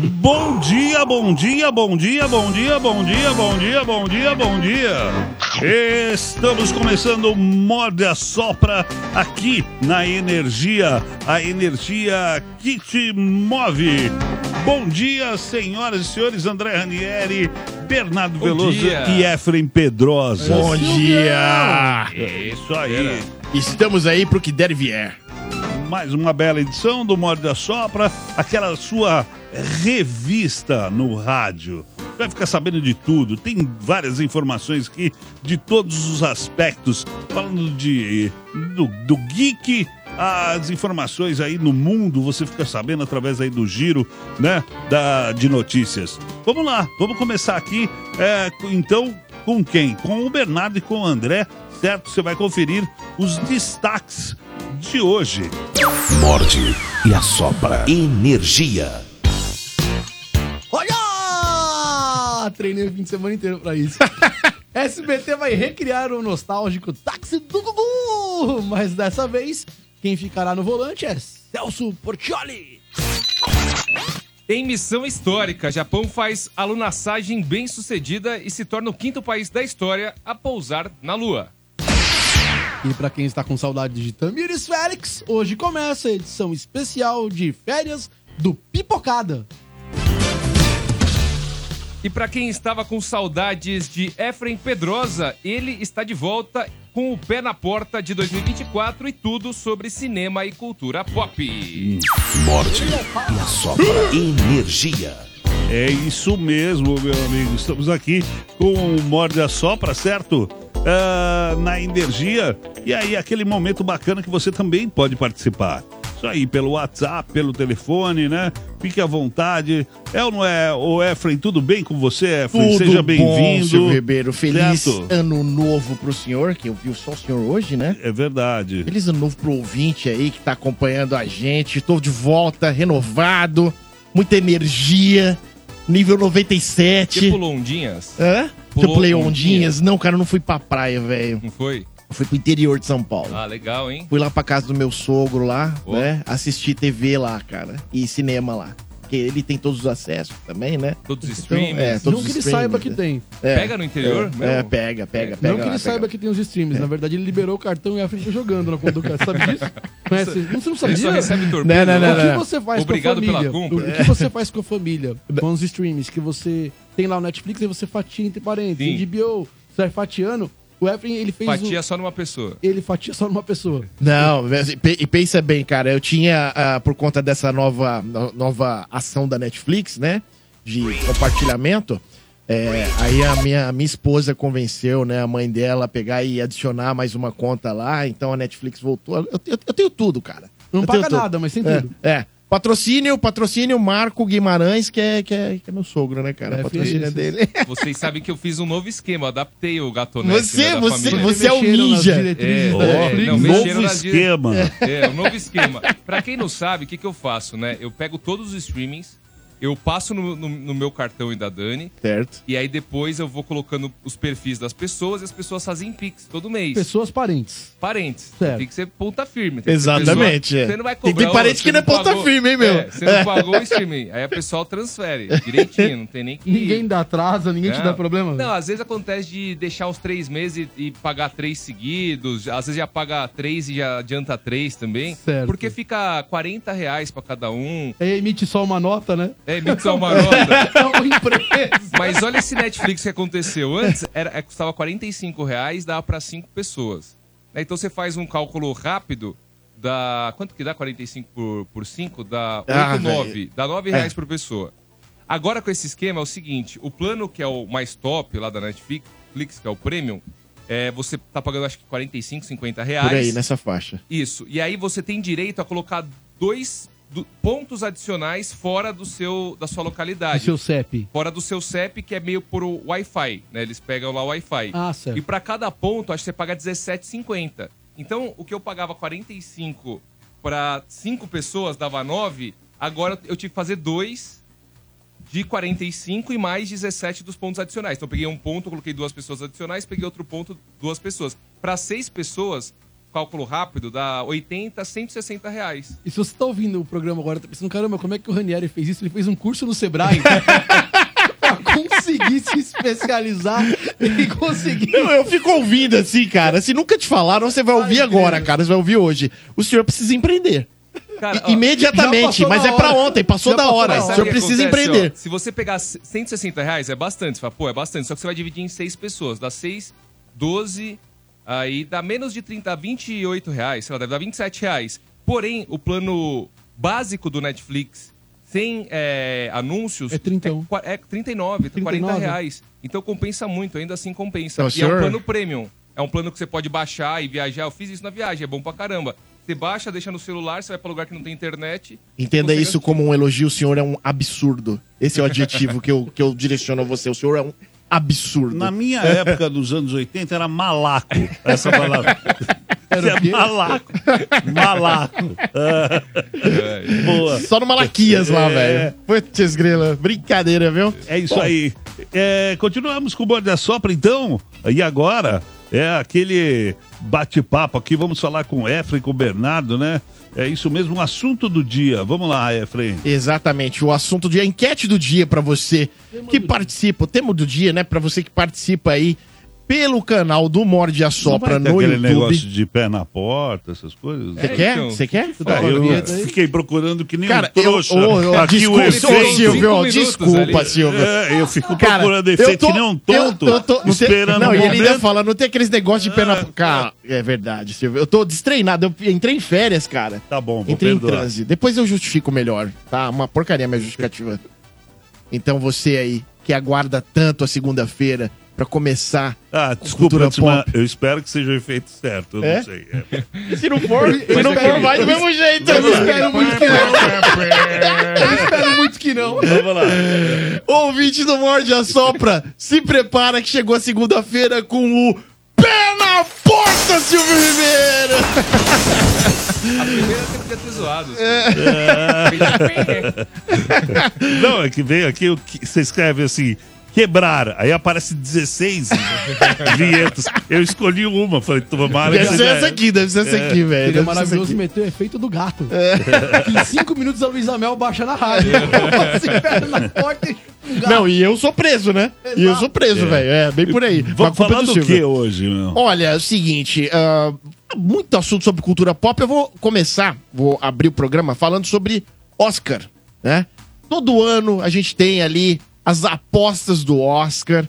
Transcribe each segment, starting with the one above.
Bom dia, bom dia, bom dia, bom dia, bom dia, bom dia, bom dia, bom dia. Estamos começando o Morde a Sopra aqui na Energia, a energia que te move. Bom dia, senhoras e senhores, André Ranieri, Bernardo Veloso dia. e Efrem Pedrosa. Bom dia! É isso aí. Estamos aí pro que der e vier. mais uma bela edição do Morde da Sopra, aquela sua revista no rádio. Vai ficar sabendo de tudo, tem várias informações aqui de todos os aspectos, falando de do, do geek, as informações aí no mundo, você fica sabendo através aí do giro, né, da, de notícias. Vamos lá, vamos começar aqui, é, então, com quem? Com o Bernardo e com o André, certo? Você vai conferir os destaques de hoje. Morde e assopra. Energia. Olha! Treinei o fim de semana inteiro pra isso. SBT vai recriar o nostálgico táxi do Gugu! Mas dessa vez, quem ficará no volante é Celso Portioli. Em missão histórica, Japão faz alunassagem bem sucedida e se torna o quinto país da história a pousar na Lua. E pra quem está com saudade de Tamires Félix, hoje começa a edição especial de férias do Pipocada. E para quem estava com saudades de Efrem Pedrosa, ele está de volta com o pé na porta de 2024 e tudo sobre cinema e cultura pop. Morde e assopra. Energia. É isso mesmo, meu amigo. Estamos aqui com o Morde a Sopra, certo? Ah, na energia. E aí, aquele momento bacana que você também pode participar. Isso aí, pelo WhatsApp, pelo telefone, né? Fique à vontade. É ou não é, ô Efraim, tudo bem com você, Efraim? Tudo Seja bem-vindo. Silvio Ribeiro. Feliz Certo? ano novo pro senhor, que eu vi só o senhor hoje, né? É verdade. Feliz ano novo pro ouvinte aí que tá acompanhando a gente. Tô de volta, renovado, muita energia, nível 97. Que pulou ondinhas? Hã? Pulou eu ondinhas? Não, cara, eu não fui pra praia, velho. Não foi? Eu fui pro interior de São Paulo. Ah, legal, hein? Fui lá pra casa do meu sogro lá, Ó. né? Assistir TV lá, cara. E cinema lá. Porque ele tem todos os acessos também, né? Todos os Então, streamers. é, todos Não que os ele saiba que né? tem. É, Pega no interior? É, é, pega, pega, pega. não que lá, ele pega saiba que tem os streams. Na verdade, ele liberou o cartão e a foi jogando na conta do cara. Sabe disso? Conhece? Não, você não sabia? Ele só recebe torpedo. Não, não, não, O que você faz Obrigado com a pela família? O que você faz com a família? Com os streams que você tem lá no Netflix e você fatia entre parênteses. Sim. HBO, você vai fatiando. O Efraim, ele fez Fatia o... só numa pessoa. Ele fatia só numa pessoa. Não, e pensa bem, cara. Eu tinha, ah, por conta dessa nova, no- nova ação da Netflix, né? De compartilhamento. é, aí a minha, a minha esposa convenceu, né, a mãe dela a pegar e adicionar mais uma conta lá. Então a Netflix voltou. Eu, eu- eu tenho tudo, cara. Não Eu paga nada, mas tem É, tudo. é. Patrocínio, patrocínio Marco Guimarães, que é, que é, que é meu sogro, né, cara? É, o patrocínio é filho, dele. Vocês sabem que eu fiz um novo esquema, eu adaptei o gatonete Você, né, da você, família. você é o ninja. diretrizes É, da é, Netflix. não, mexeram Novo nas dire- esquema. É, um novo esquema. Pra quem não sabe, o que, que eu faço, né? Eu pego todos os streamings, eu passo no, no- no meu cartão e da Dani, Certo. e aí depois eu vou colocando os perfis das pessoas e as pessoas fazem Pix todo mês. Pessoas parentes. Parentes. Certo. Tem que ser ponta firme. Exatamente, pessoa- é. Você não vai Tem- cobrar. tem parente que não é ponta pagou- firme, hein, meu? É, você não pagou o streaming. Aí a pessoa transfere direitinho, não tem nem que... Ninguém dá atrasa, ninguém te Não. dá problema. Não, às vezes acontece de deixar os três meses e, e pagar três seguidos. Às vezes já paga três e já adianta três também. Certo. Porque fica 40 reais pra cada um. Aí emite só uma nota, né? É, uma nota. É uma empresa. Mas olha esse Netflix que aconteceu. Antes era, é, custava 45 reais, dava pra cinco pessoas. Né, Então você faz um cálculo rápido da... Quanto que dá 45 por, por 5? Dá 8, Ah, 9. velho. Dá 9 reais por pessoa. Agora com esse esquema é o seguinte, o plano que é o mais top lá da Netflix, que é o Premium, é, você tá pagando acho que 45, 50 reais. Por aí, nessa faixa. Isso. E aí você tem direito a colocar dois do- pontos adicionais fora do seu, da sua localidade. seu CEP. Fora do seu CEP, que é meio por o Wi-Fi, né? Eles pegam lá o Wi-Fi. Ah, certo. E para cada ponto, acho que você paga R$17,50. Então, o que eu pagava 45 para cinco pessoas dava 9, agora eu tive que fazer dois de 45 e mais 17 dos pontos adicionais. Então, eu peguei um ponto, coloquei duas pessoas adicionais, peguei outro ponto, duas pessoas. Para seis pessoas, cálculo rápido, dá 80, 160 reais. E se você tá ouvindo o programa agora, tá pensando, caramba, como é que o Ranieri fez isso? Ele fez um curso no Sebrae. pra conseguir se especializar e conseguir. Eu, eu fico ouvindo assim, cara. Se nunca te falaram, você vai ouvir agora, cara. Você vai ouvir hoje. O senhor precisa empreender. Cara, ó, imediatamente, mas da é pra ontem, passou Já da passou hora. da O senhor precisa acontece, empreender. ó? se você pegar 160 reais, é bastante. Você fala, pô, é bastante. Só que você vai dividir em seis pessoas. Dá 6, 12, aí dá menos de 30, 28 reais. Sei lá, deve dar 27 reais. Porém, o plano básico do Netflix, sem é, anúncios... É 31. É, é 39, 40 39. reais. Então compensa muito, ainda assim compensa. Não, e é senhor- um plano premium. É um plano que você pode baixar e viajar. Eu fiz isso na viagem, é bom pra caramba. Você baixa, deixa no celular, você vai pra lugar que não tem internet. Entenda isso como um elogio. O senhor é um absurdo. Esse é o adjetivo que eu, que eu direciono a você. O senhor é um absurdo. Na minha época, dos anos 80, era malaco. Essa palavra. Era é malaco. Malaco. Ah, boa. Só no Malaquias lá, É. velho. Putz, grila. Brincadeira, viu? É isso aí. É, continuamos com o Borde da Sopra, então. E agora é aquele bate-papo aqui. Vamos falar com o Efraim, com o Bernardo, né? É isso mesmo, um assunto do dia. Vamos lá, Efraim. Exatamente, o assunto do dia, a enquete do dia pra você que participa, o tema do dia, né, Pra você que participa aí pelo canal do Morde a Sopra no aquele YouTube. negócio de pé na porta, essas coisas. Você É, quer? então. Você quer? Ah, Fala, eu fiquei procurando que nem Cara, um eu, trouxa. ô, Aqui desculpa, o ô, efeito. Silvio, ó, desculpa, ali. Silvio. É, eu fico Cara, procurando eu efeito tô- que nem um tonto, Eu, eu tô, esperando não o e ele ainda fala, não tem aqueles negócios de pé na... Cara, é verdade, Silvio. Eu tô destreinado, eu entrei em férias, cara. Tá bom, vou Entrei em perdoar. transe. Depois eu justifico melhor, tá? Uma porcaria minha justificativa. Então você aí, que aguarda tanto a segunda-feira pra começar Ah, desculpa, antes, eu espero que seja o efeito certo, eu É? não sei. É. Se não for, se não for, vai do mesmo jeito. Eu espero muito que não. Eu espero muito que não. Vamos lá. Ouvinte do Morde a Sopra, se prepara que chegou a segunda-feira com o Pé na Porta, Silvio Ribeiro! A primeira você podia ter zoado. Não, é que veio aqui, o que- você escreve assim, quebrar, aí aparece 16 vinhetas. Eu escolhi uma, falei, tomara Deve que ser essa aqui, deve ser essa aqui, velho. Ele é Deve ser essa maravilhoso aqui. e meteu o efeito do gato. Que em cinco minutos a Luísa Mel baixa na rádio. Você pega na porta e um gato. Não, e eu sou preso, né? E eu sou preso, velho. É, bem por aí. A Vamos culpa é falar do Silvio. que hoje, meu? Olha, é o seguinte, ah, muito assunto sobre cultura pop. Eu vou começar, vou abrir o programa falando sobre Oscar, né? Todo ano a gente tem ali as apostas do Oscar.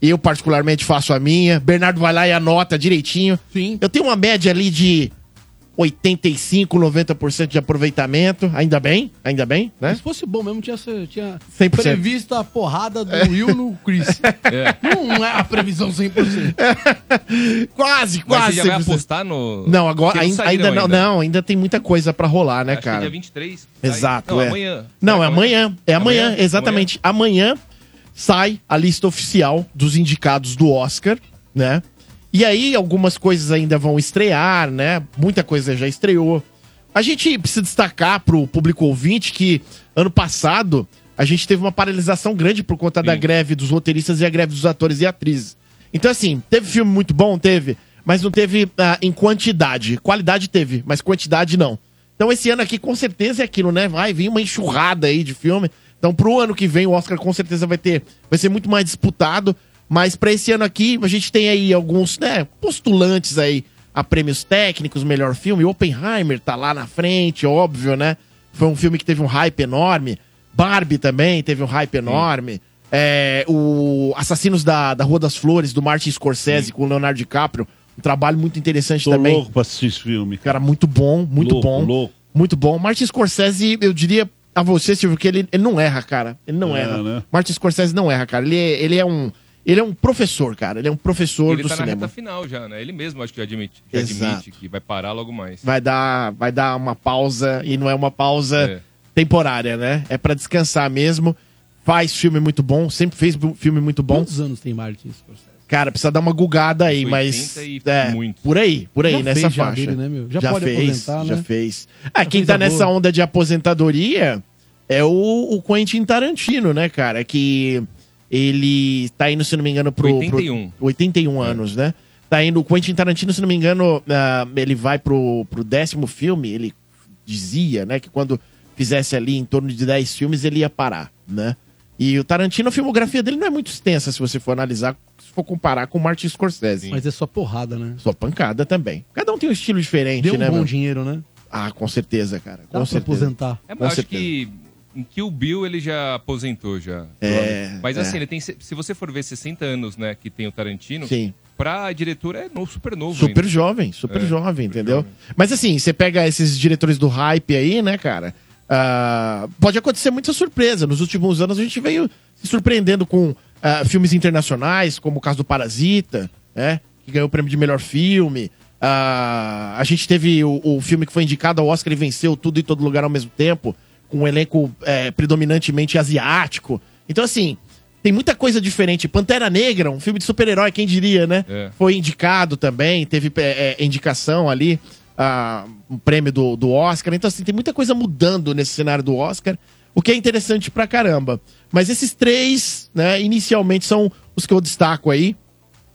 Eu, particularmente, faço a minha. Bernardo vai lá e anota direitinho. Sim. Eu tenho uma média ali de 85, 90% de aproveitamento. Ainda bem, ainda bem, né? Se fosse bom mesmo, tinha, tinha 100%. previsto a porrada do Will no Chris. Não é a previsão 100%. Quase, Mas quase. você já vai 100%. apostar no. Não, agora ainda, saíram ainda não, não, ainda tem muita coisa pra rolar, né, Acho que é cara? dia 23. sai. Exato, Não, é. amanhã. Não, é amanhã. É amanhã, Amanhã? exatamente. Amanhã. sai a lista oficial dos indicados do Oscar, né? E aí algumas coisas ainda vão estrear, né? Muita coisa já estreou. A gente precisa destacar pro público ouvinte que ano passado a gente teve uma paralisação grande por conta da greve dos roteiristas e a greve dos atores e atrizes. Então, assim, teve filme muito bom, teve, mas não teve ah, em quantidade. Qualidade teve, mas quantidade não. Então, esse ano aqui, com certeza, é aquilo, né? Vai vir uma enxurrada aí de filme. Então, pro ano que vem, o Oscar com certeza vai ter. Vai ser muito mais disputado. Mas para esse ano aqui, a gente tem aí alguns, né, postulantes aí a prêmios técnicos, melhor filme. Oppenheimer tá lá na frente, óbvio, né? Foi um filme que teve um hype enorme. Barbie também teve um hype enorme. É, o Assassinos da, da Rua das Flores, do Martin Scorsese com o Leonardo DiCaprio. Um trabalho muito interessante Tô também. louco pra assistir esse filme. Cara, muito bom, muito Louco, bom. louco. Muito bom. Martin Scorsese, eu diria a você, Silvio, que ele, ele não erra, cara. Ele não É, erra. né? Martin Scorsese não erra, cara. Ele é, ele é um. Ele é um professor, cara. Ele é um professor Ele do tá na cinema. reta final já, né? Ele mesmo acho que admite, já admite que vai parar logo mais. Vai dar, vai dar uma pausa e não é uma pausa É. temporária, né? É pra descansar mesmo. Faz filme muito bom, sempre fez filme muito bom. Quantos anos tem Martin Scorsese? Cara, precisa dar uma gugada aí, 80 mas. e é, muito. Por aí, por aí, Já nessa fez já faixa. dele, né, meu? Já pode fez, aposentar, já né? fez. Ah, Já quem fez tá nessa boa. onda de aposentadoria é o, o Quentin Tarantino, né, cara? Que ele tá indo, se não me engano, pro. 81. Pro, 81 anos, né? Tá indo. O Quentin Tarantino, se não me engano, ah, ele vai pro, pro décimo filme. Ele dizia, né, que quando fizesse ali em torno de 10 filmes, ele ia parar, né? E o Tarantino, a filmografia dele não é muito extensa, se você for analisar, se for comparar com o Martin Scorsese. Mas é só porrada, né? Só pancada também. Cada um tem um estilo diferente, Deu um né, bom meu? dinheiro, né? Ah, com certeza, cara. Dá Com pra certeza. aposentar. É, mas acho certeza. que em Kill Bill ele já aposentou já. É, Mas assim, é. ele tem, se você for ver 60 anos, né, que tem o Tarantino, Sim. pra diretor é novo, super novo Super ainda. jovem, super É, jovem, super entendeu? jovem. Mas assim, você pega esses diretores do hype aí, né, cara? ah, pode acontecer muita surpresa. Nos últimos anos a gente veio se surpreendendo com ah, filmes internacionais, como o caso do Parasita, né? Que ganhou o prêmio de melhor filme. Ah, a gente teve o, o filme que foi indicado ao Oscar e venceu tudo e todo lugar ao mesmo tempo, com um elenco eh, predominantemente asiático. Então, assim, tem muita coisa diferente. Pantera Negra, um filme de super-herói, quem diria, né? É. Foi indicado também, teve é, é, indicação ali, ah, um prêmio do, do Oscar. Então, assim, tem muita coisa mudando nesse cenário do Oscar, o que é interessante pra caramba. Mas esses três, né, inicialmente são os que eu destaco aí.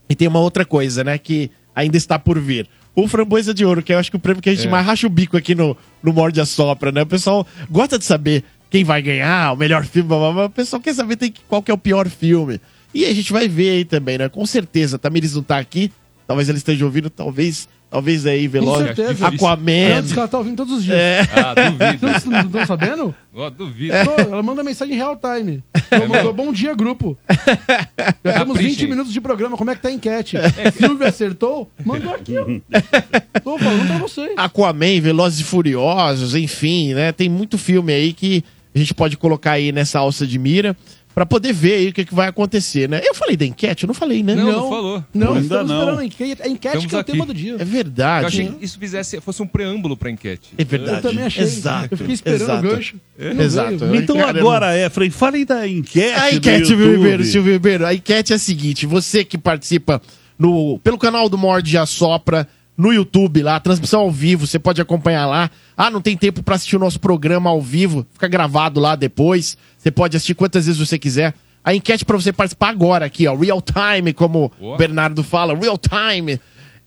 E tem uma outra coisa, né, que ainda está por vir. O Framboesa de Ouro, que eu acho que é o prêmio que a gente É. mais racha o bico aqui no, no Morde a Sopra, né? O pessoal gosta de saber quem vai ganhar, o melhor filme, blá, blá, blá. o pessoal quer saber tem que- qual que é o pior filme. E a gente vai ver aí também, né? Com certeza, Tamiris não tá aqui, talvez ele esteja ouvindo, talvez, talvez aí, Com Veloz, certeza. Aquaman. Antes que ela tá ouvindo todos os dias. É. Ah, duvido. Vocês não estão sabendo? Ó, duvido. Ela manda mensagem em real time. Ela mandou bom dia, grupo. Já temos 20 Caprichem. minutos de programa. Como é que tá a enquete? Silvio acertou? Mandou aqui, ó. Tô falando pra você. Aquaman, Velozes e Furiosos, enfim, né? Tem muito filme aí que a gente pode colocar aí nessa alça de mira pra poder ver aí o que, que vai acontecer, né? Eu falei da enquete, eu não falei, né? Não, não falou. Não, Ainda estamos não. esperando a enquete. A enquete Estamos que é o aqui. tema do dia. É verdade. Eu achei que isso fizesse, fosse um preâmbulo pra enquete. É verdade. Eu também achei. Exato. Eu fiquei esperando exato. o gancho. Não Exato. veio. Então Cara, agora, Efraim, falem da enquete. A enquete, Silvio. Ribeiro, Silvio Ribeiro. A enquete é a seguinte: você que participa no, pelo canal do Morde e Assopra, no YouTube lá, transmissão ao vivo, você pode acompanhar lá. Ah, não tem tempo pra assistir o nosso programa ao vivo, fica gravado lá depois. Você pode assistir quantas vezes você quiser. A enquete pra você participar agora aqui, ó, real time, como o Boa. Bernardo fala, real time.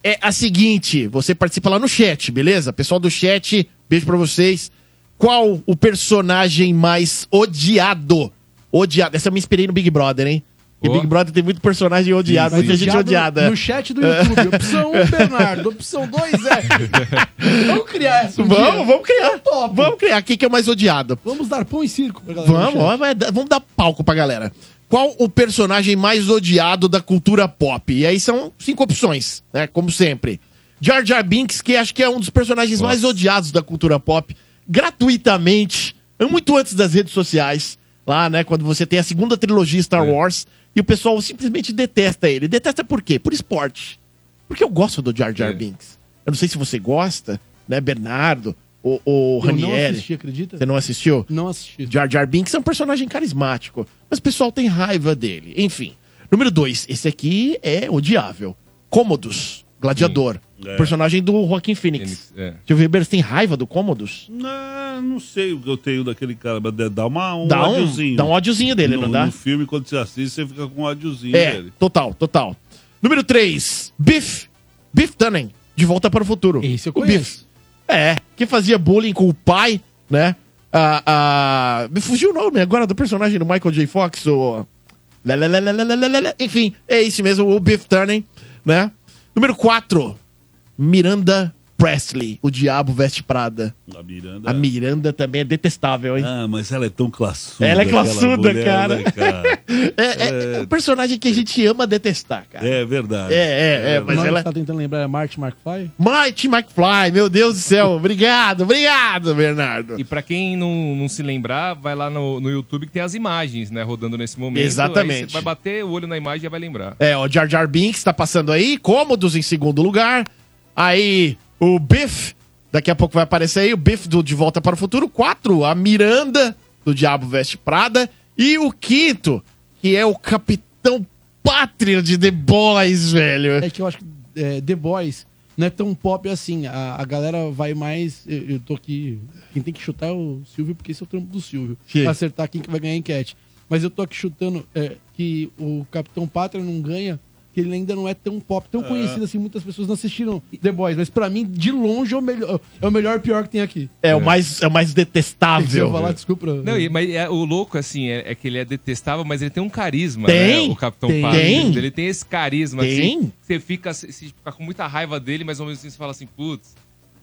É a seguinte, você participa lá no chat, beleza? Pessoal do chat, beijo pra vocês. Qual o personagem mais odiado? Odiado. Essa eu me inspirei no Big Brother, hein? E. Big Brother tem muito personagem odiado, muita gente odiada. No chat do YouTube. Opção 1, Bernardo. Opção 2 é. Vamos criar essa. um Vamos, dia. vamos criar. Top. Vamos criar. Quem que é o mais odiado? Vamos dar pão e circo pra galera. Vamos, ó, vai vamos dar palco pra galera. Qual o personagem mais odiado da cultura pop? E aí são cinco opções, né? Como sempre. Jar Jar Binks, que acho que é um dos personagens mais odiados da cultura pop, gratuitamente, muito antes das redes sociais, lá, né? Quando você tem a segunda trilogia Star É. Wars, e o pessoal simplesmente detesta ele. Detesta por quê? Por esporte. Porque eu gosto do Jar Jar É. Binks. Eu não sei se você gosta, né, Bernardo, ou, ou Eu não Ranieri. assisti, acredita? Você não assistiu? Não assisti. Jar Jar Binks é um personagem carismático, mas o pessoal tem raiva dele. Enfim. Número dois, esse aqui é odiável. Cômodos, gladiador. É. Personagem do Joaquim Phoenix. É. Silvio Ribeiro, você tem raiva do Cômodos? Não, não sei o que eu tenho daquele cara, mas dá uma, um dá, um, ódiozinho. dá um ódiozinho dele, no, não dá? No filme, quando você assiste, você fica com um ódiozinho É, dele. total, total. Número 3, Biff. Biff Tannen, de Volta para o Futuro. Esse eu O conheço. Biff. É, que fazia bullying com o pai, né? Ah, ah, me fugiu o nome agora do personagem do Michael J. Fox, o... Lelelelelelelele. Enfim, é esse mesmo, o Biff Tannen, né? Número 4, Miranda Presley, o Diabo Veste Prada. A Miranda. A Miranda também é detestável, hein? Ah, mas ela é tão classuda. Ela é classuda, mulher, cara. né, cara? É, é- é um personagem que a gente ama detestar, cara. É verdade. É, é, é, Mas mas ela... tá tentando lembrar é Marty McFly? Mighty McFly, meu Deus do céu. Obrigado, obrigado, Bernardo. E pra quem não, não se lembrar, vai lá no, no YouTube que tem as imagens, né, rodando nesse momento. Exatamente. Vai bater o olho na imagem e vai lembrar. É, o Jar Jar Binks tá passando aí, cômodos em segundo lugar. Aí, o Biff, daqui a pouco vai aparecer aí, o Biff do De Volta para o Futuro. Quatro, a Miranda, do Diabo Veste Prada. E o quinto, que é o Capitão Pátria de The Boys, velho. É que eu acho que é, The Boys não é tão pop assim. A, a galera vai mais. Eu, eu tô aqui. Quem tem que chutar é o Silvio, porque esse é o trampo do Silvio. Que? Pra acertar quem que vai ganhar a enquete. Mas eu tô aqui chutando é, que o Capitão Pátria não ganha, que ele ainda não é tão pop, tão conhecido assim. Muitas pessoas não assistiram The Boys. Mas pra mim, de longe, é o melhor, é o melhor pior que tem aqui. É, o mais, é o mais Se eu detestável. falar, desculpa. Não, e- mas é- o louco, assim, é, é que ele é detestável, mas ele tem um carisma, Tem, né? O Capitão tem. Tem. Ele tem esse carisma, Tem. assim. Você fica, você fica com muita raiva dele, mas ao mesmo tempo você fala assim, putz,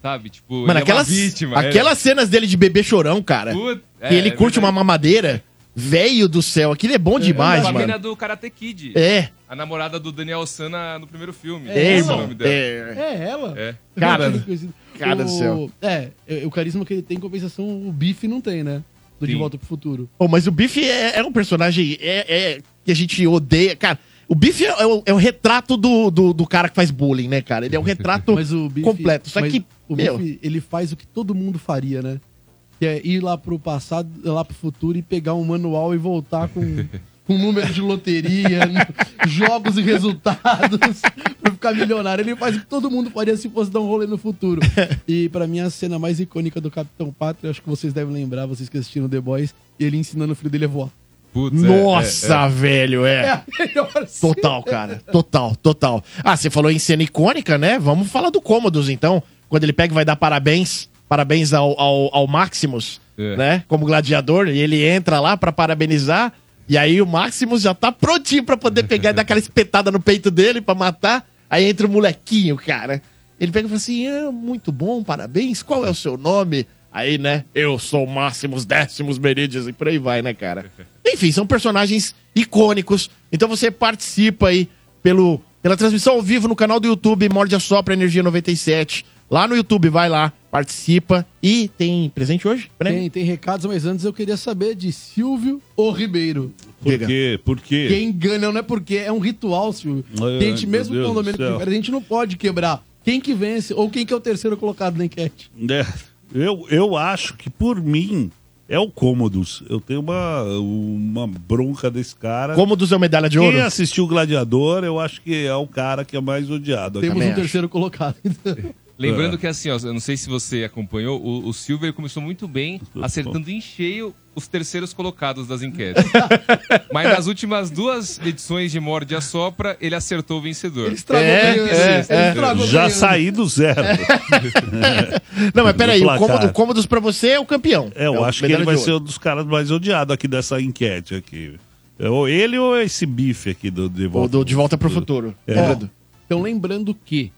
sabe? Tipo, Mano, ele aquelas, é uma vítima. é. aquelas cenas dele de bebê chorão, cara. Putz, que é, ele é curte uma verdade. mamadeira. Velho do céu, aquilo é bom demais, Com a mano. mina do Karate Kid. É, A namorada do Daniel Sana no primeiro filme. é, Esse o irmão. nome dela. É. É ela. É. Cara, cara o, do céu. É, é, o carisma que ele tem, em compensação, o Biff não tem, né? Do De Sim. Volta pro Futuro. Pô, mas o Biff é, é um personagem é, é, que a gente odeia. Cara, o Biff é, o, é o retrato do, do, do cara que faz bullying, né, cara? Ele é um retrato Mas o Biff, completo. Só mas que, o meu, Biff, ele faz o que todo mundo faria, né? Que é ir lá pro passado, lá pro futuro e pegar um manual e voltar com com número de loteria, jogos e resultados pra ficar milionário. Ele faz o que todo mundo faria se fosse dar um rolê no futuro. E pra mim a cena mais icônica do Capitão Pátria, acho que vocês devem lembrar, vocês que assistiram The Boys, ele ensinando o filho dele a voar. Putz, é, nossa, é, é. velho, é. É a melhor cena. Total, cara. Total, total. Ah, você falou em cena icônica, né? Vamos falar do Cômodos, então. Quando ele pega e vai dar parabéns. Parabéns ao, ao, ao Maximus, É. né? Como gladiador. E ele entra lá pra parabenizar. E aí o Maximus já tá prontinho pra poder pegar e dar aquela espetada no peito dele pra matar. Aí entra o molequinho, cara. Ele pega e fala assim: ah, muito bom, parabéns. Qual é o seu nome? Aí, né? Eu sou Máximos Décimos Meridians e por aí vai, né, cara? Enfim, são personagens icônicos. Então você participa aí pelo, pela transmissão ao vivo no canal do YouTube Morde a Sopra Energia 97. Lá no YouTube, vai lá, participa. E tem presente hoje? Prêmio? Tem, tem recados, mas antes eu queria saber de Silvio ou Ribeiro. Por Diga. quê? Por quê? Quem ganha não é porque é um ritual, Silvio. Ai, Tem gente, meu mesmo Deus com o do número que tiver, a gente não pode quebrar quem que vence ou quem que é o terceiro colocado na enquete. É, eu, eu acho que por mim é o Cômodos. Eu tenho uma, uma bronca desse cara. Cômodos é uma medalha de ouro? Quem assistiu o Gladiador, eu acho que é o cara que é mais odiado. aqui. Temos um acho. terceiro colocado. Lembrando É. que assim, ó, eu não sei se você acompanhou, o, o Silver começou muito bem, acertando em cheio os terceiros colocados das enquetes. Mas nas últimas duas edições de Morde a Sopra, ele acertou o vencedor. Ele estragou É, ganhando. é, é. estragou Já ganhando. saí do zero. Não, mas peraí, o. Cômodo- o Cômodos pra você é o campeão. É, eu o acho que ele vai ser um dos caras mais odiados aqui dessa enquete aqui. É ou ele ou esse bife aqui do De O Volta, do De Volta pro Futuro. É. Então, lembrando que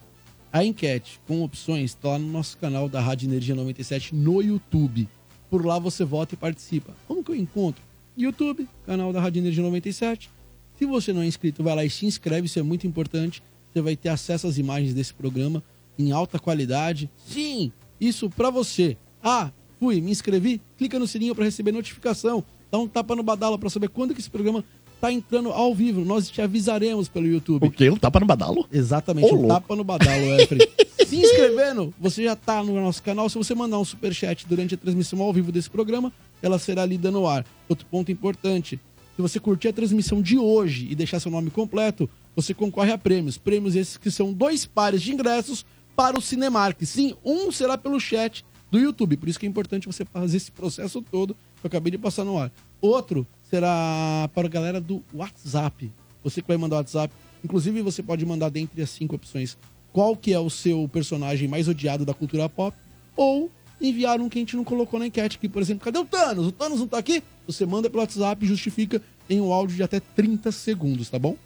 a enquete com opções está lá no nosso canal da Rádio Energia 97 no YouTube. Por lá você vota e participa. Como que eu encontro? YouTube, canal da Rádio Energia 97. Se você não é inscrito, vai lá e se inscreve, isso é muito importante. Você vai ter acesso às imagens desse programa em alta qualidade. Sim, isso pra você. Ah, fui, me inscrevi, clica no sininho para receber notificação. Dá um tapa no badalo para saber quando que esse programa tá entrando ao vivo. Nós te avisaremos pelo YouTube. O quê? Um tapa no badalo? Exatamente, Ô, um louco. tapa no badalo, Efraim. Se inscrevendo, você já tá no nosso canal. Se você mandar um superchat durante a transmissão ao vivo desse programa, ela será lida no ar. Outro ponto importante: se você curtir a transmissão de hoje e deixar seu nome completo, você concorre a prêmios. Prêmios esses que são dois pares de ingressos para o Cinemark. Sim, um será pelo chat do YouTube. Por isso que é importante você fazer esse processo todo que eu acabei de passar no ar. Outro será para a galera do WhatsApp. Você que vai mandar o WhatsApp. Inclusive, você pode mandar dentre as cinco opções qual que é o seu personagem mais odiado da cultura pop. Ou enviar um que a gente não colocou na enquete aqui. Por exemplo, cadê o Thanos? O Thanos não tá aqui? Você manda pelo WhatsApp e justifica em um áudio de até 30 segundos, tá bom?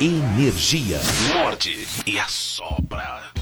Energia. Morde e assopra.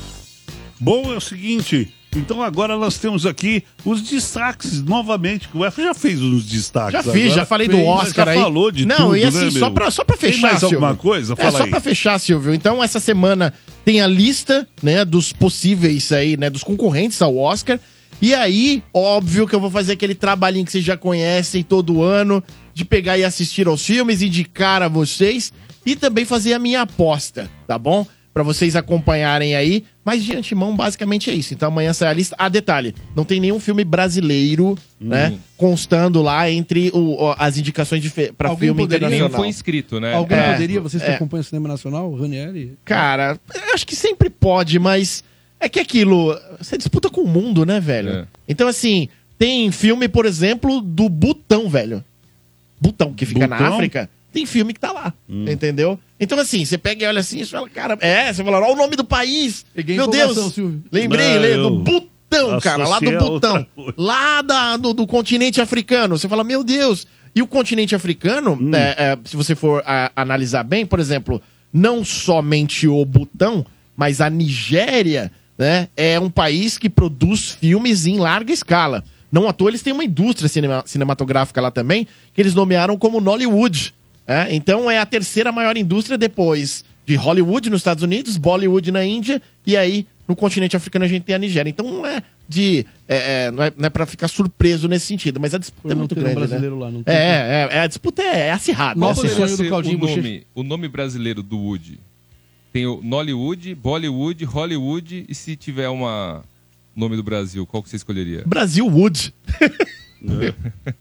Bom, é o seguinte. Então agora nós temos aqui os destaques novamente. que O F já fez uns destaques. Já fiz, agora. já falei do Fez, Oscar já aí. falou de Não, tudo, e assim, né, só, pra, só pra fechar, Tem mais alguma Silvio. coisa? É, Fala só aí. pra fechar, Silvio. Então, essa semana tem a lista, né, dos possíveis aí, né, dos concorrentes ao Oscar. E aí, óbvio que eu vou fazer aquele trabalhinho que vocês já conhecem todo ano, de pegar e assistir aos filmes, indicar a vocês e também fazer a minha aposta, tá bom? Pra vocês acompanharem aí. Mas de antemão, basicamente é isso. Então amanhã sai a lista. Ah, detalhe: não tem nenhum filme brasileiro, né? Constando lá entre o- o- as indicações Alguém filme poderia- internacional. Nem foi inscrito, né? Alguém É. poderia, vocês que É. acompanham o cinema nacional, Ranieri? Cara, eu acho que sempre pode, mas é que aquilo. Você disputa com o mundo, né, velho? É. Então, assim, tem filme, por exemplo, do Butão, velho. Butão, que fica na Butão? África. Tem filme que tá lá, Hum. entendeu? Então, assim, você pega e olha assim e fala, cara, é, você fala, olha o nome do país. Peguei Meu Deus. Silvio. Lembrei, Não, eu do Butão, cara, lá do a Butão. Lá da, do, do continente africano. Você fala, meu Deus. E o continente africano, Hum. é, é, se você for a- analisar bem, por exemplo, não somente o Butão, mas a Nigéria, né, é um país que produz filmes em larga escala. Não à toa, eles têm uma indústria cinema- cinematográfica lá também, que eles nomearam como Nollywood. É. Então é a terceira maior indústria depois de Hollywood nos Estados Unidos, Bollywood na Índia, e aí no continente africano a gente tem a Nigéria. Então não é de. é, é, não, é, não é pra ficar surpreso nesse sentido, mas a disputa é não muito grande. brasileiro né? lá, não tem É, é, é, a disputa é, é acirrada. Nossa, é acirrada. do ser Claudinho o Bochecha. nome, o nome brasileiro do Woody. Tem o Nollywood, Bollywood, Hollywood e se tiver uma nome do Brasil, qual que você escolheria? Brasil Wood.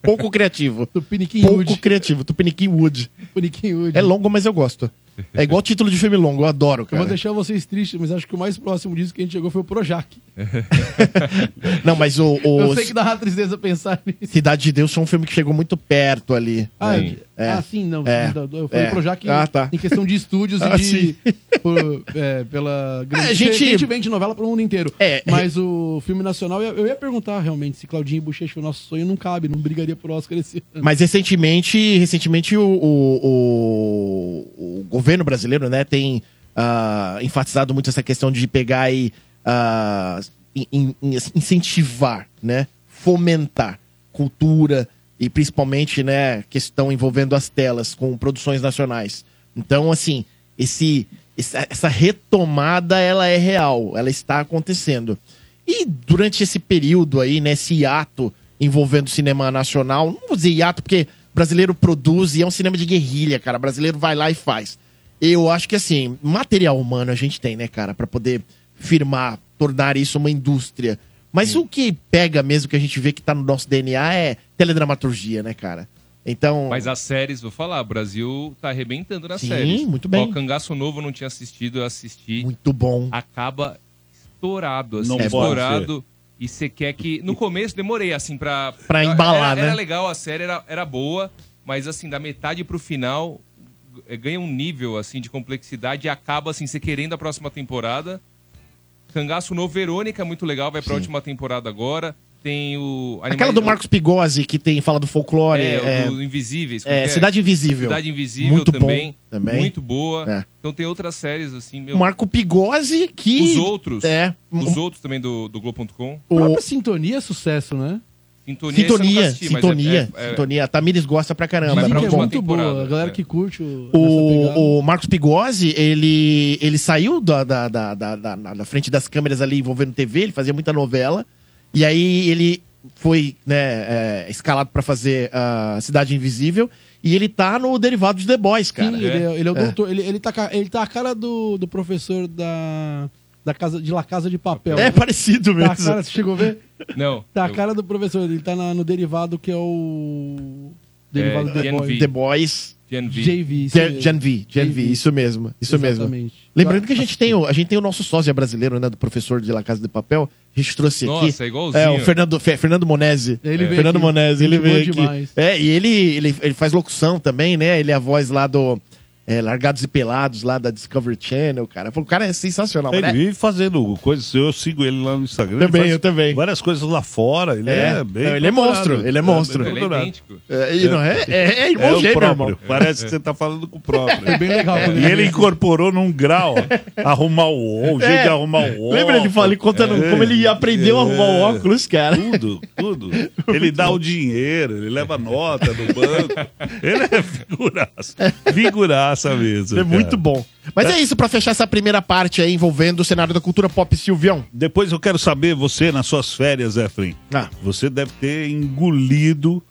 Pouco criativo. Tupiniquim Pouco Wood. criativo. Tupiniquim Wood. Tupiniquim Wood. É longo, mas eu gosto. É igual título de filme longo, eu adoro, Eu cara. vou deixar vocês tristes, mas acho que o mais próximo disso que a gente chegou foi o Projac. Não, mas o, o Eu sei que dá uma tristeza pensar nisso. Cidade de Deus foi um filme que chegou muito perto ali. Ah, Sim. é. ah, sim, não. É. Eu falei É. Projac Ah, tá. em questão de estúdios Ah, e de. por- é, pela grande. É, a gente- vende novela pro mundo inteiro. É, Mas o filme nacional, eu, eu ia perguntar realmente se Claudinho e Bochecha, o nosso sonho, não cabe, não brigaria por Oscar esse ano. Mas recentemente, recentemente o, o, o- o governo brasileiro, né, tem ah, enfatizado muito essa questão de pegar e ah, in- in- incentivar, né, fomentar cultura e principalmente, né, questão envolvendo as telas com produções nacionais. Então, assim, esse, essa, retomada, ela é real, ela está acontecendo. E durante esse período aí, né, esse hiato envolvendo o cinema nacional, não vou dizer hiato porque brasileiro produz e é um cinema de guerrilha, cara. Brasileiro vai lá e faz. Eu acho que assim, material humano a gente tem, né, cara, Pra poder firmar, tornar isso uma indústria. Mas o que pega mesmo que a gente vê que tá no nosso DNA é teledramaturgia, né, cara? Então, Mas as séries, vou falar, o Brasil tá arrebentando nas Sim, séries. muito bem. Ó, Cangaço Novo eu não tinha assistido, eu assisti. muito bom. Acaba estourado, assim, Não estourado. E você quer que. No começo demorei, assim, pra. Pra embalar, era, né? Era legal, a série era, era boa, mas assim, da metade pro final, ganha um nível, assim, de complexidade e acaba, assim, você querendo a próxima temporada. Cangaço Novo, Verônica é muito legal, vai pra última temporada agora. Tem o. Aquela do Marcos Pigozzi, que tem, fala do folclore. É, é, do Invisíveis. é, que Cidade Invisível. Cidade Invisível Muito também, bom também. Muito boa. É. Então tem outras séries, assim, meu. O Marco Pigozzi, que... Os outros. É. Os outros também do, do Globo.com. A O, própria Sintonia é sucesso, né? Sintonia, Sintonia, assisti, mas Sintonia, é- é- Sintonia. A Tamires gosta pra caramba. Que é muito temporada, boa. A galera é. que curte o. O, o Marcos Pigozzi, ele, ele saiu da, da, da, da, da- da frente das câmeras ali envolvendo TV, ele fazia muita novela. E aí ele foi né, é, escalado pra fazer a Cidade Invisível. E ele tá no derivado de The Boys, cara. Sim, ele, é, ele é o É. doutor. Ele, ele, tá, ele tá a cara do, do professor da, da casa, de La Casa de Papel. É parecido Tá a mesmo. cara, você chegou a ver? Não. Tá a eu- cara do professor. Ele tá na- no derivado que é o. Derivado É, do The. Boys. The Boys. GNV. JV. isso Gen, mesmo. Gen V, Gen V, V. isso mesmo, isso mesmo. Exatamente. Lembrando que a gente tem o, a gente tem o nosso sósia brasileiro, né, do professor de La Casa de Papel. A gente trouxe aqui. Nossa, é igualzinho. É, o Fernando, Fe- Fernando Monese. Ele veio Fernando aqui. Monese, ele veio aqui. demais. É, e ele, ele, ele faz locução também, né? Ele é a voz lá do. É, Largados e Pelados lá da Discovery Channel, cara. O cara é sensacional. Ele né? vive fazendo coisas, eu sigo ele lá no Instagram. Também, eu também. Várias coisas lá fora, ele é, É. bem. Não, ele é monstro, ele é monstro. bem Ele é idêntico. É, e não é, é, é irmão É o gêmeo, próprio. irmão. Parece que você tá falando com o próprio. É bem legal. quando E ele incorporou num grau arrumar o o jeito É. de arrumar o óculos. Lembra ele falando, contando É. como ele aprendeu a arrumar o óculos, cara? Tudo, tudo. Ele dá o dinheiro, ele leva nota do banco. Ele é figuraça. Mesmo. É cara. muito bom. Mas é isso pra fechar essa primeira parte aí envolvendo o cenário da cultura pop Silvião. Depois eu quero saber, você, nas suas férias, Efraim, Ah. você deve ter engolido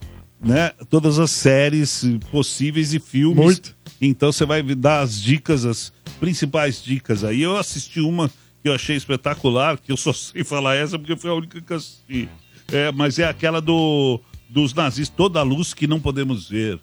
né, todas as séries possíveis e filmes. Muito. Então você vai dar as dicas, as principais dicas aí. Eu assisti uma que eu achei espetacular, que eu só sei falar essa porque foi a única que eu assisti. É, mas é aquela do, dos nazistas, toda a luz que não podemos ver.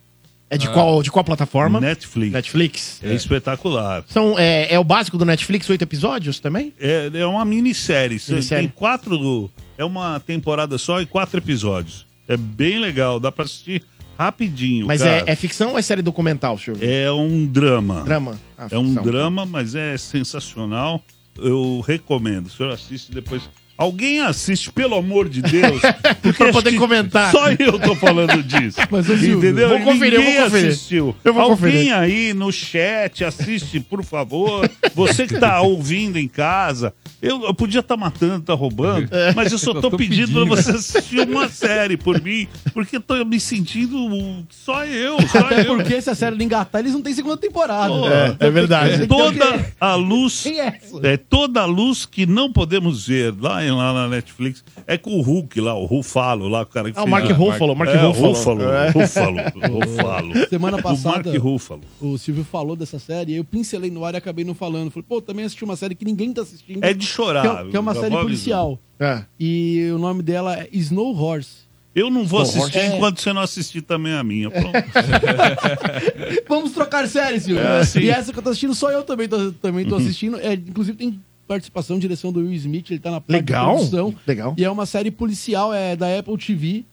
É de, qual, de qual plataforma? Netflix. Netflix. É espetacular. São, é, é o básico do Netflix, oito episódios também? É, é uma minissérie. Minissérie. Tem quatro. É uma temporada só e quatro episódios. É bem legal, dá pra assistir rapidinho. Mas é, é ficção ou é série documental, Silvio? É um drama. Drama? Ah, É um drama, mas é sensacional. Eu recomendo. O senhor assiste depois. Alguém assiste, pelo amor de Deus. Pra poder comentar. Só eu tô falando disso. Mas, ô, Silvio, Entendeu? vou conferir, eu vou Ninguém conferir. assistiu. Eu vou Alguém conferir. aí no chat, assiste, por favor. Você que tá ouvindo em casa. Eu, eu podia estar matando, tá roubando, É. mas eu só tô, Eu tô pedindo pra pedindo. você assistir uma série por mim, porque eu tô me sentindo só eu, só Até eu. porque se a série não engatar, eles não têm segunda temporada. Pô, É, é verdade. Toda a luz é é toda a luz que não podemos ver lá, em- lá na Netflix. É com o Hulk lá, o Rufalo lá, o cara que Ah, o fez Mark a- Ruffalo, Mark é, Ruffalo. Ruffalo, É. Ruffalo, Ruffalo. Semana O passada- Mark Ruffalo. O Silvio falou dessa série, eu pincelei no ar e acabei não falando. Falei, pô, também assisti uma série que ninguém tá assistindo. É de chorar. Que é, que é uma já série vou policial. É. E o nome dela é Snow Horse. Eu não vou Snow assistir Horse. enquanto você não assistir também a minha. Pronto. Vamos trocar séries, Silvio. É, sim. e essa que eu tô assistindo, só eu também tô, também tô assistindo. É, inclusive tem participação, direção do Will Smith, ele tá na Legal. produção. Legal. E é uma série policial, é da Apple TV.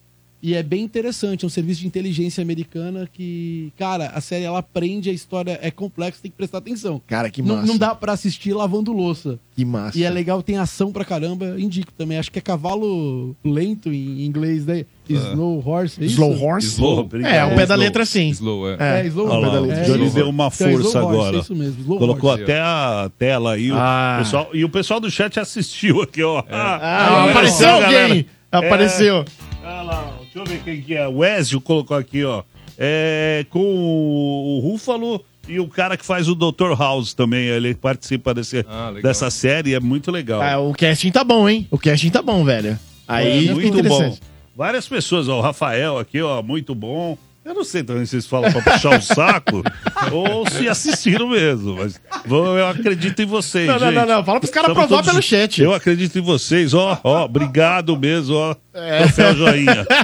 E é bem interessante, é um serviço de inteligência americana que, cara, a série ela aprende, a história é complexa, tem que prestar atenção. Cara, que Não, massa. não dá pra assistir lavando louça. Que massa. E é legal, tem ação pra caramba. Indico também. Acho que é cavalo lento em inglês, né? Snow Horse. É isso? Slow Horse? Slow. Obrigado. É, o pé da Slow. letra sim. Slow, é. É, Slow lá, o É Johnny deu uma Então, Slow força Horse, agora. É isso mesmo. Slow Colocou Horse. até a tela aí. o Ah. pessoal, e o pessoal do chat assistiu aqui, ó. Ah, olha apareceu alguém. galera. Apareceu. Olha lá, deixa eu ver quem que é. O Ezio colocou aqui, ó. É, com o Rúfalo e o cara que faz o Dr. House também. Ele participa desse, Ah, dessa série, é muito legal. Ah, o casting tá bom, hein? O casting tá bom, velho. Aí, É, muito bom. Várias pessoas, ó, o Rafael aqui, ó, muito bom. Eu não sei também se vocês falam pra puxar o saco ou se assistiram mesmo, mas vou- eu acredito em vocês. Não, não, gente. não, não. Fala pros caras provar todos- pelo chat. Eu acredito em vocês, ó, ó, obrigado mesmo, ó. É. Troféu joinha.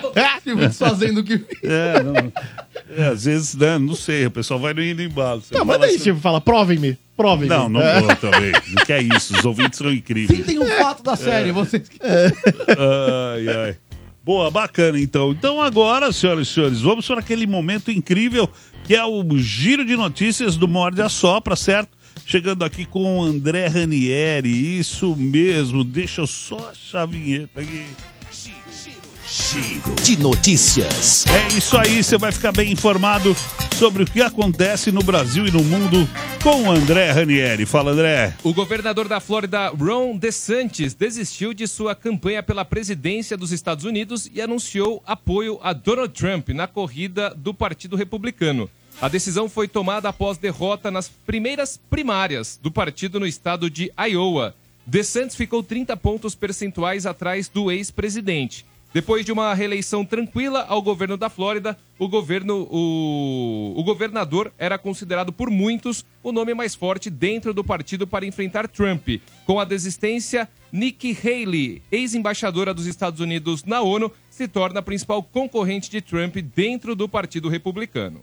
Desfazendo o que É, não, é, às vezes, né, não sei, o pessoal vai no indo embalo. Você Não, fala manda aí, assim- Silvio. Fala, provem-me. Provem-me. Não, não É. vou também. Não que é isso, os ouvintes são incríveis. Sim, tem um fato da série. Vocês que... Ai, ai. Boa, bacana então. Então agora, senhoras e senhores, vamos para aquele momento incrível que é o giro de notícias do Morde a Sopra, certo? Chegando aqui com o André Ranieri, isso mesmo. Deixa eu só achar a vinheta aqui. Giro de notícias. É isso aí, você vai ficar bem informado sobre o que acontece no Brasil e no mundo com o André Ranieri. Fala, André. O governador da Flórida, Ron DeSantis, desistiu de sua campanha pela presidência dos Estados Unidos e anunciou apoio a Donald Trump na corrida do Partido Republicano. A decisão foi tomada após derrota nas primeiras primárias do partido no estado de Iowa. DeSantis ficou 30 pontos percentuais atrás do ex-presidente. Depois de uma reeleição tranquila ao governo da Flórida, o governo, o, o governador era considerado por muitos o nome mais forte dentro do partido para enfrentar Trump. Com a desistência, Nikki Haley, ex-embaixadora dos Estados Unidos na ONU, se torna a principal concorrente de Trump dentro do Partido Republicano.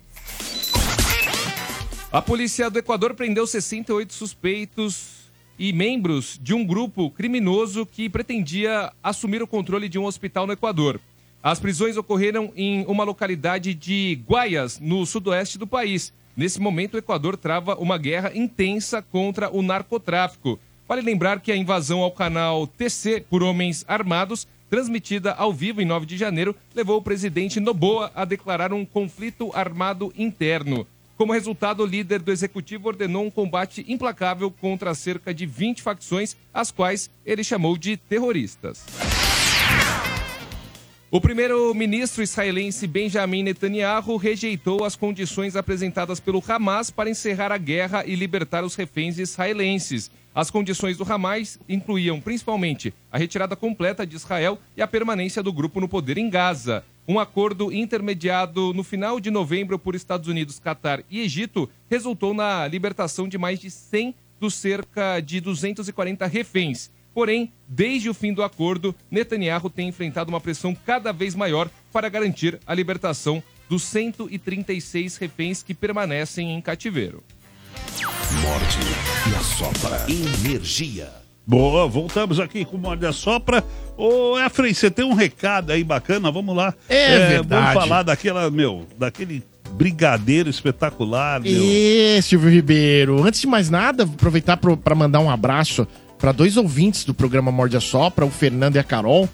A polícia do Equador prendeu 68 suspeitos e membros de um grupo criminoso que pretendia assumir o controle de um hospital no Equador. As prisões ocorreram em uma localidade de Guayas, no sudoeste do país. Nesse momento, o Equador trava uma guerra intensa contra o narcotráfico. Vale lembrar que a invasão ao canal TC por homens armados, transmitida ao vivo em 9 de janeiro, levou o presidente Noboa a declarar um conflito armado interno. Como resultado, o líder do executivo ordenou um combate implacável contra cerca de 20 facções, as quais ele chamou de terroristas. O primeiro-ministro israelense Benjamin Netanyahu rejeitou as condições apresentadas pelo Hamas para encerrar a guerra e libertar os reféns israelenses. As condições do Hamas incluíam principalmente a retirada completa de Israel e a permanência do grupo no poder em Gaza. Um acordo intermediado no final de novembro por Estados Unidos, Catar e Egito resultou na libertação de mais de 100 dos cerca de 240 reféns. Porém, desde o fim do acordo, Netanyahu tem enfrentado uma pressão cada vez maior para garantir a libertação dos 136 reféns que permanecem em cativeiro. Morde e assopra. Energia. Boa, voltamos aqui com o Morde a Sopra. Ô, Efraim, você tem um recado aí bacana, vamos lá. É verdade. Vamos falar daquela, meu, daquele brigadeiro espetacular, meu. Silvio Ribeiro, antes de mais nada, aproveitar para mandar um abraço para dois ouvintes do programa Morde a Sopra, o Fernando e a Carol,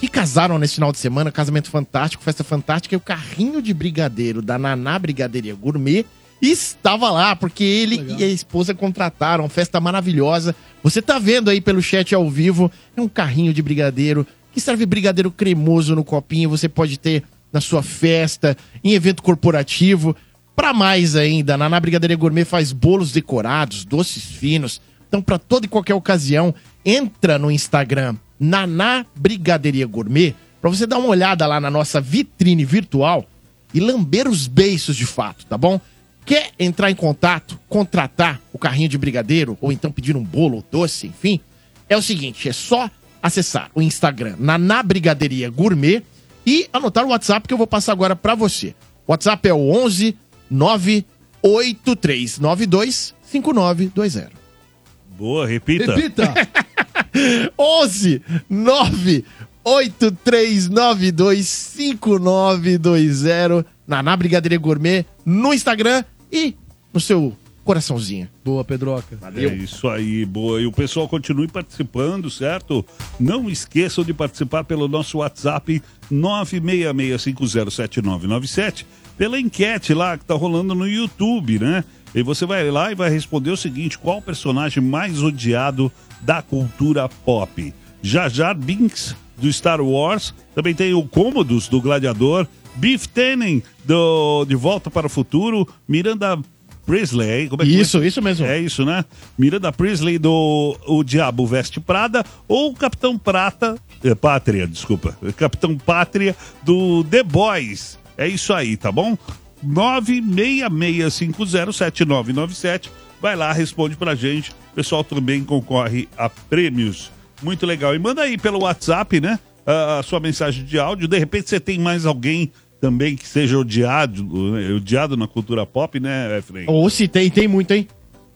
que casaram nesse final de semana, casamento fantástico, festa fantástica, e o carrinho de brigadeiro da Naná Brigadeiria Gourmet estava lá, porque ele e a esposa contrataram, festa maravilhosa. Você tá vendo aí pelo chat ao vivo, é um carrinho de brigadeiro que serve brigadeiro cremoso no copinho, você pode ter na sua festa, em evento corporativo. Para mais ainda, a Naná Brigadeiria Gourmet faz bolos decorados, doces finos. Então, para toda e qualquer ocasião, entra no Instagram Naná Brigadeiria Gourmet para você dar uma olhada lá na nossa vitrine virtual e lamber os beiços de fato, tá bom? Quer entrar em contato, contratar o carrinho de brigadeiro ou então pedir um bolo ou doce, enfim? É o seguinte, é só acessar o Instagram Naná Brigadeiria Gourmet e anotar o WhatsApp que eu vou passar agora para você. O WhatsApp é o 11 98392 5920. Boa, repita. Repita! 11 98392 5920 Naná Brigadeira Gourmet no Instagram e no seu coraçãozinho. Boa, Pedroca. É isso aí, boa. E o pessoal continue participando, certo? Não esqueçam de participar pelo nosso WhatsApp 966507997, pela enquete lá que tá rolando no YouTube, né? E você vai lá e vai responder o seguinte: qual o personagem mais odiado da cultura pop? Jar Jar Binks, do Star Wars. Também tem o Cômodos, do Gladiador. Biff Tannen, do De Volta para o Futuro. Miranda Priestley. Como é que Isso, isso mesmo. É isso, né? Miranda Priestley do O Diabo Veste Prada ou Capitão Prata, eh, Pátria, desculpa, Capitão Pátria do The Boys. É isso aí, tá bom? 966507997. Vai lá, responde pra gente. O pessoal também concorre a prêmios. Muito legal. E manda aí pelo WhatsApp, né? A a sua mensagem de áudio. De repente você tem mais alguém também que seja odiado, eh, odiado na cultura pop, né, Efraim? Ou se tem, tem muito, hein?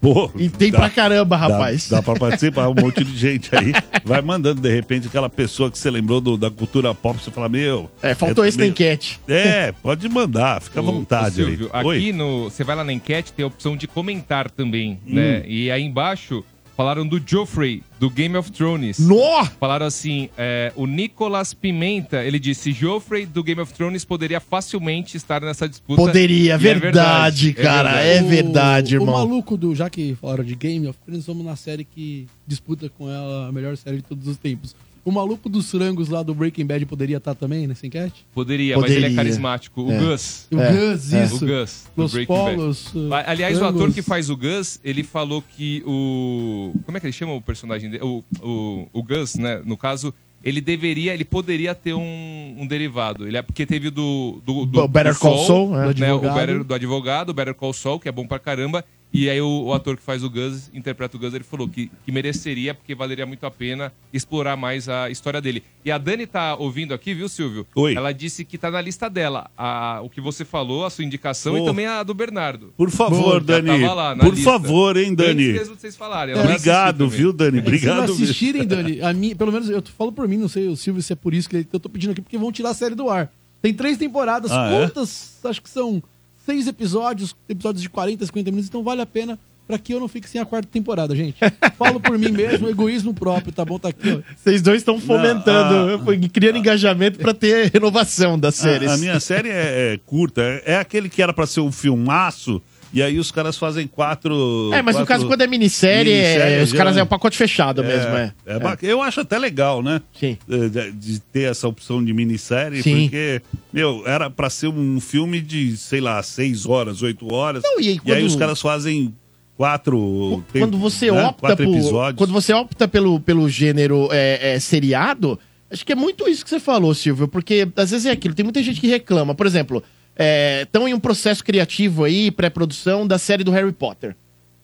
Pô, E tem dá- pra caramba, rapaz. Dá, dá pra participar, um monte de gente aí. Vai mandando, de repente, aquela pessoa que você lembrou do- da cultura pop, você fala, meu... É, faltou esse na meu- enquete. É, pode mandar, fica à vontade ô, Silvio, aí. Oi? aqui no. Você vai lá na enquete, tem a opção de comentar também, né? E aí embaixo falaram do Joffrey, do Game of Thrones. Nó! Falaram assim: é, o Nicolas Pimenta, ele disse: Joffrey do Game of Thrones poderia facilmente estar nessa disputa. Poderia, E é verdade, cara. É O- verdade, O irmão. maluco do. Já que falaram de Game of Thrones, vamos na série que disputa com ela a melhor série de todos os tempos. O maluco dos frangos lá do Breaking Bad poderia estar também nessa enquete? Poderia, mas ele Poderia. é carismático. O É. Gus. O É, Gus, é. isso. O Gus. do Los Bad. Polos. uh, Aliás, o frangos. ator que faz o Gus, ele falou que o. Como é que ele chama o personagem dele? O, o, o Gus, né? No caso, ele deveria, ele poderia ter um, um derivado. Ele é porque teve o do. do, do O Better do Call Saul, do né? né, o advogado. Better, do advogado, o Better Call Saul, que é bom pra caramba. E aí o, o ator que faz o Gus, interpreta o Gus, ele falou que, que mereceria, porque valeria muito a pena explorar mais a história dele. E a Dani tá ouvindo aqui, viu, Silvio? Oi. Ela disse que tá na lista dela. A, o que você falou, a sua indicação, Oh. e também a do Bernardo. Por favor, Dani. tava lá na Por lista. favor, hein, Dani. Antes mesmo de vocês falarem. vai Obrigado, viu, Dani? Se Obrigado. mesmo. assistirem, Dani, a mim, pelo menos eu falo por mim, não sei o Silvio se é por isso que eu tô pedindo aqui, porque vão tirar a série do ar. Tem três temporadas, Ah, é? quantas? Acho que são seis episódios, episódios de 40, 50 minutos, então vale a pena pra que eu não fique sem a quarta temporada, gente. Falo por mim mesmo, egoísmo próprio, tá bom? Tá aqui, ó. Vocês dois estão fomentando, criando engajamento pra ter renovação das séries. A, a minha série é, é curta, é, é aquele que era pra ser um filmaço, e aí os caras fazem quatro. É, mas no quatro caso, quando é minissérie, é- minissérie, os caras é um pacote fechado mesmo, é. É bac- Eu acho até legal, né? Sim. De, de- de ter essa opção de minissérie, Sim. porque, meu, era pra ser um filme de, sei lá, seis horas, oito horas. Não, e aí aí quando- os caras fazem quatro. quando você né? opta por, episódios. quando você opta pelo, pelo gênero é, é, seriado, acho que é muito isso que você falou, Silvio, porque às vezes é aquilo, tem muita gente que reclama. Por exemplo, estão em um processo criativo aí, pré-produção da série do Harry Potter.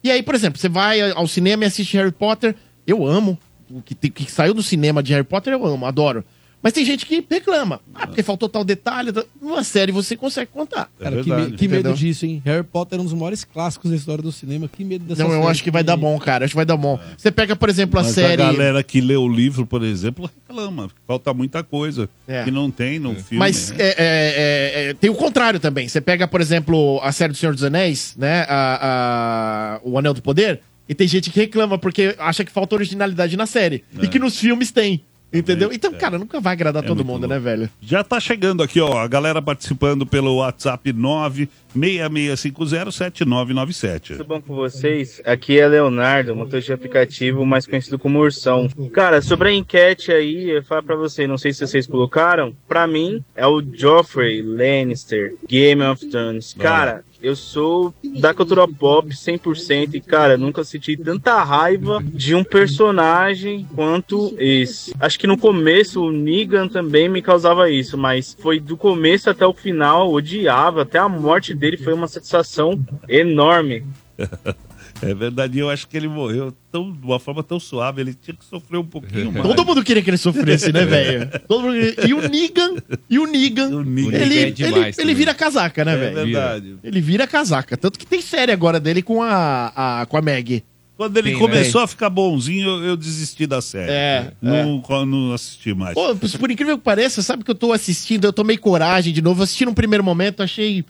E aí, por exemplo, você vai ao cinema e assiste Harry Potter, eu amo. O que, que saiu do cinema de Harry Potter eu amo, adoro. Mas tem gente que reclama. Ah, porque faltou tal detalhe. tal- Numa série você consegue contar. É Cara, que, me- que medo disso, hein? Harry Potter é um dos maiores clássicos da história do cinema. Que medo dessa Não, eu acho que vai dar bom, cara. Acho que vai dar bom. Você pega, por exemplo, a Mas série. a galera que lê o livro, por exemplo, reclama. Falta muita coisa É. que não tem no filme. Mas né? é, é, é, é, tem o contrário também. Você pega, por exemplo, a série do Senhor dos Anéis, né? A, a- o Anel do Poder, e tem gente que reclama porque acha que falta originalidade na série. É. E que nos filmes tem. Entendeu? Então, cara, nunca vai agradar todo mundo, né, velho? Já tá chegando aqui, ó, a galera participando pelo WhatsApp 966507997. Tudo bom com vocês? Aqui é Leonardo, motorista de aplicativo, mais conhecido como Ursão. Cara, sobre a enquete aí, eu falo pra vocês, não sei se vocês colocaram, pra mim é o Joffrey Lannister, Game of Thrones. Cara, eu sou da cultura pop 100% e, cara, nunca senti tanta raiva de um personagem quanto esse. Acho que no começo o Negan também me causava isso, mas foi do começo até o final, odiava, até a morte dele foi uma satisfação enorme. É verdade, eu acho que ele morreu tão, de uma forma tão suave, ele tinha que sofrer um pouquinho mais. Todo mundo queria que ele sofresse, né, velho? Todo mundo queria- E o Negan, e o Negan, Negan ele, é ele, demais ele vira casaca, né, É velho? verdade. Ele vira casaca. Tanto que tem série agora dele com a, a, com a Meg. Quando ele Tem, começou né? a ficar bonzinho, eu, eu desisti da série. É, Não, não assisti mais. Pô, por incrível que pareça, sabe que eu tô assistindo, eu tomei coragem de novo, assisti no primeiro momento, achei.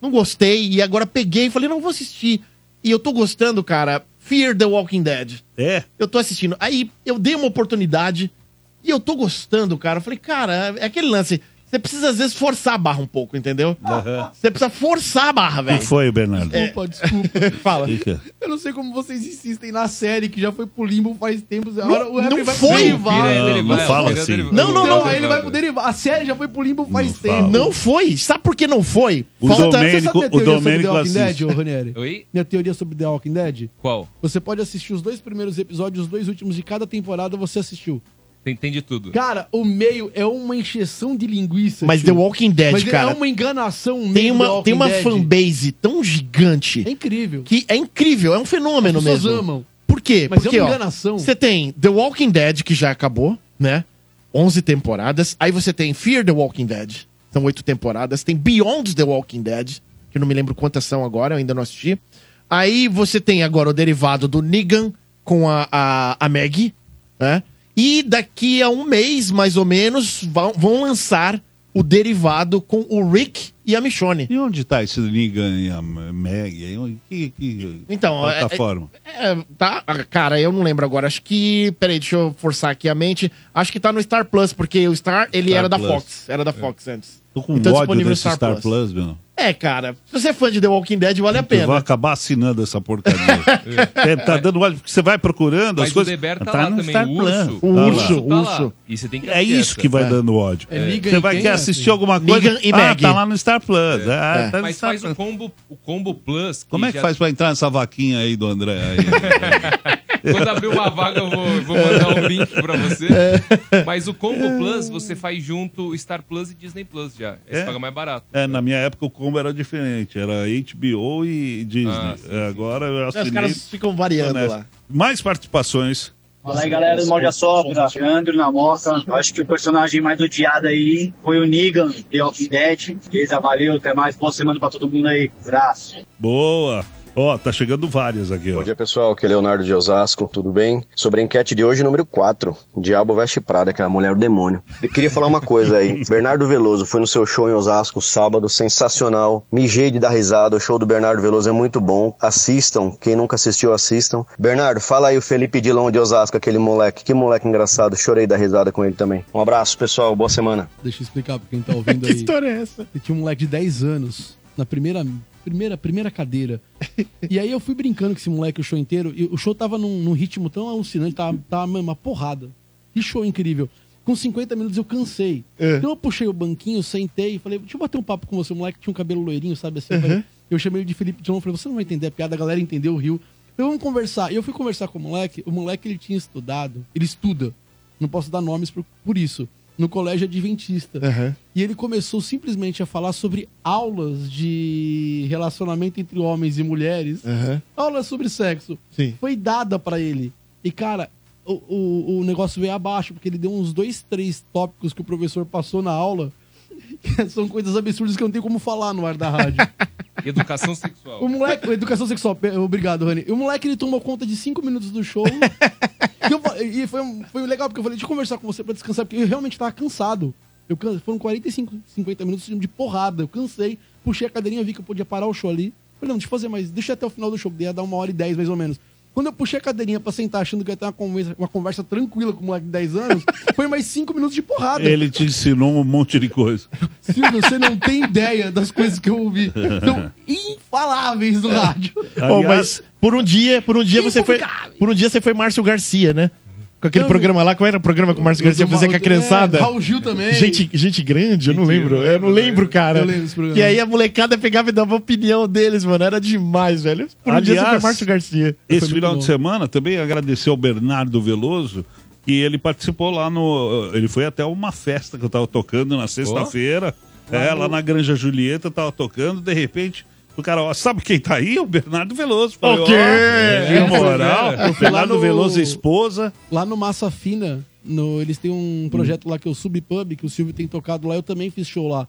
Não gostei, e agora peguei e falei, não vou assistir. E eu tô gostando, cara. Fear the Walking Dead. É? Eu tô assistindo. Aí eu dei uma oportunidade e eu tô gostando, cara. Eu falei, cara, é aquele lance. Você precisa, às vezes, forçar a barra um pouco, entendeu? Você precisa forçar a barra, O velho. que foi, Bernardo? É. Desculpa, desculpa. Fala. Fica. Eu não sei como vocês insistem na série que já foi pro limbo faz tempo. Não- Agora o Harry não vai foi. pro derivado. Não, não fala assim. Não, não, não. Aí ele vai pro derivado. A série já foi pro limbo faz tempo. Não foi. Sabe por que não foi? O Você sabe minha o teoria sobre The Walking Dead, assiste. ô Ranieri? Oi? Minha teoria sobre The Walking Dead? Qual? Você pode assistir os dois primeiros episódios, os dois últimos de cada temporada, você assistiu. Tem, tem de tudo. Cara, o meio é uma encheção de linguiça. Mas tio. The Walking Dead, Mas cara. É uma enganação Tem meio The uma, tem uma Dead. fanbase tão gigante. É incrível. Que é incrível, é um fenômeno As pessoas mesmo. amam. Por quê? Mas Porque, é uma enganação. Você tem The Walking Dead, que já acabou, né? 11 temporadas. Aí você tem Fear the Walking Dead, são oito temporadas. Tem Beyond the Walking Dead, que eu não me lembro quantas são agora, eu ainda não assisti. Aí você tem agora o derivado do Negan com a, a, a Maggie, né? E daqui a um mês, mais ou menos, vão, vão lançar o derivado com o Rick e a Michonne. E onde tá esse Negan e a Meg? Que, que Então, é- plataforma? É, tá, ah, cara, eu não lembro agora. Acho que. Peraí, deixa eu forçar aqui a mente. Acho que tá no Star Plus, porque o Star, ele Star era da Plus. Fox. Era da Fox antes. Tô com Então, ódio disponível no desse Star, Plus, meu. É, cara, se você é fã de The Walking Dead, vale a Eu vou pena. acabar assinando essa porcaria. É, tá dando ódio, porque você vai procurando Mas as coisas. o Deber tá, Tá lá no também, Star o Plus. urso. O Tá lá. urso, Tá lá. urso. E você tem que É isso que vai É. dando ódio. É Você vai querer é, assistir assim? alguma coisa. E ah, Maggie. tá lá no Star Plus. Ah, tá no Mas Star faz Plus. o combo, o combo Plus. Como é que já- faz pra entrar nessa vaquinha aí do André? Aí? Quando abrir uma vaga, eu vou, vou mandar um link pra você. É. Mas o Combo Plus, você faz junto Star Plus e Disney Plus já. Esse É? paga mais barato. É, na minha época o combo era diferente. Era HBO e Disney. Ah, sim, É, Agora eu Os assinei. caras ficam variando lá. Mais participações. Fala aí, galera do Molde Sopra, Andrew na Moca. Acho que o personagem mais odiado aí foi o Negan, The Walking Dead. Beleza, valeu, até mais. Boa semana pra todo mundo aí. Abraço. Boa. Ó, tá chegando várias aqui, ó. Bom dia, pessoal. Aqui é Leonardo de Osasco, tudo bem? Sobre a enquete de hoje, número 4. Diabo Veste Prada, que é a mulher do demônio. Eu queria falar uma coisa aí. Bernardo Veloso foi no seu show em Osasco, sábado, sensacional. Mijei de dar risada. O show do Bernardo Veloso é muito bom. Assistam. Quem nunca assistiu, assistam. Bernardo, fala aí o Felipe Dilon de Osasco, aquele moleque. Que moleque engraçado. Chorei da risada com ele também. Um abraço, pessoal. Boa semana. Deixa eu explicar pra quem tá ouvindo Que aí. história é essa? Eu tinha um moleque de 10 anos na primeira, primeira, primeira cadeira. E aí eu fui brincando com esse moleque o show inteiro. E o show tava num, num ritmo tão alucinante, tava, tava mano, uma porrada. Que show incrível. Com 50 minutos eu cansei. É. Então eu puxei o banquinho, sentei e falei, deixa eu bater um papo com você. O moleque tinha um cabelo loirinho, sabe assim? Eu, falei- eu chamei ele de Felipe John, falei, você não vai entender a piada, a galera entendeu, riu. Então vamos conversar. E eu fui conversar com o moleque, o moleque ele tinha estudado, ele estuda, não posso dar nomes por, por isso, no colégio adventista. E ele começou simplesmente a falar sobre aulas de relacionamento entre homens e mulheres. Aulas sobre sexo. Sim. Foi dada pra ele. E, cara, o, o, o negócio veio abaixo, porque ele deu uns dois, três tópicos que o professor passou na aula. São coisas absurdas que eu não tenho como falar no ar da rádio. Educação sexual. O moleque, educação sexual, obrigado, Rani. O moleque ele tomou conta de cinco minutos do show. e eu e foi, foi legal, porque eu falei, deixa eu conversar com você pra descansar, porque eu realmente tava cansado. Eu foram 45, 50 minutos de porrada. Eu cansei, puxei a cadeirinha, vi que eu podia parar o show ali. Falei, não, deixa eu fazer mais, deixa até o final do show, que ia dar uma hora e dez mais ou menos. Quando eu puxei a cadeirinha pra sentar, achando que ia ter uma conversa, uma conversa tranquila com o moleque de 10 anos, foi mais cinco minutos de porrada. Ele te ensinou um monte de coisa. Silvio, você não tem ideia das coisas que eu ouvi. São infaláveis no rádio. Ô, mas por um dia, por um dia você foi. Por um dia você foi Márcio Garcia, né? Com aquele Não, programa lá, qual era o programa que o Márcio Garcia fazia com a Raul- criançada? é, Raul Gil também. Gente, gente grande, eu não lembro. Eu não lembro, cara. Eu lembro desse programa. E aí a molecada pegava e dava a opinião deles, mano. Era demais, velho. Por um dia você foi Aliás, Márcio Garcia. Esse final bom. de semana também agradecer ao Bernardo Veloso, que ele participou lá no. Ele foi até uma festa que eu tava tocando na sexta-feira. É, lá na Granja Julieta, eu tava tocando, de repente. O cara, ó, sabe quem tá aí? O Bernardo Veloso. Falei, O quê? ó, É, que moral. eu fui lá Bernardo no- Veloso, esposa. Lá no Massa Fina, no- eles têm um projeto lá que é o Subpub, que o Silvio tem tocado lá, eu também fiz show lá.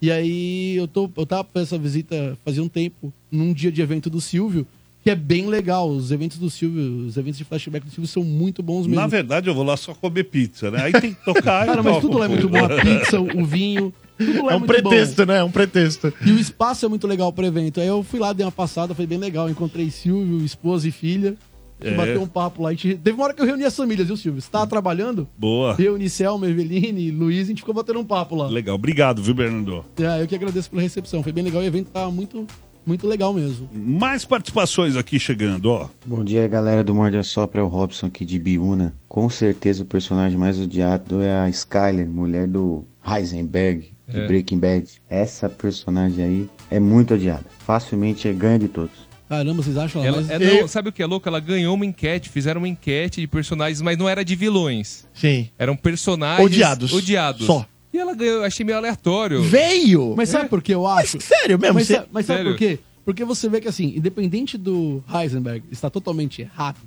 E aí eu, tô, eu tava pra essa visita fazia um tempo, num dia de evento do Silvio, que é bem legal. Os eventos do Silvio, os eventos de flashback do Silvio são muito bons mesmo. Na verdade, eu vou lá só comer pizza, né? Aí tem que tocar. Cara, mas toco, tudo lá é muito bom. A pizza, o vinho, tudo é, É um muito bom. pretexto, né? É um pretexto. E o espaço é muito legal pro evento. Aí eu fui lá, dei uma passada, foi bem legal. Encontrei Silvio, esposa e filha. A gente É. bateu um papo lá. Gente... Teve uma hora que eu reuni as famílias, viu, Silvio? Você tava trabalhando? Boa. Reuni Selma, Eveline, Luiz, a gente ficou batendo um papo lá. Legal, obrigado, viu, Bernardo? É, eu que agradeço pela recepção. Foi bem legal. O evento tava muito, muito legal mesmo. Mais participações aqui chegando, ó. Bom dia, galera do Morde a Sopra, é o Robson aqui de Biúna. Com certeza o personagem mais odiado é a Skyler, mulher do Heisenberg, de É. Breaking Bad. Essa personagem aí é muito odiada. Facilmente é ganha de todos. Caramba, vocês acham ela, Ela, mais... é, não, sabe o que é louco? Ela ganhou uma enquete, fizeram uma enquete de personagens, mas não era de vilões. Sim. Eram personagens Odiados. odiados. Só. E ela ganhou, eu achei meio aleatório. Veio! Mas sabe por que eu acho? sério mesmo? Mas, Você- mas sabe Sério? por quê? Porque você vê que, assim, independente do Heisenberg está totalmente errado,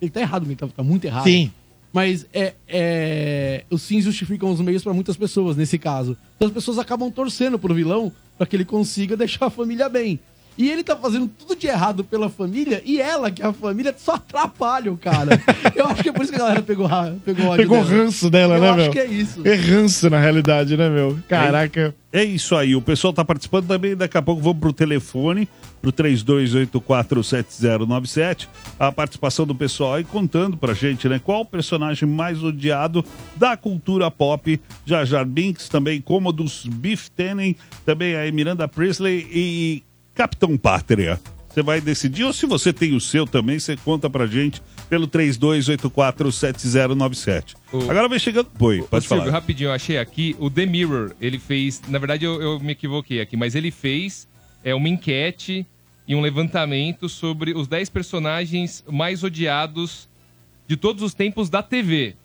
ele tá errado, ele tá, tá muito errado. Sim. Mas é, é, os fins justificam os meios pra muitas pessoas, nesse caso. Então as pessoas acabam torcendo pro vilão pra que ele consiga deixar a família bem. E ele tá fazendo tudo de errado pela família e ela, que é a família, só atrapalha o cara. Eu acho que é por isso que a galera pegou, pegou ódio Pegou dela. ranço dela, Eu né, acho meu? que é isso. É ranço, na realidade, né, meu? Caraca. É isso aí, o pessoal tá participando também. Daqui a pouco vamos pro telefone, pro 32847097. A participação do pessoal aí contando pra gente, né? Qual o personagem mais odiado da cultura pop? Jar Jar Binks, também Cômodos, Beef Tannen, também a Miranda Priestley e Capitão Pátria. Você vai decidir, ou se você tem o seu também, você conta pra gente pelo 32847097. O- Agora vai chegando. Oi, pode Silvio, falar. rapidinho, eu achei aqui, o The Mirror, ele fez, na verdade eu, eu me equivoquei aqui, mas ele fez é, uma enquete e um levantamento sobre os 10 personagens mais odiados de todos os tempos da TV.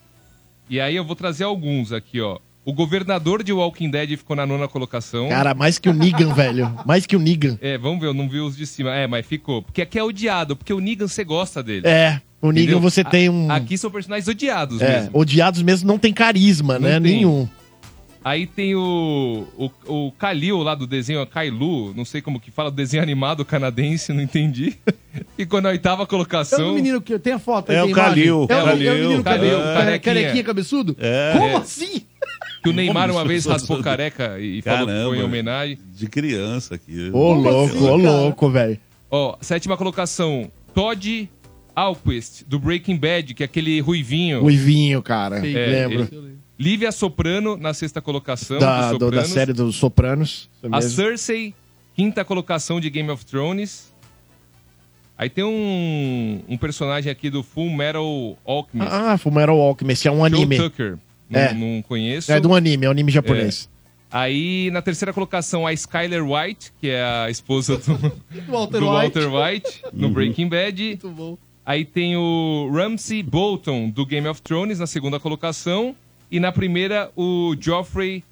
E aí eu vou trazer alguns aqui, ó. O governador de Walking Dead ficou na nona colocação. Cara, mais que o Negan, velho. Mais que o Negan. É, vamos ver, eu não vi os de cima. É, mas ficou. Porque aqui é odiado, porque o Negan você gosta dele. É, o Negan Entendeu? você tem um. Aqui são personagens odiados É, mesmo. odiados mesmo não tem carisma, Não né? tem. Nenhum. Aí tem o, o, o Kalil lá do desenho, Kailu, não sei como que fala, do desenho animado canadense, não entendi. Ficou na oitava É o colocação. menino que tem a foto aí, É o? Calil, É o, é o menino carequinha cabeçudo? É. Como É. assim? Que o Neymar uma vez raspou careca e falou que foi em homenagem. De criança aqui. Ô, louco, ô, louco, velho. Ó, sétima colocação, Todd Alquist, do Breaking Bad, que é aquele ruivinho. Ruivinho, cara. É, Lembro. ele- Lívia Soprano, na sexta colocação. Da, do- da série dos Sopranos. A mesmo. Cersei, quinta colocação de Game of Thrones. Aí tem um, um personagem aqui do Full Metal Alchemist. Ah, Fullmetal Alchemist, é um anime. Joe Tucker. Não, É. não conheço. É de um anime, é um anime japonês. Aí, na terceira colocação, a Skyler White, que é a esposa do, Walter do White. Walter White, no Uhum. Breaking Bad. Muito bom. Aí tem o Ramsey Bolton, do Game of Thrones, na segunda colocação. E na primeira, o Joffrey...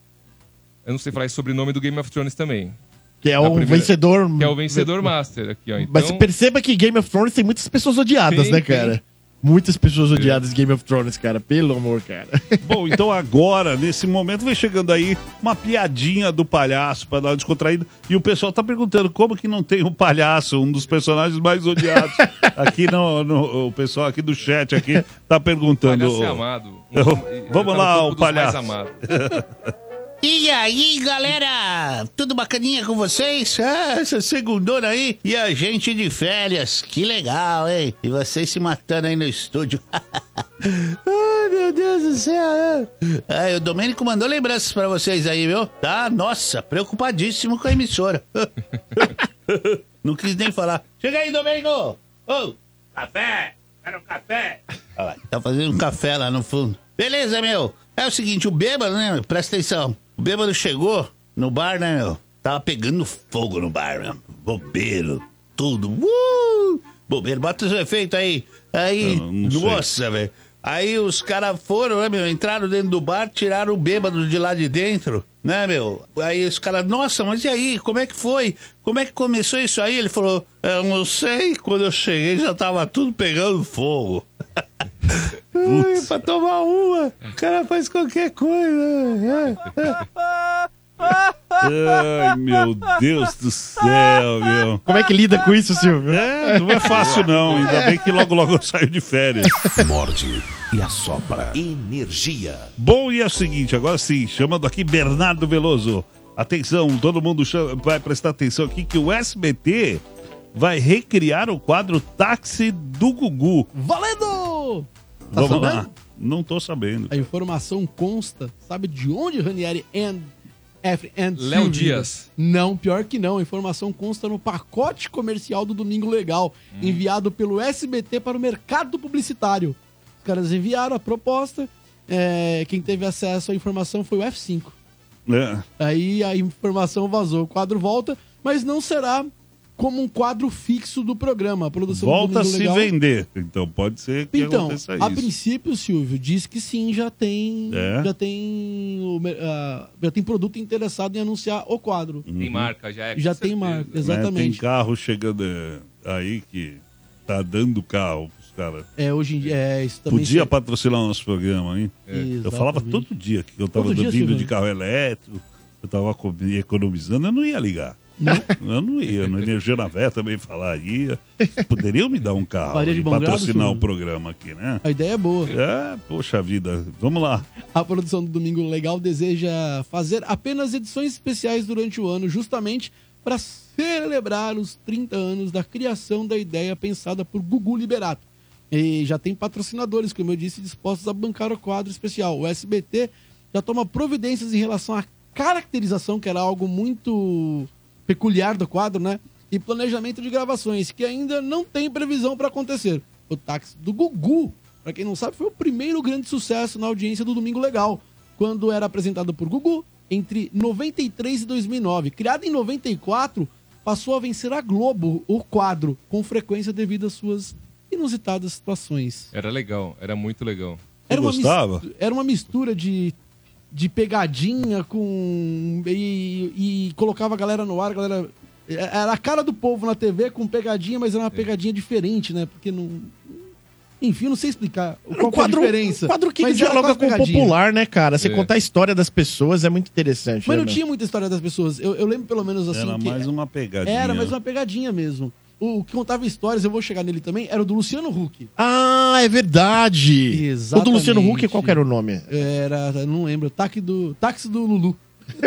Eu não sei falar esse sobrenome do Game of Thrones também. Que é o primeira- vencedor. Que é o vencedor master aqui, ó. Então, Mas perceba que Game of Thrones tem muitas pessoas odiadas, Tem, né, tem. Muitas pessoas odiadas Game of Thrones, cara. Pelo amor, cara. Bom, então agora, nesse momento, vem chegando aí uma piadinha do palhaço pra dar uma descontraída. E o pessoal tá perguntando como que não tem um palhaço, um dos personagens mais odiados. Aqui no, no- o pessoal aqui do chat aqui tá perguntando. Palhaço é amado. Vamos Tá lá, topo o dos mais palhaço. E aí, galera? Tudo bacaninha com vocês? Ah, essa segundona aí e a gente de férias. Que legal, hein? E vocês se matando aí no estúdio. Ai, meu Deus do céu. Ai, o Domênico mandou lembranças pra vocês aí, viu? Tá? Nossa, preocupadíssimo com a emissora. Não quis nem falar. Chega aí, Domênico! Ô, café! Quero café! Olha lá, tá fazendo um café lá no fundo. Beleza, meu. É o seguinte, o bêbado, né? Presta atenção. O bêbado chegou no bar, né, meu? Tava pegando fogo no bar, meu. Bobeiro, tudo. Uh! Bobeiro, bota os efeitos aí. Aí, não sei. nossa, velho. Aí os caras foram, né, meu? Entraram dentro do bar, tiraram o bêbado de lá de dentro, né, meu? Aí os caras, nossa, mas e aí? Como é que foi? Como é que começou isso aí? Ele falou, eu não sei. Quando eu cheguei já tava tudo pegando fogo. Ai, pra tomar uma, o cara faz qualquer coisa. Ai, meu Deus do céu, meu. Como é que lida com isso, Silvio? É, não é fácil não. Ainda bem que logo, logo eu saio de férias. Morde e assopra. Energia. Bom, e é o seguinte, agora sim, chamando aqui Bernardo Veloso. Atenção, todo mundo chama- vai prestar atenção aqui que o SBT vai recriar o quadro Táxi do Gugu. Valendo! Tá Vamos sabendo? lá. Não tô sabendo. A informação consta, sabe de onde Ranieri and F and Léo? Dias. Não, pior que não. A informação consta no pacote comercial do Domingo Legal, enviado pelo SBT para o mercado publicitário. Os caras enviaram a proposta. é, quem teve acesso à informação foi o F5. É. Aí a informação vazou. O quadro volta, mas não será como um quadro fixo do programa. A produção do Volta a se Legal- vender. Então pode ser que então, aconteça a isso. princípio, Silvio, diz que sim, já tem. É? Já tem. ah, já tem produto interessado em anunciar o quadro. Tem marca, já é. Já tem certeza. marca, Né, Tem exatamente. carro chegando é, aí que tá dando carro pros caras. É, hoje em dia. É, isso também Podia se- patrocinar o nosso programa, hein? É. Eu falava todo dia que eu tava Todo dia, vindo Silvio? de carro elétrico, eu tava co- economizando, eu não ia ligar. Eu não ia. No Energia na Vé também falaria. Poderiam me dar um carro Faria de e bom grado, patrocinar o programa aqui, né? A ideia é boa. É, poxa vida. Vamos lá. A produção do Domingo Legal deseja fazer apenas edições especiais durante o ano, justamente para celebrar os 30 anos da criação da ideia pensada por Gugu Liberato. E já tem patrocinadores, como eu disse, dispostos a bancar o quadro especial. O SBT já toma providências em relação à caracterização, que era algo muito peculiar do quadro, né? E planejamento de gravações, que ainda não tem previsão para acontecer. O táxi do Gugu, para quem não sabe, foi o primeiro grande sucesso na audiência do Domingo Legal, quando era apresentado por Gugu entre 93 e 2009. Criado em 94, passou a vencer a Globo, o quadro, com frequência devido às suas inusitadas situações. Era legal, era muito legal. Era uma, mis- era uma mistura de, de pegadinha com. E, e colocava a galera no ar, a galera. Era a cara do povo na TV com pegadinha, mas era uma pegadinha diferente, né? Porque não. Enfim, eu não sei explicar qual Um que é a quadro, diferença. um quadro que mas dialoga com o popular, né, cara? Você É. contar a história das pessoas é muito interessante. Mas né, não tinha muita história das pessoas. Eu, eu lembro pelo menos assim. Era que mais uma pegadinha. Era mais uma pegadinha mesmo. O, o que contava histórias, eu vou chegar nele também, era o do Luciano Huck. Ah, é verdade. Exatamente. O do Luciano Huck, qual que era o nome? Era, não lembro, táxi do, táxi do Lulu.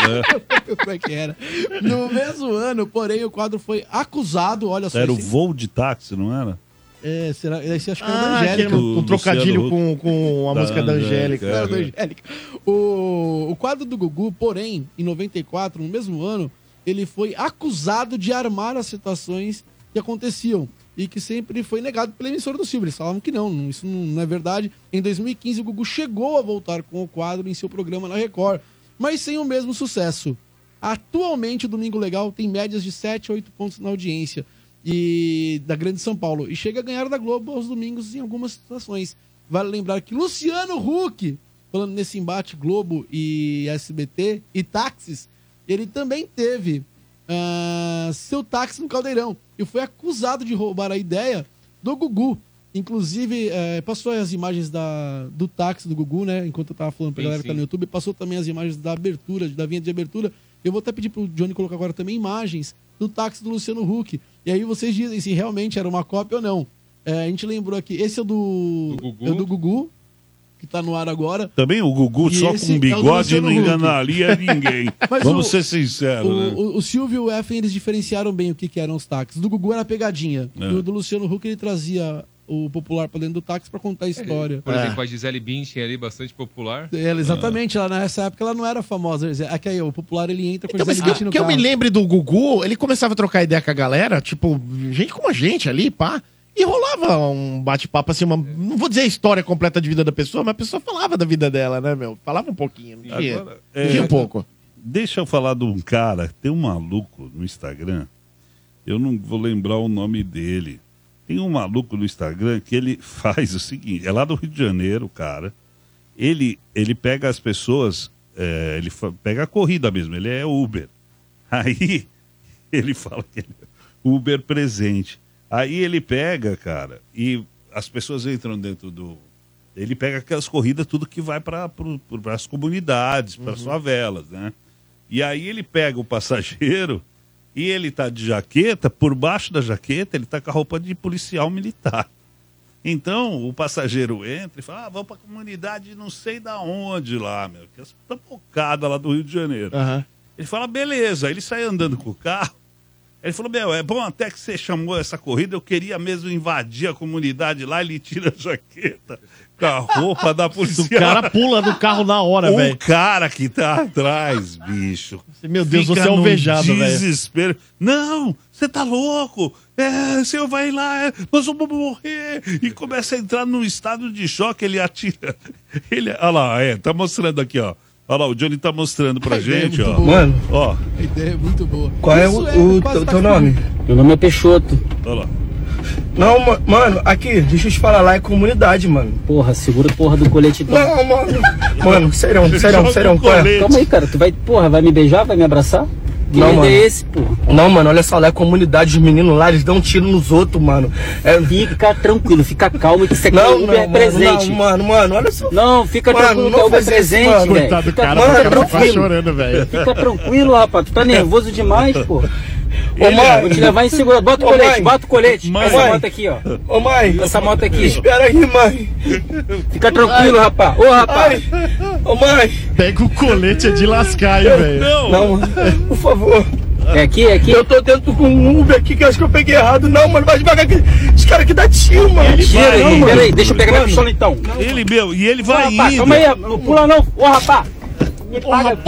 Como é que era? No mesmo ano, porém, o quadro foi acusado, olha só. Era o voo de táxi, não era? É, será? Esse acho que era Ah, da Angélica. que era um- um trocadilho com, com a Da música da Angélica, Angélica. Era é. da Angélica. O, o quadro do Gugu, porém, em 94, no mesmo ano, ele foi acusado de armar as situações que aconteciam e que sempre foi negado pela emissora do Silvio. Eles falavam que não, isso não é verdade. Em 2015, o Gugu chegou a voltar com o quadro em seu programa na Record, mas sem o mesmo sucesso. Atualmente, o Domingo Legal tem médias de 7 a 8 pontos na audiência e da Grande São Paulo e chega a ganhar da Globo aos domingos em algumas situações. Vale lembrar que Luciano Huck, falando nesse embate Globo e SBT e táxis, ele também teve ah, seu táxi no Caldeirão e foi acusado de roubar a ideia do Gugu. Inclusive, eh, passou as imagens da, do táxi do Gugu, né? Enquanto eu tava falando pra Sim, galera que tá no YouTube, passou também as imagens da abertura, da vinha de abertura. Eu vou até pedir pro Johnny colocar agora também imagens do táxi do Luciano Huck. E aí vocês dizem se realmente era uma cópia ou não. Eh, a gente lembrou aqui, esse é o do, Gugu. é do Gugu, que tá no ar agora. Também o Gugu E só esse com é o do bigode Luciano não enganaria ninguém. Mas Vamos o- ser sinceros, O, né? o, o Silvio e o Effen, eles diferenciaram bem o que, que eram os táxis. Do Gugu era pegadinha. É. E o do Luciano Huck, ele trazia o popular pra dentro do táxi pra contar a história. Por exemplo, a Gisele Bündchen ali, bastante popular. Ela, exatamente, ela nessa época ela não era famosa. Aqui aí, o popular ele entra com Então, a Gisele que, Bündchen no que eu me carro. lembre do Gugu, ele começava a trocar ideia com a galera, tipo, gente como a gente ali, pá. E rolava um bate-papo assim, uma, não vou dizer a história completa de vida da pessoa, mas a pessoa falava da vida dela, né, meu? Falava um pouquinho, não tinha, Agora, é, tinha um pouco. Deixa eu falar de um cara, tem um maluco no Instagram, eu não vou lembrar o nome dele. Tem um maluco no Instagram que ele faz o seguinte, é lá do Rio de Janeiro, o cara. Ele, ele pega as pessoas, é, ele pega a corrida mesmo, ele é Uber. Aí ele fala que ele é Uber presente. Aí ele pega, cara, e as pessoas entram dentro do. Ele pega aquelas corridas, tudo que vai para as comunidades, para as favelas, né? E aí ele pega o passageiro e ele tá de jaqueta, por baixo da jaqueta, ele tá com a roupa de policial militar. Então o passageiro entra e fala: ah, vamos para a comunidade não sei da onde lá, meu, que é essa bocada lá do Rio de Janeiro. Ele fala: beleza. Aí ele sai andando com o carro. Ele falou: Meu, é bom até que você chamou essa corrida. Eu queria mesmo invadir a comunidade lá. Ele tira a jaqueta com a roupa da polícia. O cara pula do carro na hora, O velho. cara que tá atrás, bicho. Meu Deus, você é alvejado, velho. Desespero. Não, você tá louco. É, você vai lá, é, nós vamos morrer. E começa a entrar num estado de choque. Ele atira. Ele, olha lá, é, tá mostrando aqui, ó. Olha lá, o Johnny tá mostrando pra A ideia é gente, muito ó. boa. Mano. Ó. A ideia é muito boa. Qual é Isso o, o quase teu, táxi teu nome? Meu nome é Peixoto. Olha lá. Não, ma- mano, aqui, deixa eu te falar, lá é comunidade, mano. Porra, segura a porra do colete então. Não, mano. Mano, serão, serão, serão. o qual é? Calma aí, cara. Tu vai, porra, vai me beijar? Vai me abraçar? Que Não, medo mano. é esse, porra? Não, mano, olha só, lá é comunidade, os meninos lá, eles dão um tiro nos outros, mano. É... Fica tranquilo, fica calmo que isso aqui Não, é Uber não, mano, presente. não, mano, mano, olha só. Não, fica Mano, tranquilo não que é Uber presente, mano. velho. Coitado do cara, ficar tranquilo. chorando, velho. Fica tranquilo, rapaz. Tu tá nervoso demais, pô. Ô, mãe. Vou te levar em segurança. Bota o Ô, colete, mãe. bota o colete. Mãe. Essa moto aqui, ó. Ô, mãe. Essa moto aqui. Espera aí, mãe. Fica tranquilo, rapaz. Ô, rapaz. Ai. Ô, mãe. Pega o colete é de lascar, velho. Não, mano, por favor. É aqui, é aqui? Eu tô dentro com um Uber aqui que eu acho que eu peguei errado. Não, mano, vai devagar aqui. Os caras aqui dá tiro, mano. Tira aí, Não, mano. peraí, deixa eu pegar minha Mano. pistola então. Ele, meu, e ele Ô, vai rapaz, indo. calma aí, não pula não. Ô, rapaz. Paga.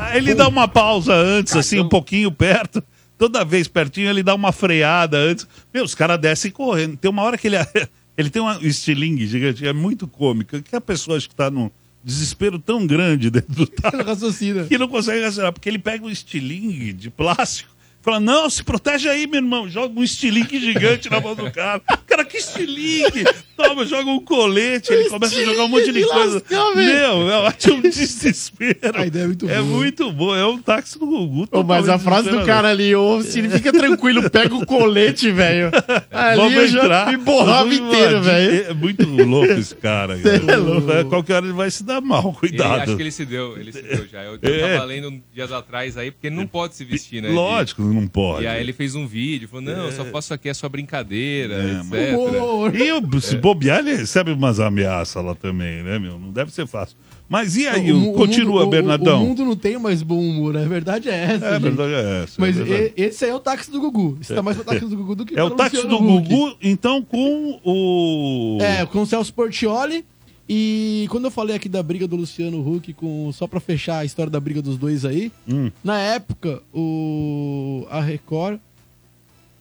Aí ele dá uma pausa antes, assim, um pouquinho perto. Toda vez pertinho, ele dá uma freada antes. Meu, os caras descem correndo. Tem uma hora que ele, ele tem um estilingue gigante, é muito cômico. Que a pessoa acho que tá num desespero tão grande dentro do Raciocina. que não consegue raciocinar. Porque ele pega um estilingue de plástico Fala, não, se protege aí, meu irmão. Joga um estilingue gigante na mão do cara. Cara, que estilingue? Toma, joga um colete. Ele começa a jogar um monte de coisa. Meu, é um desespero. A ideia é muito É boa. muito bom. É um táxi do Gugu. Ô, mas a frase do cara ali, ô, Cine, fica tranquilo, pega o colete, velho. Ali eu Vamos já entrar. me borrava inteiro, velho. É muito louco esse cara. É louco. É, Qualquer hora ele vai se dar mal, Ele, cuidado. acho que ele se deu, ele se deu já. Eu, eu É. tava lendo dias atrás aí, porque ele não pode se vestir, né? Lógico, não pode. E aí ele fez um vídeo, falou, não, eu só faço aqui, é só brincadeira, É, etc. E o- se bobear, ele recebe umas ameaças lá também, né, meu? Não deve ser fácil. Mas e aí, O mu- o continua, mundo- o- Bernardão? O, mundo não tem mais bom humor, a verdade é essa. É, a gente. verdade é essa. Mas é verdade. e- esse aí é o táxi do Gugu. Isso tá mais pro táxi do Gugu do que É o para táxi Luciano do Huck. Gugu, então, com o... É, com o Celso Portioli. E quando eu falei aqui da briga do Luciano Huck, com, só pra fechar a história da briga dos dois aí, Hum. na época, o, a Record.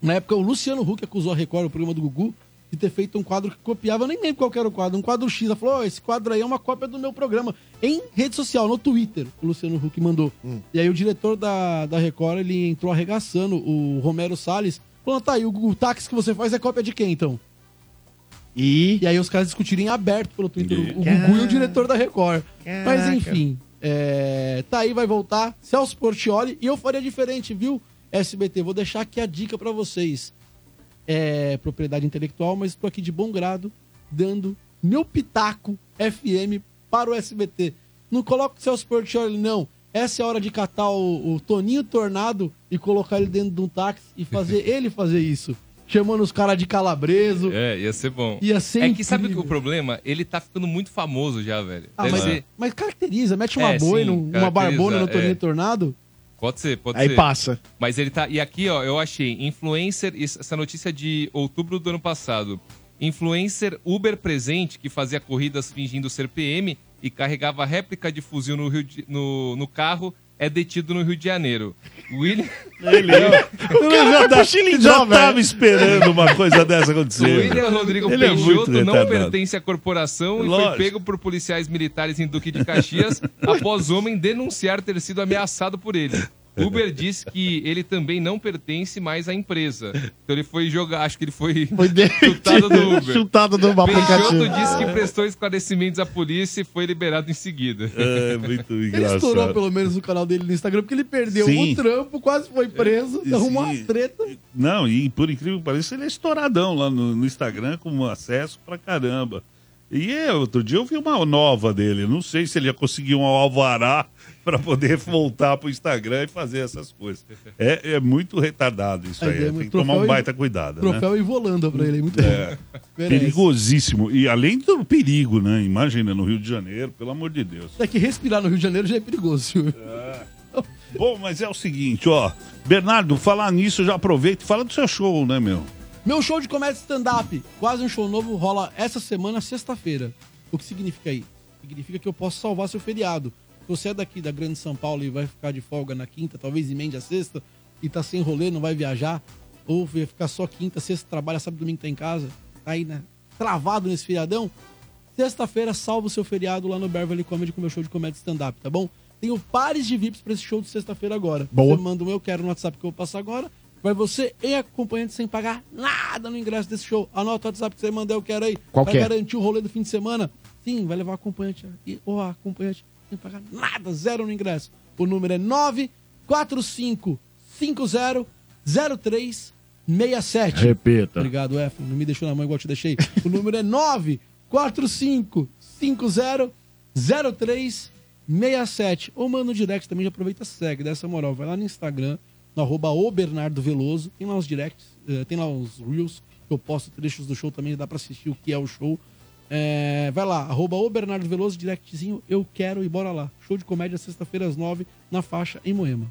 Na época, o Luciano Huck acusou a Record, o programa do Gugu, de ter feito um quadro que copiava, nem lembro qual que era o quadro, um quadro X. Ela falou: "Ó, esse quadro aí é uma cópia do meu programa. Em rede social, no Twitter, o Luciano Huck mandou. E aí o diretor da, da Record, ele entrou arregaçando o Romero Salles, falando: tá, e o, o táxi que você faz é cópia de quem então? E, aí os caras discutirem em aberto pelo Twitter, o Gugu e o diretor da Record. Mas Caraca. enfim, é, tá aí, vai voltar. Celso Portioli, e eu faria diferente, viu? SBT, vou deixar aqui a dica pra vocês. É propriedade intelectual, mas estou aqui de bom grado, dando meu pitaco FM para o SBT. Não coloca o Celso Portioli, não. Essa é a hora de catar o, o Toninho Tornado e colocar ele dentro de um táxi e fazer ele fazer isso. Chamando os caras de calabreso. É, ia ser bom. Ia ser É que sabe incrível. o problema? Ele tá ficando muito famoso já, velho. Ah, mas, ser... mas caracteriza, mete uma É, boi, sim, num- uma barbona no é. Toninho Tornado. Pode ser, pode Aí ser. passa. Mas ele tá. E aqui, ó, eu achei. Influencer. Essa notícia é de outubro do ano passado. Influencer Uber presente, que fazia corridas fingindo ser PM e carregava réplica de fuzil no, Rio de- no, no carro, é detido no Rio de Janeiro. William. Ele, o cara já, tá, já tava esperando uma coisa dessa O acontecer. William Rodrigo Ele é Peixoto não retardado. pertence à corporação e Lógico. foi pego por policiais militares em Duque de Caxias após homem denunciar ter sido ameaçado por ele. Uber disse que ele também não pertence mais à empresa. Então ele foi jogar, acho que ele foi, chutado do Uber. Chutado do aplicativo. Peixoto disse que prestou esclarecimentos à polícia e foi liberado em seguida. É, muito Ele estourou pelo menos o canal dele no Instagram, porque ele perdeu Sim. o trampo, quase foi preso, arrumou uma treta. Não, e por incrível que pareça, ele é estouradão lá no, no Instagram, com acesso pra caramba. E é, outro dia eu vi uma nova dele. Não sei se ele ia conseguir um alvará pra poder voltar pro Instagram e fazer essas coisas. É, é muito retardado isso Aí, é Tem muito que tomar um e- baita cuidado. Troféu né? e volanda pra ele, é muito É. Perigosíssimo. E além do perigo, né? Imagina, no Rio de Janeiro, pelo amor de Deus. É que respirar no Rio de Janeiro já é perigoso. viu? Bom, mas é o seguinte, ó. Bernardo, falar nisso, já aproveita e fala do seu show, né, meu? Meu show de comédia stand-up, quase um show novo, rola essa semana, sexta-feira. O que significa aí? Significa que eu posso salvar seu feriado. Se você é daqui da Grande São Paulo e vai ficar de folga na quinta, talvez emende a sexta, e tá sem rolê, não vai viajar, ou vai ficar só quinta, sexta, trabalha, sábado, domingo tá em casa, tá aí, né? Travado nesse feriadão. Sexta-feira, salva o seu feriado lá no Beverly Comedy com meu show de comédia stand-up, tá bom? Tenho pares de VIPs pra esse show de sexta-feira agora. Boa. Você manda um eu quero no WhatsApp que eu vou passar agora. Vai você e acompanhante sem pagar nada no ingresso desse show. Anota o WhatsApp que você manda eu quero aí. Qual vai que é? garantir o rolê do fim de semana. Sim, vai levar acompanhante e ou a acompanhante sem pagar nada, zero no ingresso. O número é 945500367. Repita. Obrigado, F. Não me deixou na mão igual eu te deixei. O número é 945500367. Ou manda no direct também, já aproveita e segue. Dessa moral, vai lá no Instagram, no arroba o Bernardo Veloso. Tem lá os directs, eh, tem lá os reels que eu posto trechos do show também, dá pra assistir o que é o show. É, vai lá, arroba o Bernardo Veloso, directzinho, eu quero e bora lá. Show de comédia, sexta-feira às nove, na faixa em Moema.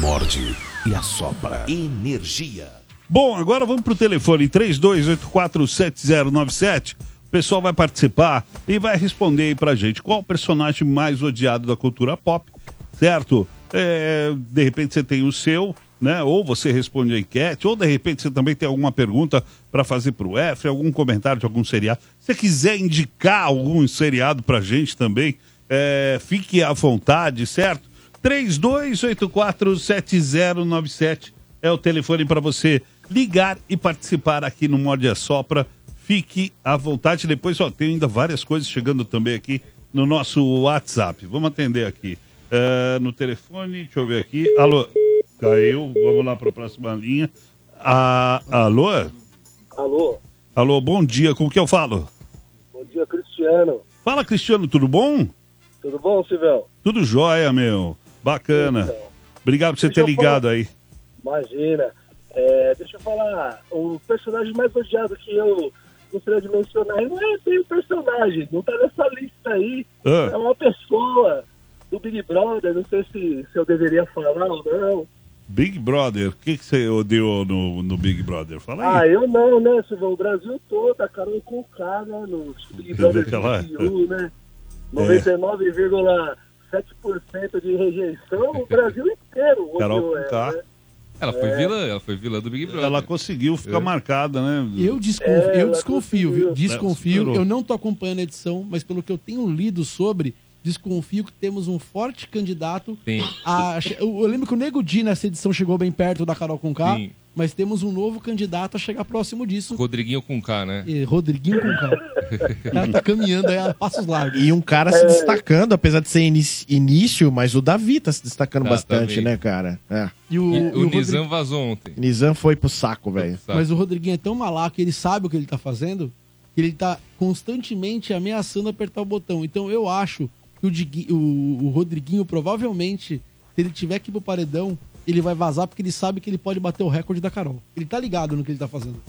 Morde e assopra. Energia. Bom, agora vamos pro telefone 32847097. O pessoal vai participar e vai responder aí pra gente qual o personagem mais odiado da cultura pop, certo? É, de repente você tem o seu, né? Ou você responde a enquete, ou de repente você também tem alguma pergunta para fazer pro F, algum comentário de algum seriado. Se você quiser indicar algum seriado pra gente também, é, fique à vontade, certo? 32847097 é o telefone para você ligar e participar aqui no Morde a Sopra. Fique à vontade. Depois, ó, tem ainda várias coisas chegando também aqui no nosso WhatsApp. Vamos atender aqui. É, no telefone, deixa eu ver aqui. Alô, caiu. Vamos lá para a próxima linha. Ah, alô? Alô, Alô, bom dia. Com que eu falo? bom dia, Cristiano. Fala, Cristiano, tudo bom? Tudo bom, Silvão? Tudo jóia, meu. Bacana. Obrigado por você ter eu falar- ligado aí. Imagina. É, deixa eu falar, o personagem mais odiado que eu gostaria de mencionar não é bem personagem, não tá nessa lista aí. Ah. É uma pessoa do Big Brother, não sei se, se eu deveria falar ou não. Big Brother, o que, que você odiou no, no Big Brother? Fala Ah, aí. eu não, né, Silvão? O Brasil todo, a Carol com K, né, no Big Brother Aquela- 21, né? É. 99,7% de rejeição, o Brasil inteiro Carol odiou com ela, K. né? Ela foi É. vilã, ela foi vilã do Big Brother. Ela conseguiu ficar É. marcada, né? Eu, desconfio, É, eu desconfio, viu? conseguiu. Desconfio. Superou. Eu não tô acompanhando a edição, mas pelo que eu tenho lido sobre, desconfio que temos um forte candidato Sim. a. Eu, lembro que o Nego Di nessa edição chegou bem perto da Carol Conká, Sim. mas temos um novo candidato a chegar próximo disso. Rodriguinho com K, né? E Rodriguinho Conká. O cara tá caminhando aí a passos largos. E um cara É. se destacando, apesar de ser início, mas o Davi tá se destacando Tá, bastante, também. né, cara? É. E o, E e o Rodrigo- Nizam vazou ontem. Nizam foi pro saco, velho. Mas o Rodriguinho é tão malaco, ele sabe o que ele tá fazendo, que ele tá constantemente ameaçando apertar o botão. Então eu acho que o, o- o Rodriguinho, provavelmente, se ele tiver que ir pro paredão, ele vai vazar porque ele sabe que ele pode bater o recorde da Carol. Ele tá ligado no que ele tá fazendo.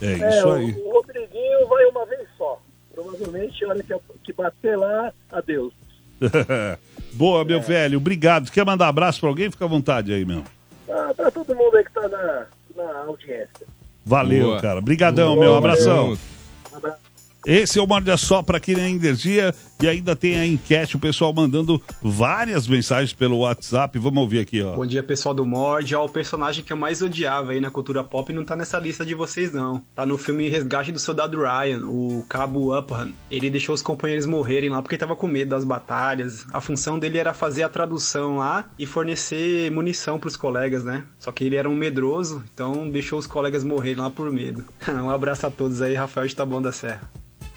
É É, isso o- aí. O Rodriguinho vai uma vez só. Provavelmente, a hora que, que bater lá, adeus. Boa, meu velho. Obrigado. Quer mandar abraço pra alguém? Fica à vontade aí, meu. Ah, pra todo mundo aí que tá na, na audiência. Valeu, Boa. cara. Obrigadão, Boa, meu. valeu. Abração. Abraço. Esse é o Morde a Sopra aqui na Energia e ainda tem a enquete, o pessoal mandando várias mensagens pelo WhatsApp. Vamos ouvir aqui, ó. Bom dia, pessoal do Mord. Ó, o personagem que eu mais odiava aí na cultura pop não tá nessa lista de vocês, não. Tá no filme Resgate do Soldado Ryan, o Cabo Upham. Ele deixou os companheiros morrerem lá porque tava com medo das batalhas. A função dele era fazer a tradução lá e fornecer munição pros colegas, né? Só que ele era um medroso, então deixou os colegas morrerem lá por medo. um abraço a todos aí, Rafael de Taboão da Serra.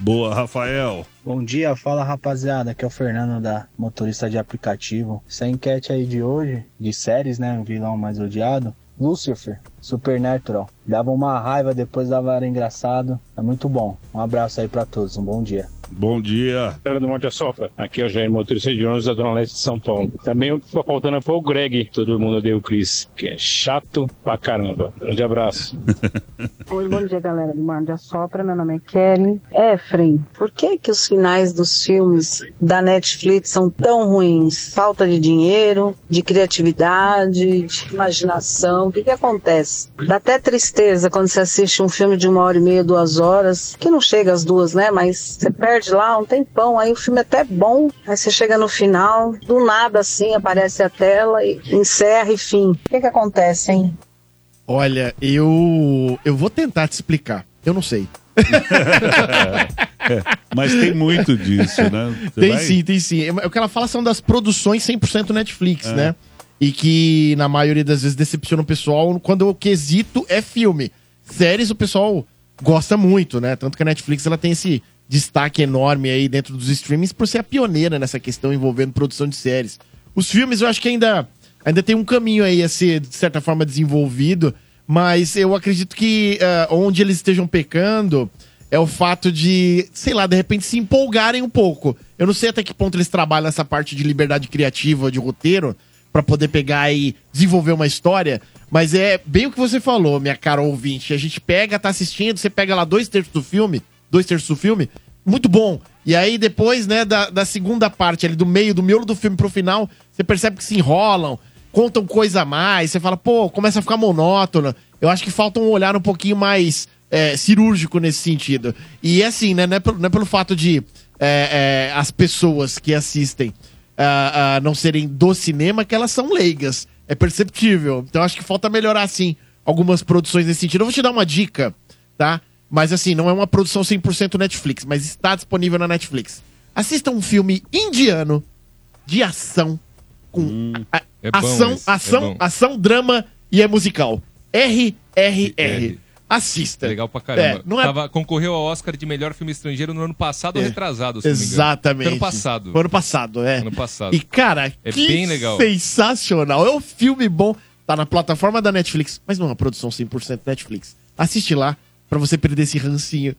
Boa, Rafael. Bom dia, fala rapaziada, aqui é o Fernando da motorista de aplicativo. Essa enquete aí de hoje, de séries, né, o vilão mais odiado, Lucifer, Supernatural. Dava uma raiva, depois dava era engraçado. É muito bom. Um abraço aí pra todos, um bom dia. Bom dia. Galera do Monte Sopra, aqui é o Jair, motorista de ônibus da Zona Leste de São Paulo. Também o que ficou faltando foi o Greg, todo mundo odeia o Chris, que é chato pra caramba. Grande abraço. Oi, bom dia, galera do de Assopra. Meu nome é Kelly. Efren, por que que os finais dos filmes da Netflix são tão ruins? Falta de dinheiro, de criatividade, de imaginação. O que que acontece? Dá até tristeza quando você assiste um filme de uma hora e meia, duas horas, que não chega às duas, né? Mas você perde lá um tempão, aí o filme é até bom, aí você chega no final, do nada assim, aparece a tela e encerra e fim. O que que acontece, hein? Olha, eu eu vou tentar te explicar. Eu não sei. É, mas tem muito disso, né? Você tem vai- sim, tem sim. É, O que ela fala são das produções 100% Netflix, É. né? E que na maioria das vezes decepciona o pessoal quando o quesito é filme. Séries o pessoal gosta muito, né? Tanto que a Netflix ela tem esse destaque enorme aí dentro dos streamings por ser a pioneira nessa questão envolvendo produção de séries. Os filmes eu acho que ainda, ainda tem um caminho aí a ser, de certa forma, desenvolvido, mas eu acredito que ah, onde eles estejam pecando é o fato de, sei lá, de repente se empolgarem um pouco. Eu não sei até que ponto eles trabalham essa parte de liberdade criativa, de roteiro, pra poder pegar e desenvolver uma história, mas é bem o que você falou, minha cara ouvinte. A gente pega, tá assistindo, você pega lá dois terços do filme, dois terços do filme, muito bom. E aí depois, né, da, da segunda parte ali, do meio, do miolo do filme pro final, você percebe que se enrolam, contam coisa a mais, você fala, pô, começa a ficar monótono. Eu acho que falta um olhar um pouquinho mais é, cirúrgico nesse sentido. E assim, né, não é pelo, não é pelo fato de é, é, as pessoas que assistem ah, não serem do cinema que elas são leigas. É perceptível. Então acho que falta melhorar, sim, algumas produções nesse sentido. Eu vou te dar uma dica, tá? Mas assim, não é uma produção 100% Netflix, mas está disponível na Netflix. Assista um filme indiano de ação com a- É ação, é ação, bom. ação, drama e é musical. RRR. Assista. Legal pra caramba. É, não é Tava- concorreu ao Oscar de melhor filme estrangeiro no ano passado ou É. retrasado, se. Exatamente. Ano passado. Ano passado, é. Ano passado. E, cara, É que bem legal. sensacional. É um filme bom. Tá na plataforma da Netflix, mas não é uma produção 100% Netflix. Assiste lá pra você perder esse rancinho.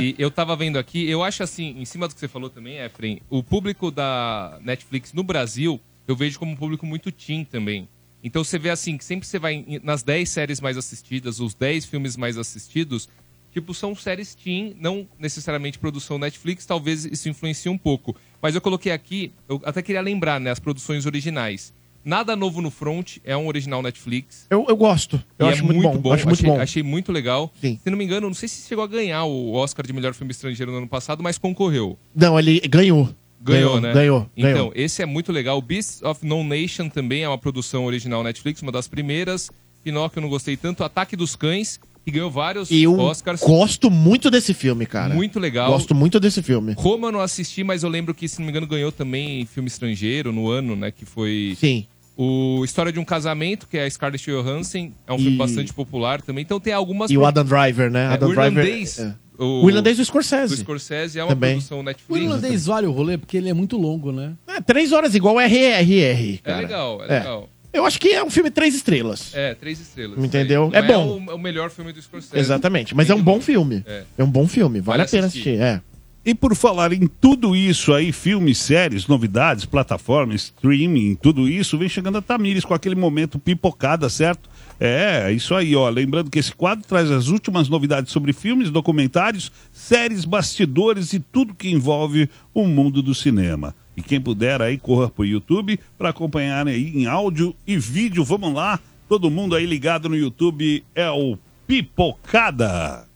E eu tava vendo aqui, eu acho assim, em cima do que você falou também, Efren, o público da Netflix no Brasil, eu vejo como um público muito teen também. Então você vê assim, que sempre você vai nas 10 séries mais assistidas, os 10 filmes mais assistidos, tipo, são séries teen, não necessariamente produção Netflix, talvez isso influencie um pouco. Mas eu coloquei aqui, eu até queria lembrar, né, as produções originais. Nada Novo no Front é um original Netflix. Eu, eu gosto. Eu E acho é muito, bom. Acho muito achei, bom. achei muito legal. Sim. Se não me engano, não sei se chegou a ganhar o Oscar de melhor filme estrangeiro no ano passado, mas concorreu. Não, ele ganhou. Ganhou, né? Ganhou. Então, ganhou. esse é muito legal. Beasts of No Nation também é uma produção original Netflix, uma das primeiras. Pinóquio eu não gostei tanto. Ataque dos Cães, que ganhou vários eu Oscars. gosto muito desse filme, cara. Muito legal. Gosto muito desse filme. Roma eu não assisti, mas eu lembro que, se não me engano, ganhou também filme estrangeiro no ano, né? Que foi. Sim. O História de um Casamento, que é a Scarlett Johansson, é um E- filme bastante popular também. Então tem algumas. E o Adam Driver, né? É, Adam o Driver. irlandês. é. O, O irlandês do Scorsese. Do Scorsese é uma Também. produção Netflix. O irlandês vale o rolê porque ele é muito longo, né? É, três horas igual RRR, É cara. legal, é, legal. Eu acho que é um filme três estrelas. É, três estrelas. Entendeu? Não É bom. o, o melhor filme do Scorsese. Exatamente. Mas é um bom filme. É. É um bom filme. Vale, Vale a pena assistir. assistir. É. E por falar em tudo isso aí, filmes, séries, novidades, plataformas, streaming, tudo isso, vem chegando a Tamires com aquele momento pipocada, certo? É, isso aí, ó. Lembrando que esse quadro traz as últimas novidades sobre filmes, documentários, séries, bastidores e tudo que envolve o mundo do cinema. E quem puder aí, corra pro YouTube para acompanhar aí em áudio e vídeo. Vamos lá, todo mundo aí ligado no YouTube é o Pipocada.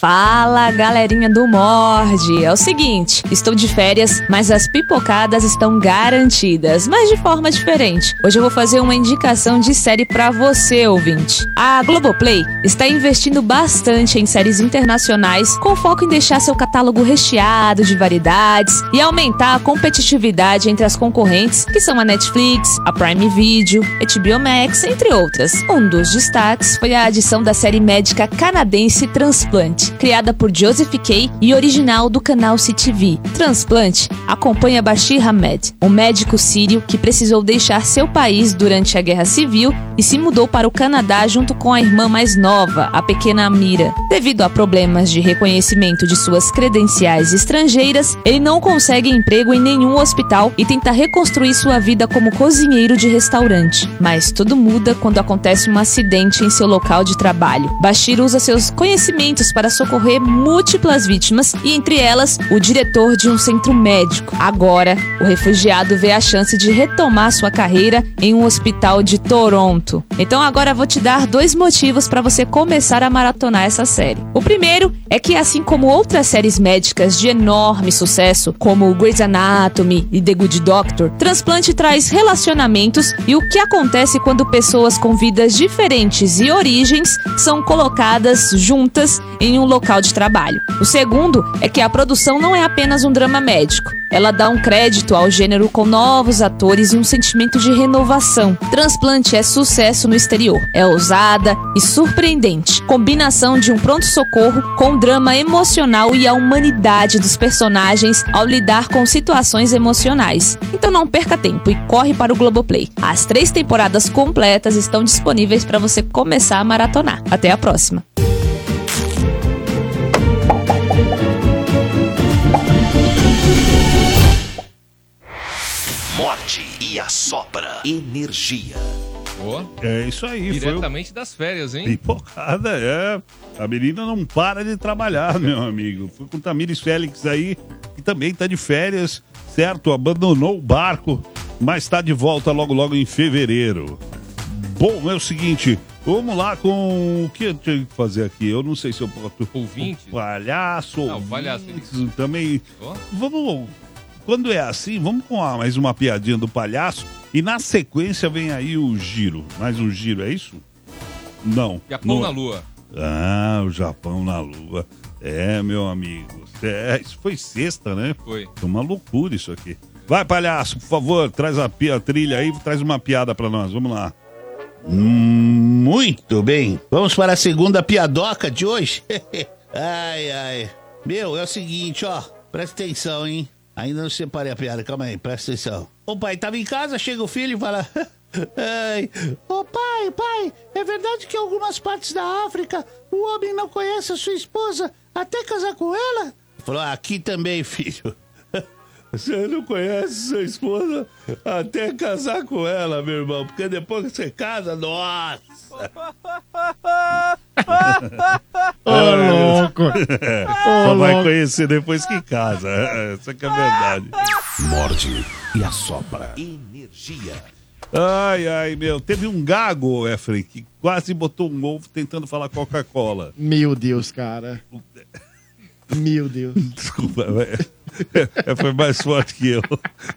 Fala, galerinha do Morde! É o seguinte, estou de férias, mas as pipocadas estão garantidas, mas de forma diferente. Hoje eu vou fazer uma indicação de série pra você, ouvinte. A Globoplay está investindo bastante em séries internacionais, com foco em deixar seu catálogo recheado de variedades e aumentar a competitividade entre as concorrentes, que são a Netflix, a Prime Video, HBO Max, entre outras. Um dos destaques foi a adição da série médica canadense Transplante, criada por Joseph Kay e original do canal CTV. Transplante acompanha Bashir Ahmed, um médico sírio que precisou deixar seu país durante a Guerra Civil e se mudou para o Canadá junto com a irmã mais nova, a pequena Amira. Devido a problemas de reconhecimento de suas credenciais estrangeiras, ele não consegue emprego em nenhum hospital e tenta reconstruir sua vida como cozinheiro de restaurante. Mas tudo muda quando acontece um acidente em seu local de trabalho. Bashir usa seus conhecimentos para socorrer múltiplas vítimas e entre elas o diretor de um centro médico. Agora, o refugiado vê a chance de retomar sua carreira em um hospital de Toronto. Então agora vou te dar dois motivos para você começar a maratonar essa série. O primeiro é que assim como outras séries médicas de enorme sucesso, como Grey's Anatomy e The Good Doctor, Transplante traz relacionamentos e o que acontece quando pessoas com vidas diferentes e origens são colocadas juntas em um local de trabalho. O segundo é que a produção não é apenas um drama médico. Ela dá um crédito ao gênero com novos atores e um sentimento de renovação. Transplante é sucesso no exterior. É ousada e surpreendente. Combinação de um pronto-socorro com drama emocional e a humanidade dos personagens ao lidar com situações emocionais. Então não perca tempo e corre para o Globoplay. As três temporadas completas estão disponíveis para você começar a maratonar. Até a próxima. Morde e assopra energia. É isso aí, foi o Diretamente das férias, hein? Pipocada, é. A menina não para de trabalhar, meu amigo. Fui com o Tamires Félix aí, que também tá de férias, certo? Abandonou o barco, mas está de volta logo, logo em fevereiro. Bom, é o seguinte, vamos lá com o que eu tenho que fazer aqui. Eu não sei se eu posso. Ouvinte? Palhaço, Não, palhaço, ouvintes, também. Ó. Vamos. Quando é assim, vamos com a- mais uma piadinha do palhaço. E na sequência vem aí o giro. Mais um giro, é isso? Não. Japão não- na Lua. Ah, o Japão na Lua. É, meu amigo. É, isso foi sexta, né? Foi. uma loucura isso aqui. Vai, palhaço, por favor, traz a, pi- a trilha aí, traz uma piada pra nós. Vamos lá. Muito bem. Vamos para a segunda piadoca de hoje. ai, ai. Meu, é o seguinte, ó. Presta atenção, hein? Ainda não separei a piada, calma aí, presta atenção. O pai tava em casa, chega o filho e fala. Ai, ô pai, pai, é verdade que em algumas partes da África o homem não conhece a sua esposa até casar com ela? Falou, aqui também, filho. Você não conhece sua esposa até casar com ela, meu irmão, porque depois que você casa, nossa! Ô, louco. É, Ô, Só vai louco. conhecer depois que casa. É, Essa que é a verdade. Morde e assopra. Energia. Ai, ai, meu. Teve um gago, Efraim, que quase botou um ovo tentando falar Coca-Cola. Meu Deus, cara. Meu Deus. Desculpa, é, é, foi mais forte que eu.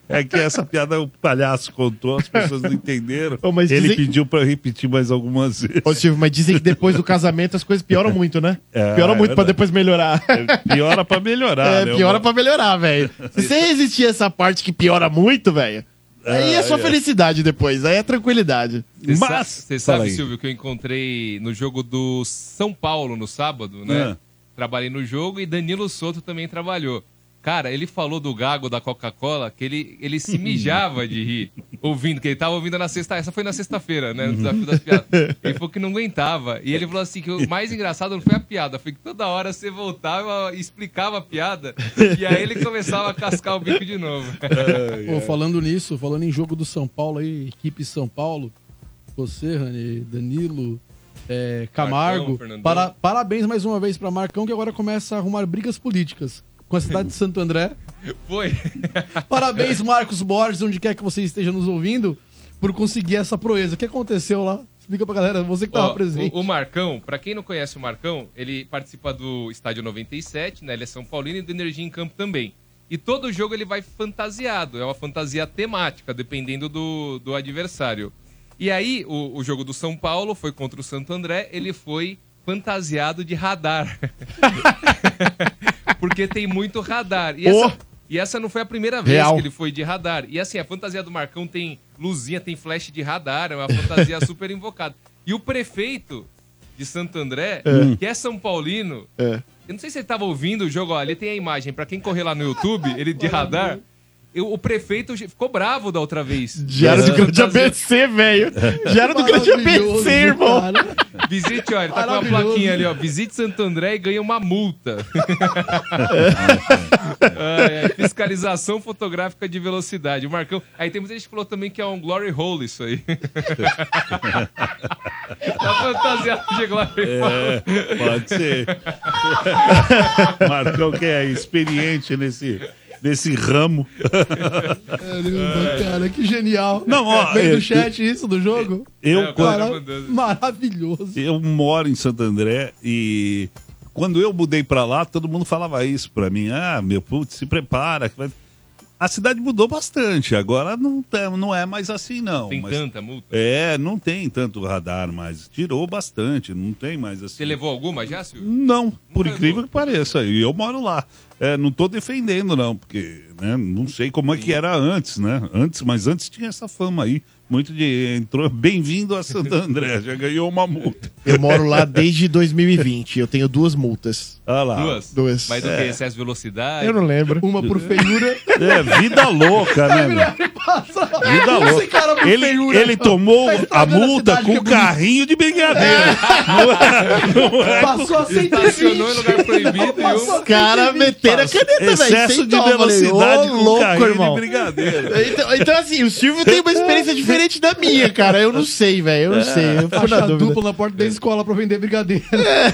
É que essa piada o palhaço contou, as pessoas não entenderam. Ô, mas Ele dizem- pediu pra eu repetir mais algumas vezes. Ô, Silvio, mas dizem que depois do casamento as coisas pioram muito, né? É, Piora é muito pra verdade. depois melhorar. Piora pra melhorar, É, né? piora Uma- pra melhorar, velho. Se você resistir a essa parte que piora muito, velho, aí é só Ah, é. felicidade depois, aí é tranquilidade. Você sa- Mas, Você sabe, aí. Silvio, que eu encontrei no jogo do São Paulo no sábado, né? Ah. Trabalhei no jogo e Danilo Souto também trabalhou. Cara, ele falou do gago da Coca-Cola que ele, ele se mijava de rir, ouvindo, que ele tava ouvindo na sexta. Essa foi na sexta-feira, né? No desafio das piadas. Ele falou que não aguentava. E ele falou assim: que o mais engraçado não foi a piada, foi que toda hora você voltava e explicava a piada. E aí ele começava a cascar o bico de novo. Pô, falando nisso, falando em jogo do São Paulo aí, equipe São Paulo, você, Rani, Danilo, é, Camargo, Marcão, para- parabéns mais uma vez pra Marcão, que agora começa a arrumar brigas políticas com a cidade de Santo André. Foi. Parabéns, Marcos Borges, onde quer que você esteja nos ouvindo, por conseguir essa proeza. O que aconteceu lá? Explica pra galera, você que tava Ó, presente. O, o Marcão, pra quem não conhece o Marcão, ele participa do Estádio 97, né? Ele é São Paulino e do Energia em Campo também. E todo jogo ele vai fantasiado, é uma fantasia temática, dependendo do, do adversário. E aí, o, o jogo do São Paulo foi contra o Santo André, ele foi fantasiado de radar. Porque tem muito radar. E essa, e essa não foi a primeira vez Real. que ele foi de radar. E assim, a fantasia do Marcão tem luzinha, tem flash de radar, é uma fantasia super invocada. E o prefeito de Santo André, É. que é São Paulino, É. eu não sei se você tava ouvindo o jogo, ó, ali tem a imagem, pra quem correr lá no YouTube, ele de radar. Eu- o prefeito ficou bravo da outra vez. Já era do grande ABC, velho. Já era do grande ABC, irmão. Visite, ó, ele tá com uma plaquinha ali, ó. Visite Santo André e ganha uma multa. Ai, ai, fiscalização fotográfica de velocidade. O Marcão. Aí temos gente que falou também que é um glory hole isso aí. tá fantasiado de glory É, hole. pode ser. Marcão que é experiente nesse, nesse ramo. Caramba, cara, que genial. Não, ó, Vem eu- do chat isso do jogo? Eu, Cara, quando- maravilhoso. Eu moro em Santo André e quando eu mudei pra lá, todo mundo falava isso pra mim. Ah, meu putz, se prepara. Que vai-" A cidade mudou bastante. Agora não, tá- não é mais assim, não. Tem mas- tanta multa. É, não tem tanto radar mais. Tirou bastante, não tem mais assim. Você levou alguma já, Silvio? Não, por incrível que pareça. E eu moro lá. É, não tô defendendo, não, porque né, não sei como é que era antes, né? Antes, mas antes tinha essa fama aí. Muito de. Entrou. Bem-vindo a Santo André, já ganhou uma multa. Eu moro lá desde 2020. Eu tenho duas multas. Ah lá. Duas? Duas. Mas o É. que? Excesso de velocidade? Eu não lembro. Uma por feiura. É, vida louca, né, meu? Vida Esse louca. cara por Ele, feiura, ele tomou Tá a multa com o é bonito. carrinho de brigadeiro. Não é, não é Passou a 120. Estacionou em lugar proibido e Passou um- a Cara, 120, meteram a caneta, velho. Excesso de velocidade falei, com ô, carrinho irmão. de brigadeiro. Então, então, assim, o Silvio tem uma experiência diferente da minha, cara. Eu não sei, velho. Eu não sei. Eu fico na dúvida. dupla na porta da escola pra vender brigadeiro.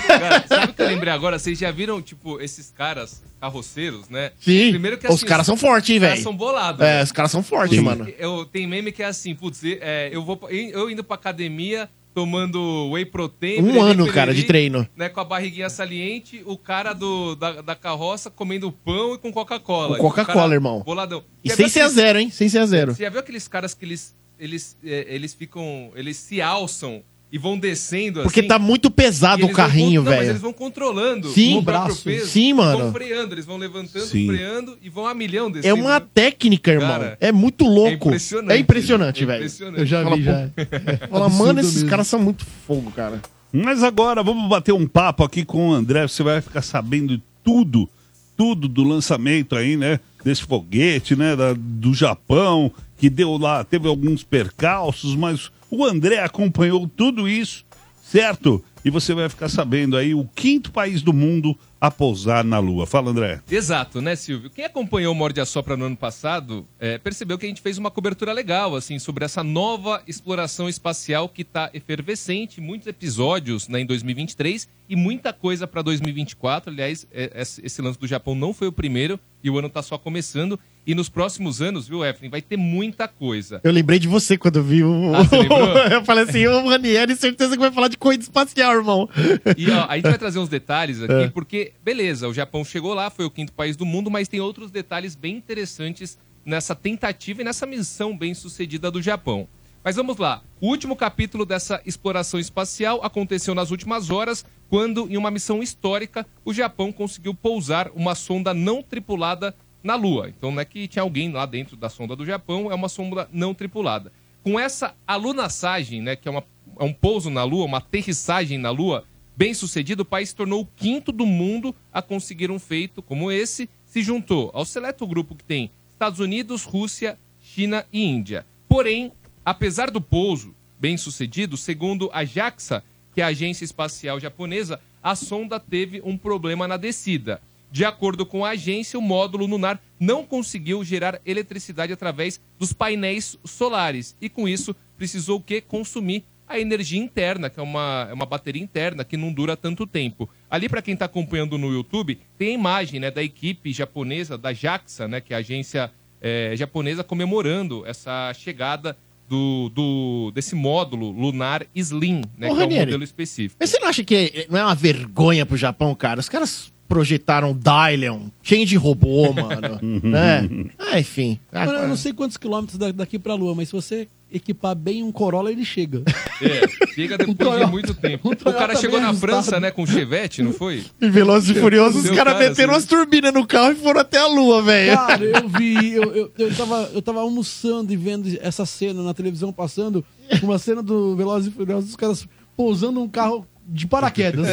Cara, sabe o que eu lembrei agora? Vocês já viram, tipo, esses caras carroceiros, né? Sim. Primeiro que Os assim, caras são fortes, hein, Os caras velho. são bolados. É, né? os caras são fortes, mano. Eu, tem meme que é assim, putz, é, eu, vou, eu indo pra academia tomando whey protein. Um ano, cara, de treino. Né, com a barriguinha saliente, o cara do, da, da carroça comendo pão e com Coca-Cola. Coca-Cola, irmão. Boladão. E sem ser a zero, hein? Sem ser a zero. Você já viu aqueles caras que eles, eles, é, eles ficam. Eles se alçam e vão descendo Porque assim. tá muito pesado o carrinho, não, mas velho. eles vão controlando Sim, o braço. peso. Sim, mano. Vão freando, eles vão levantando, Sim. freando e vão a milhão descendo. É uma técnica, irmão. Cara, é muito louco. é impressionante. É impressionante, É velho. impressionante. Eu já Fala, vi, já. Fala, mano, esses mesmo. caras são muito fogo, cara. Mas agora vamos bater um papo aqui com o André. Você vai ficar sabendo tudo, tudo do lançamento aí, né? Desse foguete, né? da- do Japão, que deu lá, teve alguns percalços, mas o André acompanhou tudo isso, certo? E você vai ficar sabendo aí o quinto país do mundo a pousar na Lua. Fala, André. Exato, né, Silvio? Quem acompanhou o Morde a Sopra no ano passado é, percebeu que a gente fez uma cobertura legal, assim, sobre essa nova exploração espacial que está efervescente, muitos episódios né, em 2023 e muita coisa para 2024. Aliás, é, esse esse lance do Japão não foi o primeiro e o ano está só começando. E nos próximos anos, viu, Efren, vai ter muita coisa. Eu lembrei de você quando eu vi o. Ah, você lembrou? eu falei assim, ô Ranieri, certeza que vai falar de corrida espacial, irmão. E ó, a gente vai trazer uns detalhes aqui, É. porque, beleza, o Japão chegou lá, foi o quinto país do mundo, mas tem outros detalhes bem interessantes nessa tentativa e nessa missão bem sucedida do Japão. Mas vamos lá. O último capítulo dessa exploração espacial aconteceu nas últimas horas, quando, em uma missão histórica, o Japão conseguiu pousar uma sonda não tripulada na Lua. Então não é que tinha alguém lá dentro da sonda do Japão, é uma sonda não tripulada. Com essa alunassagem, né, que é, uma, é um pouso na Lua, uma aterrissagem na Lua, bem sucedido, o país se tornou o quinto do mundo a conseguir um feito como esse, se juntou ao seleto grupo que tem Estados Unidos, Rússia, China e Índia. Porém, apesar do pouso bem sucedido, segundo a JAXA, que é a agência espacial japonesa, a sonda teve um problema na descida. De acordo com a agência, o módulo lunar não conseguiu gerar eletricidade através dos painéis solares e, com isso, precisou o quê? Consumir a energia interna, que é uma, é uma bateria interna que não dura tanto tempo. Ali, para quem está acompanhando no YouTube, tem a imagem né, da equipe japonesa, da JAXA, né, que é a agência eh, japonesa, comemorando essa chegada do, do- desse módulo lunar Slim, né, Ô, que é um Ranieri, modelo específico. Mas você não acha que não é uma vergonha pro Japão, cara? Os caras projetaram Dylion, cheio de robô, mano. né? Ah, enfim. Ah, Mano, eu não sei quantos quilômetros da- daqui pra Lua, mas se você equipar bem um Corolla, ele chega. É, chega depois de Toyota- muito tempo. um o cara chegou na ajustado. França, né, com Chevette, não foi? Em Velozes e Furiosos, os caras cara, meteram assim. umas turbinas no carro e foram até a lua, velho. Cara, eu vi, eu, eu, eu, tava, eu tava almoçando e vendo essa cena na televisão passando, uma cena do Velozes e Furiosos, os caras pousando um carro de paraquedas.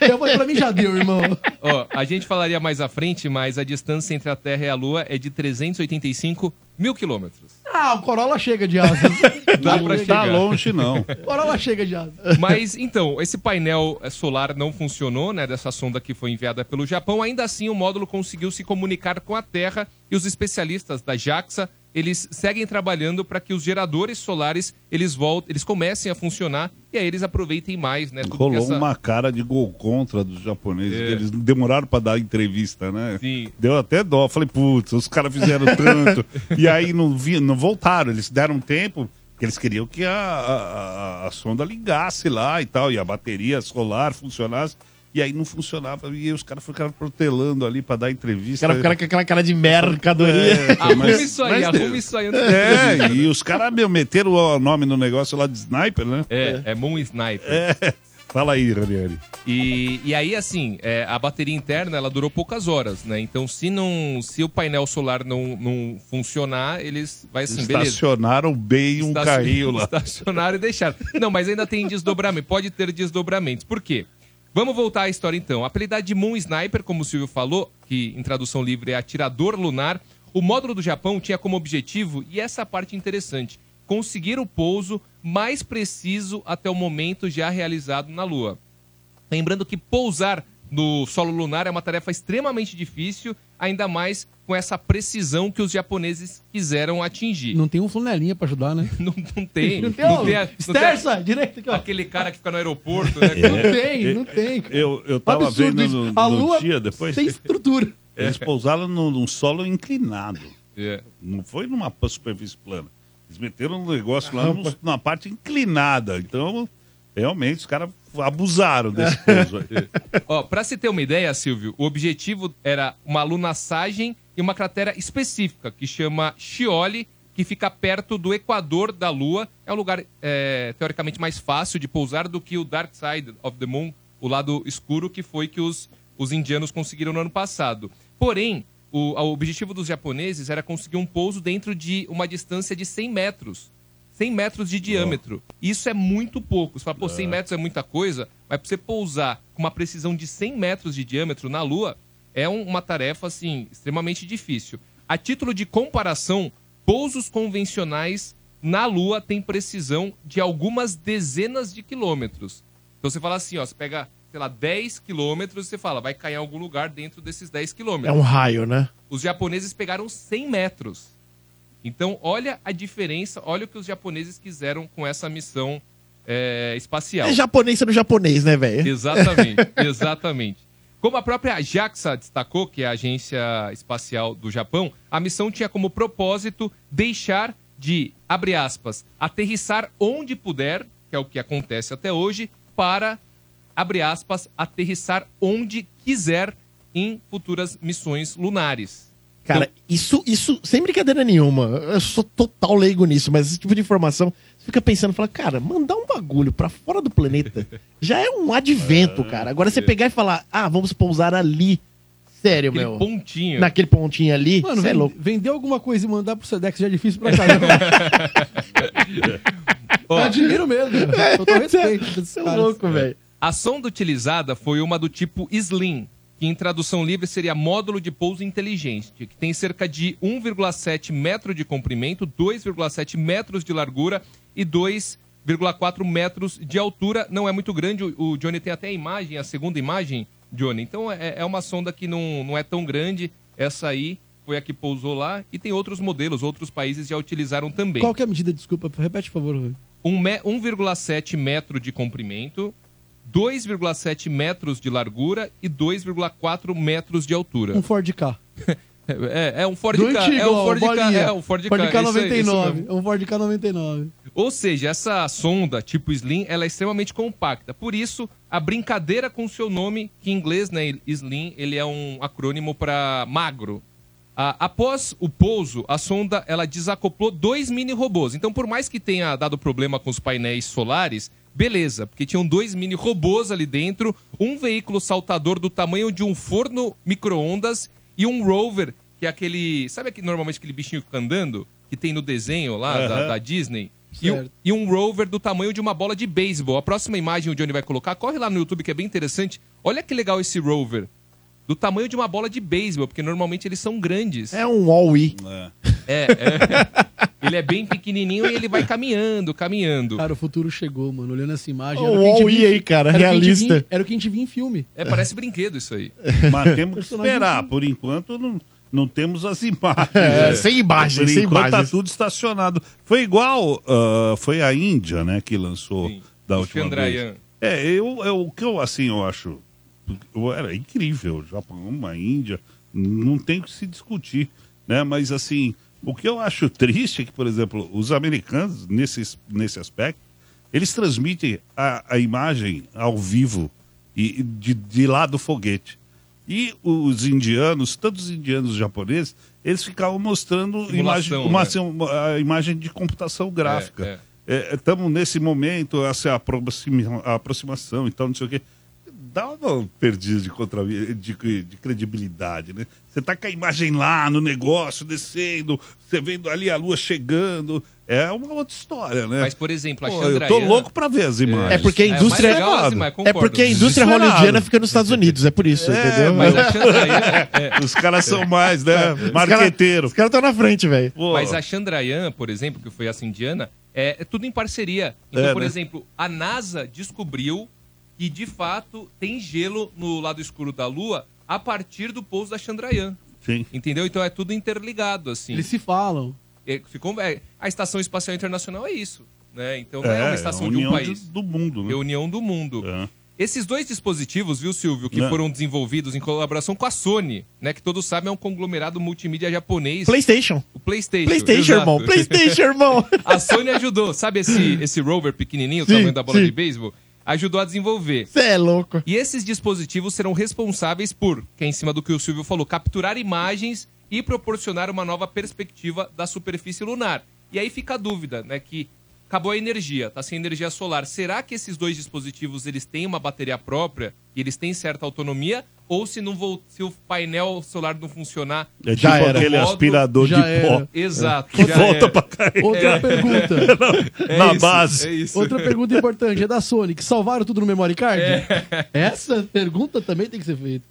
Eu falei, pra mim já deu, irmão. Ó, a gente falaria mais à frente, mas a distância entre a Terra e a Lua é de 385 mil quilômetros. Ah, o Corolla chega de asas. Dá pra Tá chegar. longe, não. O Corolla chega de asas. Mas então, esse painel eh, solar não funcionou, né? Dessa sonda que foi enviada pelo Japão. Ainda assim, o módulo conseguiu se comunicar com a Terra e os especialistas da JAXA eles seguem trabalhando para que os geradores solares eles voltem, eles comecem a funcionar e aí eles aproveitem mais, né? tudo Rolou essa- uma cara de gol contra dos japoneses. É. Eles demoraram pra dar entrevista, né? Sim. Deu até dó. Falei, putz, os caras fizeram tanto. e aí não, vi, não voltaram. Eles deram tempo, porque eles queriam que a, a, a- a sonda ligasse lá e tal, e a bateria solar funcionasse. E aí não funcionava. E aí os caras ficaram protelando ali pra dar entrevista. caras ficaram com aquela cara de mercadoria. É, Arruma isso aí, arruma isso aí É, e os caras, meu, meteram o nome no negócio lá de sniper, né? É, é Moon Sniper. É. Fala aí, Ranieri. E, e aí, assim, é, a bateria interna, ela durou poucas horas, né? Então, se não, se o painel solar não, não funcionar, eles vai assim, beleza. Estacionaram bem um Estacion- carrinho lá. Estacionaram e deixaram. Não, mas ainda tem desdobramento. Pode ter desdobramentos. Por quê? Vamos voltar à história então. Apelidado de Moon Sniper, como o Silvio falou, que em tradução livre é atirador lunar, o módulo do Japão tinha como objetivo, e essa é parte interessante, conseguir o pouso mais preciso até o momento já realizado na Lua. Lembrando que pousar no solo lunar é uma tarefa extremamente difícil, ainda mais com essa precisão que os japoneses quiseram atingir. Não tem um flanelinha pra ajudar, né? Não, não tem. Não tem, não tem a- não tem a- direito aqui, ó. Aquele cara que fica no aeroporto, né? Não tem, não tem. Eu, eu tava Absurdo vendo no, A no Lua dia depois. tem estrutura. Eles pousaram num, num solo inclinado. É. Não foi numa superfície plana. Eles meteram um negócio lá no- na parte inclinada. Então, realmente, os caras abusaram desse pouso aí. Ó, pra se ter uma ideia, Silvio, o objetivo era uma lunassagem e uma cratera específica, que chama Scioli, que fica perto do equador da Lua. É um lugar é, teoricamente mais fácil de pousar do que o Dark Side of the Moon, o lado escuro que foi que os, os indianos conseguiram no ano passado. Porém, o, o objetivo dos japoneses era conseguir um pouso dentro de uma distância de 100 metros. 100 metros de diâmetro. Isso é muito pouco. Você fala, pô, 100 metros é muita coisa, mas pra você pousar com uma precisão de 100 metros de diâmetro na Lua, é um- uma tarefa, assim, extremamente difícil. A título de comparação, pousos convencionais na Lua têm precisão de algumas dezenas de quilômetros. Então você fala assim, ó, você pega, sei lá, 10 quilômetros e você fala, vai cair em algum lugar dentro desses 10 É quilômetros. um raio, né? Os japoneses pegaram 100 metros. Então, olha a diferença, olha o que os japoneses quiseram com essa missão é, espacial. É japonês sendo japonês, né, velho? Exatamente, exatamente. Como a própria JAXA destacou, que é a Agência Espacial do Japão, a missão tinha como propósito deixar de, abre aspas, aterrissar onde puder, que é o que acontece até hoje, para, abre aspas, aterrissar onde quiser em futuras missões lunares. Cara, isso, isso, sem brincadeira nenhuma, eu sou total leigo nisso, mas esse tipo de informação, fica pensando, fala, cara, mandar um bagulho pra fora do planeta já é um advento, cara. Agora você pegar e falar, ah, vamos pousar ali. Sério, Aquele meu. pontinho. Naquele pontinho ali. Mano, cê é louco. vender alguma coisa e mandar pro Sedex já é difícil pra caramba. Admiro mesmo. Total respeito desses caras. A sonda utilizada foi uma do tipo SLIM, que em tradução livre seria módulo de pouso inteligente, que tem cerca de 1,7 metro de comprimento, 2,7 metros de largura e 2,4 metros de altura. Não é muito grande, o, Johnny tem até a imagem, a segunda imagem, Johnny. Então é, é uma sonda que não, não é tão grande, essa aí foi a que pousou lá, e tem outros modelos, outros países já utilizaram também. Qual que é a medida? Desculpa, repete, por favor. Um me- 1,7 metro de comprimento, 2,7 metros de largura e 2,4 metros de altura. Um Ford K. É, é um Ford Do K. antigo, é um ó, Ford K. bolinha. É um Ford K. Ford K isso aí, isso 99. mesmo. É um Ford K 99. Ou seja, essa sonda tipo Slim, ela é extremamente compacta. Por isso, a brincadeira com o seu nome, que em inglês, né, Slim, ele é um acrônimo para magro. Ah, após o pouso, a sonda ela desacoplou dois mini robôs. Então, por mais que tenha dado problema com os painéis solares, beleza, porque tinham dois mini robôs ali dentro, um veículo saltador do tamanho de um forno micro-ondas e um rover, que é aquele. Sabe aquele, normalmente aquele bichinho que fica andando? Que tem no desenho lá da, Aham. da Disney? E, um- e um rover do tamanho de uma bola de beisebol. A próxima imagem o Johnny vai colocar, corre lá no YouTube que é bem interessante. Olha que legal esse rover. Do tamanho de uma bola de beisebol, porque normalmente eles são grandes. É um Huawei. É, é. ele é bem pequenininho e ele vai caminhando, caminhando. Cara, o futuro chegou, mano. Olhando essa imagem. Era o que a gente Wall-E via em- aí, cara, era o realista. via- Era o que a gente via em filme. É, parece brinquedo isso aí. Mas temos que esperar. Por enquanto, não, não temos as imagens. É, sem imagens, Por sem enquanto imagens. tá tudo estacionado. Foi igual, ah, foi a Índia, né, que lançou da o última Chandrayaan. vez. É, eu, eu, o que eu, assim, eu acho, eu- era incrível, Japão, uma Índia, não tem o que se discutir, né, mas assim, o que eu acho triste é que, por exemplo, os americanos, nesse, nesse aspecto, eles transmitem a, a imagem ao vivo e de, de lá do foguete. E os indianos, tanto os indianos e os japoneses, eles ficavam mostrando imagem, Simulação, uma, né? sim- a imagem de computação gráfica. É, Estamos nesse momento, essa aproxima- aproximação, então não sei o quê. Dá uma perdida de, contra, de, de credibilidade, né? Você tá com a imagem lá no negócio, descendo, você vendo ali a lua chegando. É uma outra história, né? Mas, por exemplo, a Pô, Eu tô louco pra ver as imagens. É porque a indústria. mais legal as imagens, é porque a indústria hollywoodiana fica nos Estados Unidos, é por isso, É, entendeu? mas a Chandrayaan- é. Os caras são mais, né? Marqueteiro. Os caras estão na frente, velho. Mas a Chandrayaan, por exemplo, que foi essa indiana, é, é tudo em parceria. Então, É, por né? exemplo, a NASA descobriu que, de fato, tem gelo no lado escuro da Lua a partir do pouso da Chandrayaan. Sim. Entendeu? Então é tudo interligado, assim. Eles se falam. É, ficou- é, a Estação Espacial Internacional é isso. Né? Então não é, É, uma estação a de um país. de- do mundo, né? É união do mundo. Esses dois dispositivos, viu, Silvio, que É. foram desenvolvidos em colaboração com a Sony, né? Que todos sabem é um conglomerado multimídia japonês. PlayStation. O PlayStation. PlayStation, exato. irmão. PlayStation, irmão. A Sony ajudou. Sabe esse, esse rover pequenininho, o Sim, tamanho da bola sim. de beisebol? Ajudou a desenvolver. Você é louco. E esses dispositivos serão responsáveis por, que é em cima do que o Silvio falou, capturar imagens e proporcionar uma nova perspectiva da superfície lunar. E aí fica a dúvida, né, que acabou a energia, tá sem energia solar. Será que esses dois dispositivos eles têm uma bateria própria e eles têm certa autonomia? Ou se não vol- se o painel solar não funcionar, É tipo aquele aspirador de pó. Exato. Que já volta era. pra carregar. Outra É. pergunta. É Na isso, base. é isso. Outra pergunta importante é da Sony, que salvaram tudo no memory card? É. Essa pergunta também tem que ser feita.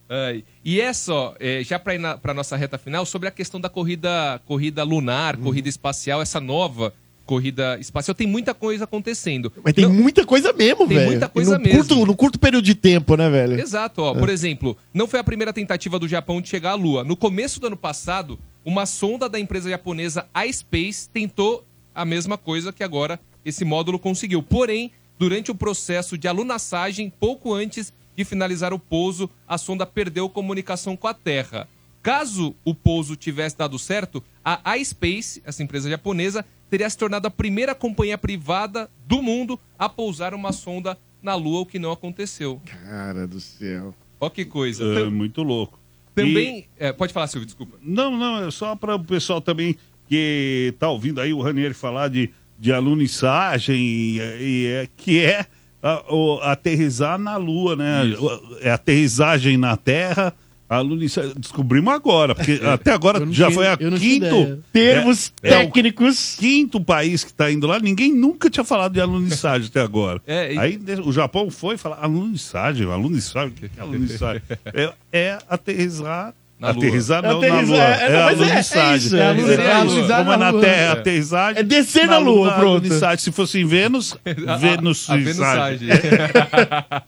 E é só, é, já para para nossa reta final, sobre a questão da corrida, corrida lunar, corrida espacial, essa nova corrida espacial, tem muita coisa acontecendo. Mas tem muita coisa mesmo, Tem velho. muita E coisa no mesmo. Curto, no curto período de tempo, né, velho? Exato, ó. É. Por exemplo, não foi a primeira tentativa do Japão de chegar à Lua. No começo do ano passado, uma sonda da empresa japonesa iSpace tentou a mesma coisa que agora esse módulo conseguiu. Porém, durante o processo de alunassagem, pouco antes de finalizar o pouso, a sonda perdeu comunicação com a Terra. Caso o pouso tivesse dado certo, a iSpace, essa empresa japonesa, teria se tornado a primeira companhia privada do mundo a pousar uma sonda na Lua, o que não aconteceu. Cara do céu. Ó que coisa. É, Tam- muito louco. Também. é, pode falar, Silvio, desculpa. Não, não, é só para o pessoal também que tá ouvindo aí o Ranieri falar de, de alunissagem, e, e é, que é a- o- aterrizar na Lua, né? O- É aterrissagem na Terra. Alunissagem. Descobrimos agora, porque até agora já tinha- foi a quinto. Termos é, é técnicos. quinto país que está indo lá. Ninguém nunca tinha falado de alunissagem até agora. É, e- Aí o Japão foi falar alunissagem, alunissagem, o que é alunissagem? é, é aterrissar. Na Lua. aterrissar não Aterrissar, na Lua. é, É, não, mas é- é alunissagem. isso, é alun- é alunizar Como é na Lua. Terra, É. aterrissagem. É descer na Lua, pronto. alunissagem. Se fosse em Vênus, Vênus. A Venusagem.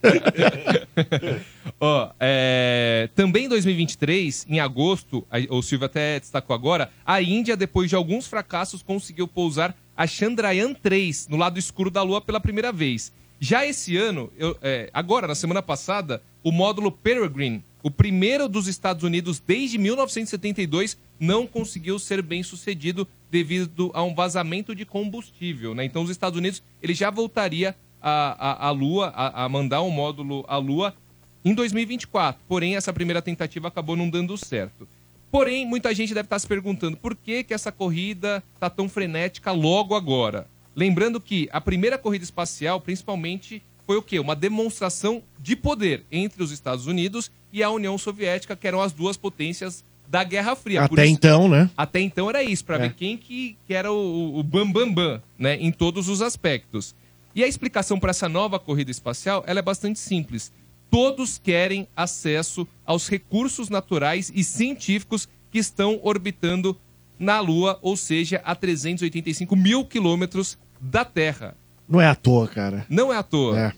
Ó, é, também em 2023, em agosto, a- o Silvio até destacou agora, a Índia, depois de alguns fracassos, conseguiu pousar a Chandrayaan 3 no lado escuro da Lua pela primeira vez. Já esse ano, eu- é, agora, na semana passada, o módulo Peregrine, o primeiro dos Estados Unidos desde 1972, não conseguiu ser bem sucedido devido a um vazamento de combustível. Né? Então, os Estados Unidos ele já voltaria à, Lua, a, a mandar um módulo à Lua em 2024. Porém, essa primeira tentativa acabou não dando certo. Porém, muita gente deve estar se perguntando por que, que essa corrida está tão frenética logo agora. Lembrando que a primeira corrida espacial, principalmente, foi o quê? Uma demonstração de poder entre os Estados Unidos e a União Soviética, que eram as duas potências da Guerra Fria. Até isso- então, né? até então era isso, para É. ver quem que, que era o, o bam bam bam, né, em todos os aspectos. E a explicação para essa nova corrida espacial, ela é bastante simples. Todos querem acesso aos recursos naturais e científicos que estão orbitando na Lua, ou seja, a 385 mil quilômetros da Terra. Não é à toa, cara. Não é à toa. É.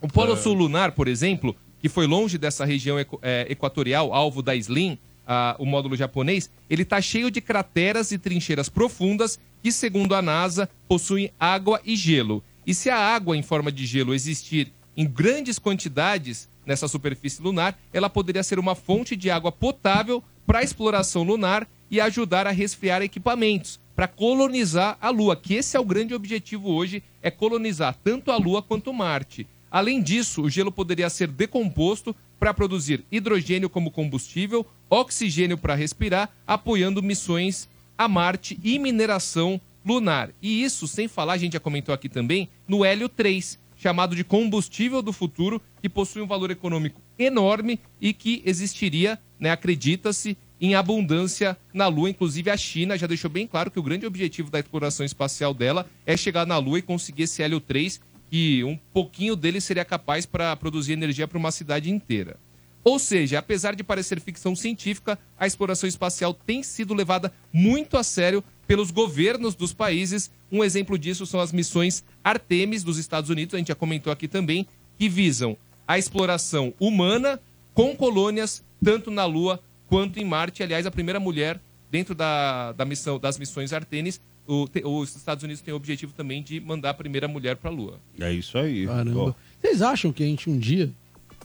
O Polo Sul Lunar, por exemplo, que foi longe dessa região é, equatorial, alvo da SLIM, ah, o módulo japonês, ele está cheio de crateras e trincheiras profundas que, segundo a NASA, possuem água e gelo. E se a água em forma de gelo existir em grandes quantidades nessa superfície lunar, ela poderia ser uma fonte de água potável para a exploração lunar e ajudar a resfriar equipamentos, para colonizar a Lua, que esse é o grande objetivo hoje, é colonizar tanto a Lua quanto Marte. Além disso, o gelo poderia ser decomposto para produzir hidrogênio como combustível, oxigênio para respirar, apoiando missões a Marte e mineração lunar. E isso sem falar, a gente já comentou aqui também, no hélio 3, chamado de combustível do futuro, que possui um valor econômico enorme e que existiria, né, acredita-se, em abundância na Lua. Inclusive, a China já deixou bem claro que o grande objetivo da exploração espacial dela é chegar na Lua e conseguir esse hélio 3, que um pouquinho dele seria capaz para produzir energia para uma cidade inteira. Ou seja, apesar de parecer ficção científica, a exploração espacial tem sido levada muito a sério pelos governos dos países. Um exemplo disso são as missões Artemis dos Estados Unidos, a gente já comentou aqui também, que visam a exploração humana com colônias tanto na Lua quanto em Marte. Aliás, a primeira mulher dentro da, da missão, das missões Artemis, o- te- os Estados Unidos têm o objetivo também de mandar a primeira mulher para a Lua. É isso aí. Caramba. Vocês acham que a gente um dia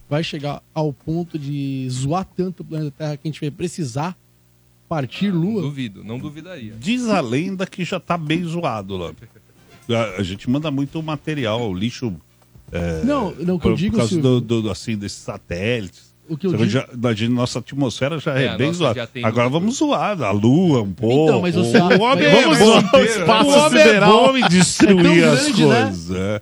vai chegar ao ponto de zoar tanto o planeta Terra que a gente vai precisar partir Lua? Duvido, não duvidaria. Diz a lenda que já tá bem zoado lá. A, a gente manda muito material, lixo. é, Não, não, o que por, eu digo, Por causa Silvio- do, do- assim, desses satélites. O que eu digo- já, imagina, nossa atmosfera já é, É, bem zoada. Agora vamos zoar a lua um pouco. Então, mas você- o homem é vamos bom, zoar o espaço o homem é sideral. bom em destruir É tão as grande, né? coisas. é.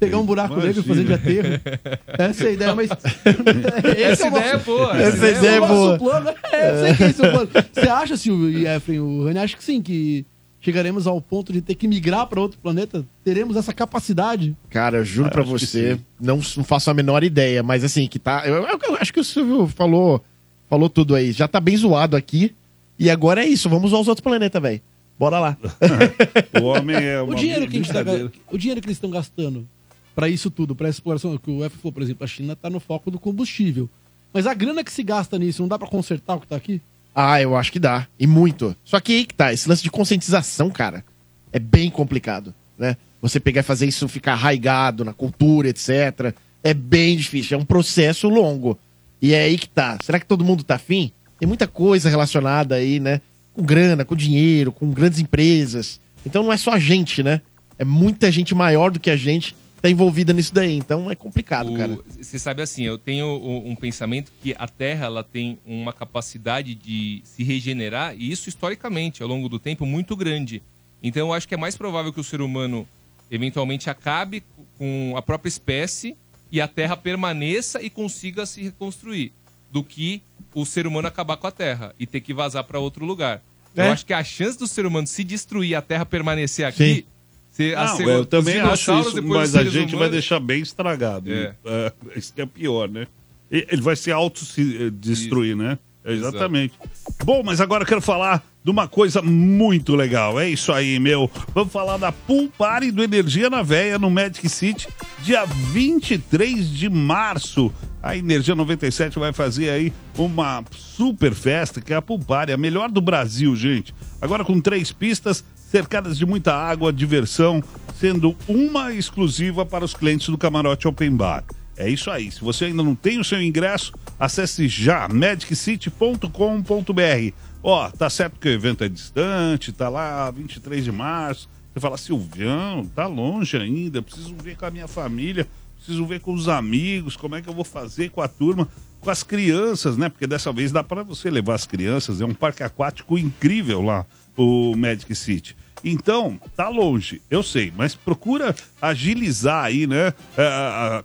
Pegar um buraco Imagina. negro e fazer de aterro. Essa é a ideia, mas. Essa o ideia é boa, Essa essa ideia é é boa. Plano. É, eu sei que esse é o plano. Você acha, Silvio e Efraim, o Rani, acha que sim, que chegaremos ao ponto de ter que migrar para outro planeta? Teremos essa capacidade? Cara, eu juro Ah, que você, não, não faço a menor ideia, mas assim, que tá. Eu, eu- eu acho que o Silvio falou, falou tudo aí. Já tá bem zoado aqui. E agora é isso, vamos aos outros planetas, velho. Bora lá. O homem é O dinheiro, que a gente tá, o dinheiro que eles estão gastando para isso tudo, para exploração, que o F falou, por exemplo, a China tá no foco do combustível. Mas a grana que se gasta nisso, não dá para consertar o que tá aqui? Ah, eu acho que dá. E muito. Só que aí que tá, esse lance de conscientização, cara, é bem complicado, né? Você pegar e fazer isso ficar arraigado na cultura, etc. É bem difícil, é um processo longo. E é aí que tá. Será que todo mundo tá afim? Tem muita coisa relacionada aí, né? Com grana, com dinheiro, com grandes empresas. Então não é só a gente, né? É muita gente maior do que a gente tá envolvida nisso daí. Então é complicado, cara. Você sabe assim, eu tenho um, pensamento que a Terra ela tem uma capacidade de se regenerar, e isso historicamente, ao longo do tempo, muito grande. Então eu acho que é mais provável que o ser humano eventualmente acabe com a própria espécie e a Terra permaneça e consiga se reconstruir, do que o ser humano acabar com a Terra e ter que vazar para outro lugar. É. Eu acho que a chance do ser humano se destruir e a Terra permanecer aqui. se- a Não, ser- eu os também acho isso, mas a gente vai humanos- deixar bem estragado. É. É, isso que é pior, né? Ele vai se auto-destruir, né? É, Exatamente. Bom, mas agora eu quero falar de uma coisa muito legal. É isso aí, meu. Vamos falar da Pool Party do Energia na Veia no Magic City, dia 23 de março. A Energia 97 vai fazer aí uma super festa, que é a Pool Party, a melhor do Brasil, gente. Agora com três pistas, cercadas de muita água, diversão, sendo uma exclusiva para os clientes do Camarote Open Bar. É isso aí. Se você ainda não tem o seu ingresso, acesse já magiccity.com.br. Ó, tá certo que o evento é distante, tá lá 23 de março. Você fala, Silvião, tá longe ainda, preciso ver com a minha família, preciso ver com os amigos, como é que eu vou fazer com a turma, com as crianças, né? Porque dessa vez dá para você levar as crianças, é um parque aquático incrível lá, o Magic City. Então, tá longe, eu sei, mas procura agilizar aí, né?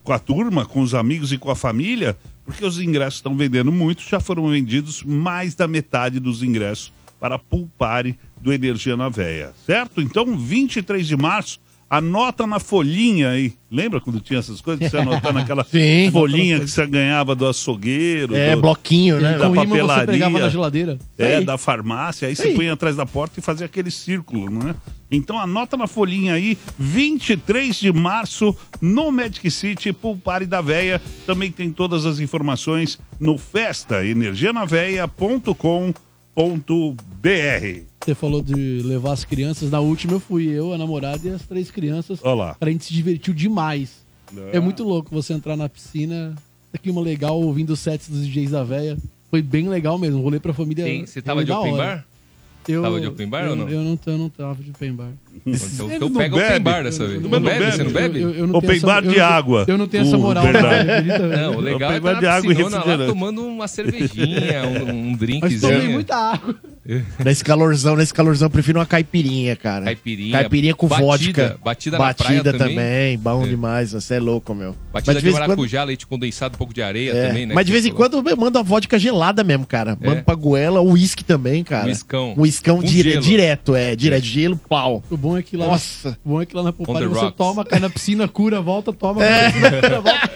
com a turma, com os amigos e com a família, porque os ingressos estão vendendo muito, já foram vendidos mais da metade dos ingressos para a Pool Party do Energia na Veia, certo? Então, 23 de março, anota na folhinha aí. Lembra quando tinha essas coisas? Que você anotava naquela Sim. folhinha que você ganhava do açougueiro? É, do- bloquinho, né? Da imã você papelaria. pegava na geladeira. É, Aí. da farmácia. Aí Isso você aí. punha atrás da porta e fazia aquele círculo, não é? Então anota na folhinha aí, 23 de março, no Magic City, Pool Party da Véia. Também tem todas as informações no festaenergianaveia.com.br. Você falou de levar as crianças. Na última eu fui eu, a namorada e as três crianças. Olha lá. A gente se divertiu demais. É. É muito louco você entrar na piscina, ter clima legal, ouvindo os sets dos DJs da véia. Foi bem legal mesmo, rolê pra família. Tem- você tava de da open hora. bar? Eu, Tava de open bar eu, ou não? Eu não, eu não tava de open bar. Então, não pega open bebe. bar dessa vez. Eu Não bebe? Você não bebe? Eu- eu não Open essa- bar eu de não- água. Eu não tenho essa Uh, moral. verdade. acredita? Não, o legal Open é bar tá de na água piscinona lá tomando uma cervejinha, um, um Mas drinkzinho. tomei muita água. Nesse calorzão, nesse calorzão, eu prefiro uma caipirinha, cara. Caipirinha. Caipirinha com Batida, vodka. batida na praia também. também. Bom É. demais. Você é louco, meu. Batida Mas de, vez em quando- maracujá, leite condensado, um pouco de areia É, também, né? Mas de vez em quando eu mando a vodka gelada mesmo, cara. É. Mando pra goela, o uísque também, cara. Uiscão. Um uiscão dire- direto, é. Direto, gelo, pau. O bom é que lá, Nossa. o bom é que lá na the você rocks. toma, cai na piscina, cura, volta, toma, É. piscina, cura, volta.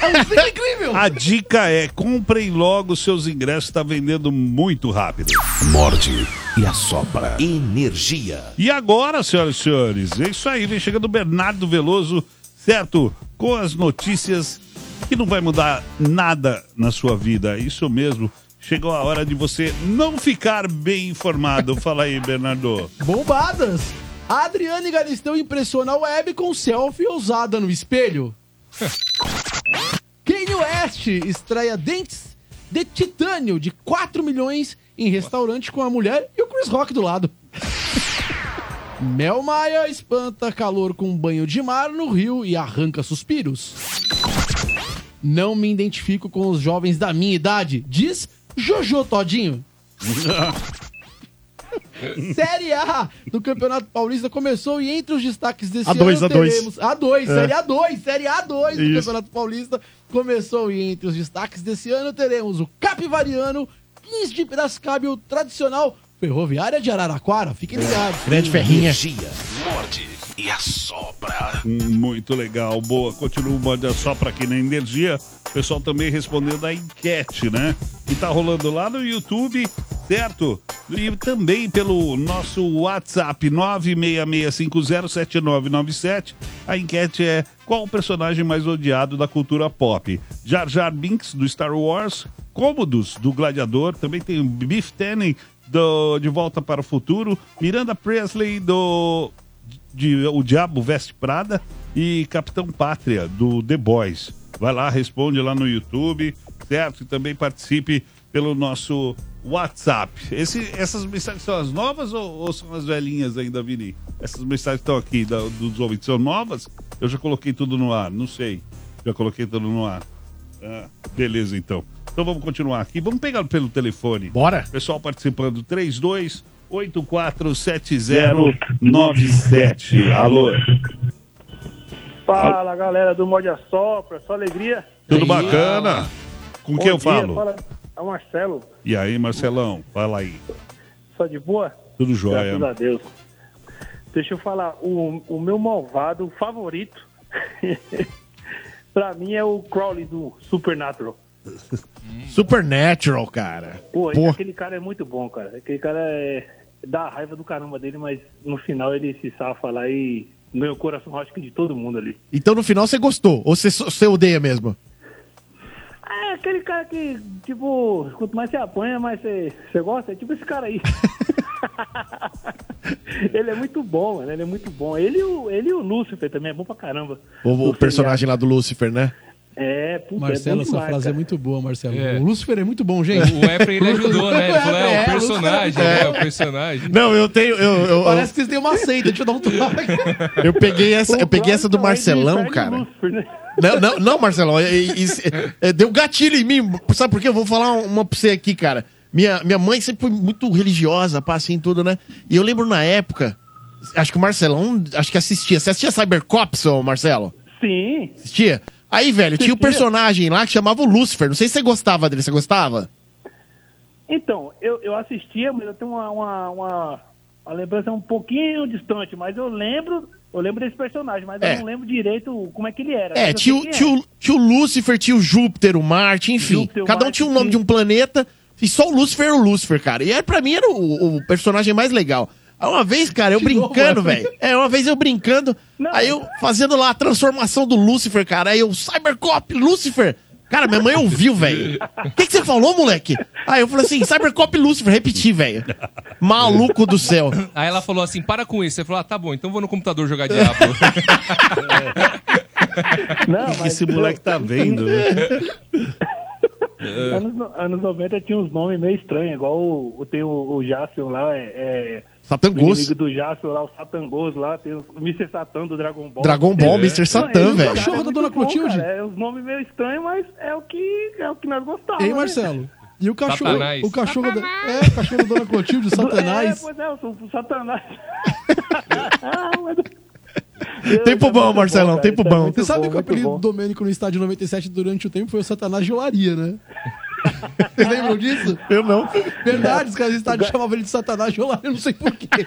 É, é incrível. A dica é: comprem logo seus ingressos, está vendendo muito rápido. Morde e assopra. Energia. E agora, senhoras e senhores, é isso aí, vem chegando o Bernardo Veloso, certo? Com as notícias que não vai mudar nada na sua vida. Isso mesmo. Chegou a hora de você não ficar bem informado. Fala aí, Bernardo. Bombadas! A Adriane Galisteu impressiona a web com selfie ousada no espelho. Kanye West estreia dentes de titânio de 4 milhões em restaurante com a mulher e o Chris Rock do lado. Mel Maia espanta calor com banho de mar no rio e arranca suspiros. Não me identifico com os jovens da minha idade, diz Jojo Todinho. Série A do Campeonato Paulista começou e entre os destaques desse A2, ano A2. teremos... A2, É. Série A2, Série A2 do Isso. Campeonato Paulista começou e entre os destaques desse ano teremos o Capivariano, 15 de Piracicaba e o tradicional Ferroviária de Araraquara. Fiquem ligados. Grande Ferrinha. Energia. E assopra. Muito legal, boa. Continua o Morde a Sopra aqui na Energia. O pessoal também respondendo a enquete, né? Que tá rolando lá no YouTube, certo? E também pelo nosso WhatsApp 966507997. A enquete é qual o personagem mais odiado da cultura pop? Jar Jar Binks, do Star Wars, Cômodos, do Gladiador, também tem o Biff Tannen, do De Volta para o Futuro, Miranda Presley, do de O Diabo Veste Prada e Capitão Pátria, do The Boys. Vai lá, responde lá no YouTube, certo? E também participe pelo nosso WhatsApp. Esse, essas mensagens são as novas ou, ou são as velhinhas ainda, Vini? Essas mensagens estão aqui da- dos ouvintes, são novas? Eu já coloquei tudo no ar, não sei. Já coloquei tudo no ar. Ah, beleza, então. Então vamos continuar aqui. Vamos pegar pelo telefone. Bora. Pessoal participando. 32 847097. Alô. Fala galera do Morde a Sopra, só alegria. Tudo bacana? Com quem eu dia, falo? Fala, é o Marcelo, E aí, Marcelão? Fala aí. só de boa? Tudo jóia. Graças a Deus. Deixa eu falar, o, o meu malvado favorito, pra mim é o Crowley do Supernatural. Supernatural, cara. Pô, Pô. aquele cara é muito bom, cara. Aquele cara é. Dá raiva do caramba dele, mas no final ele se safa lá e ganhou o coração, acho que de todo mundo ali. Então no final você gostou? Ou você, você odeia mesmo? É aquele cara que, tipo, quanto mais você apanha, mais você, você gosta. É tipo esse cara aí. ele é muito bom, mano. Ele é muito bom. Ele e o, ele e o Lúcifer também é bom pra caramba. O, o personagem lá do Lucifer, né? É, puta, Marcelo, é essa demais, frase cara. é muito boa, Marcelo. É. O Lúcifer é muito bom, gente. O Efraim, ele ajudou, né? Ele falou, é, o É, personagem, Lúcifer né? O personagem. Não, eu tenho. Eu, eu, Parece que vocês têm uma seita, deixa eu dar um toque. eu peguei essa, eu peguei essa do Crowley Marcelão, o cara. Lúcifer, né? Não, não, não, Marcelão. é- é- é- é, deu gatilho em mim. Sabe por quê? Eu vou falar uma pra você aqui, cara. Minha, minha mãe sempre foi muito religiosa, pá, assim, tudo, né? E eu lembro na época, acho que o Marcelão, acho que assistia. Você assistia Cybercops, ô Marcelo? Sim. Assistia? Aí, velho, tinha o Assistia. personagem lá que chamava o Lucifer. Não sei se você gostava dele. Você gostava? Então, eu, eu assistia, mas eu tenho uma, uma, uma, uma lembrança um pouquinho distante, mas eu lembro, eu lembro desse personagem, mas É. eu não lembro direito como é que ele era. É, tinha, o- tinha, o- tinha o Lúcifer, tinha o Júpiter, o Marte, enfim. Júpiter, cada um Marte, tinha o nome sim. de um planeta. E só o Lúcifer era o Lúcifer, cara. E aí, pra mim, era o, o personagem mais legal. Aí uma vez, cara, eu De brincando, né? velho. É, uma vez eu brincando. Aí eu fazendo lá a transformação do Lúcifer, cara. Aí eu, Cybercop, Lúcifer. Cara, minha mãe ouviu, velho. O que, que você falou, moleque? Aí eu falei assim, Cybercop Lúcifer, repeti, velho. Maluco do céu. Aí ela falou assim: para com isso. Você falou: ah, tá bom, então vou no computador jogar Diablo. Não, O que esse moleque tá vendo, né? Anos, no- anos 90 tinha uns nomes meio estranhos, igual o, o- tem o, o Jaspion lá, é, é, Satangos. o inimigo do Jaspion lá, o Satangos lá, tem o Mr. Satan do Dragon Ball. Dragon Ball, É. Mr. Satan, velho. cara, Cachorro é da Dona Clotilde. É os nomes meio estranhos, mas é o que, é o que nós gostávamos. Ei, né? Marcelo. E o cachorro, Satanás. o cachorro da, é, o cachorro da Dona Clotilde, o É, Satanás. pois é, o, o Satanás. Tempo bom, Marcelão, cara, tempo é bom. Você sabe bom, que o muito apelido do Domênico no estádio 97 durante o tempo foi o Satanás de Olaria, né? Vocês lembram disso? Eu não. Verdade, os caras do estádio chamavam ele de Satanás de Olaria, eu não sei porquê.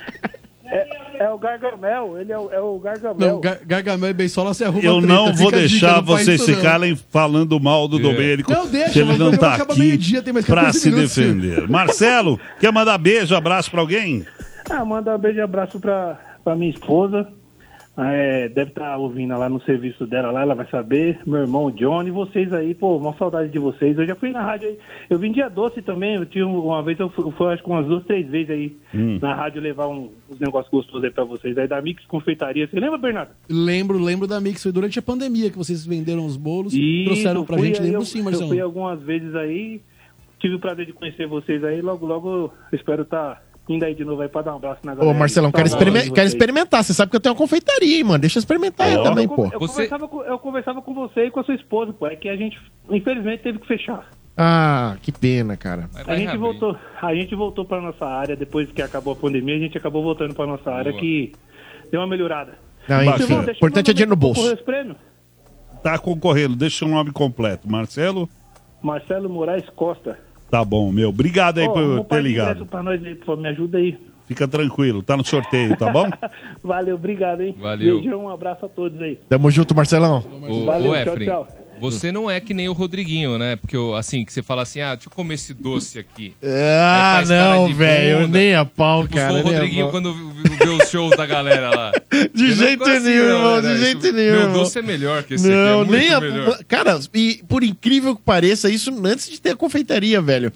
É, é o Gargamel, ele é o, é o Gargamel. Não, Gar Gargamel e Beisola se arruma Eu treta, não vou deixar vocês ficarem falando mal do Domênico. Não, deixa, se ele o não tá acaba aqui meio-dia, tem mais pra 14 se minutos. defender. Marcelo, quer mandar beijo, abraço pra alguém? Ah, manda um beijo e abraço pra, pra minha esposa. É, deve estar ouvindo lá no serviço dela lá, ela vai saber. Meu irmão Johnny, vocês aí, pô, uma saudade de vocês. Eu já fui na rádio aí. Eu vim dia doce também. Eu tinha uma vez, eu fui, fui, acho que umas duas, três vezes aí Hum. na rádio levar um- uns negócios gostosos aí pra vocês. Aí da Mix Confeitaria. Você lembra, Bernardo? Lembro, lembro da Mix. Foi durante a pandemia que vocês venderam os bolos, Isso, trouxeram pra gente. aí, Lembro eu, sim, Eu fui Marcelo. algumas vezes aí. Tive o prazer de conhecer vocês aí. Logo, logo eu espero estar indo aí de novo aí pra dar um abraço na galera. Ô, Marcelão, quero, quero experimentar. Você sabe que eu tenho uma confeitaria, hein, mano. Deixa eu experimentar aí Eu- também, eu, pô. Eu, conversava com, eu conversava com você e com a sua esposa, pô. É que a gente, infelizmente, teve que fechar. Ah, que pena, cara. A gente voltou, a gente voltou para nossa área depois que acabou a pandemia, a gente acabou voltando para nossa área que deu uma melhorada. Não, enfim, eu importante é dinheiro no bolso. concorrer esse prêmio. Tá concorrendo, deixa o nome completo. Marcelo? Marcelo Moraes Costa. Tá bom, meu. Obrigado aí por ter ligado. pra nós aí, por favor, me ajuda aí. Fica tranquilo, tá no sorteio, tá bom? Valeu, obrigado, hein? Valeu. Beijão, um abraço a todos aí. Tamo junto, Marcelão. Ô, Valeu, ô, tchau, Efren, tchau. Você não é que nem o Rodriguinho, né? Porque, assim, que você fala assim, ah, deixa eu comer esse doce aqui. Ah, faz cara não, velho. Nem a pau, Tipo, cara. sou o Rodriguinho quando vê os shows da galera lá. De Eu jeito nenhum, irmão. De Isso- jeito nenhum. Meu doce é melhor que esse não, aqui. É nem a... melhor. Cara, e por incrível que pareça, isso antes de ter a confeitaria, velho.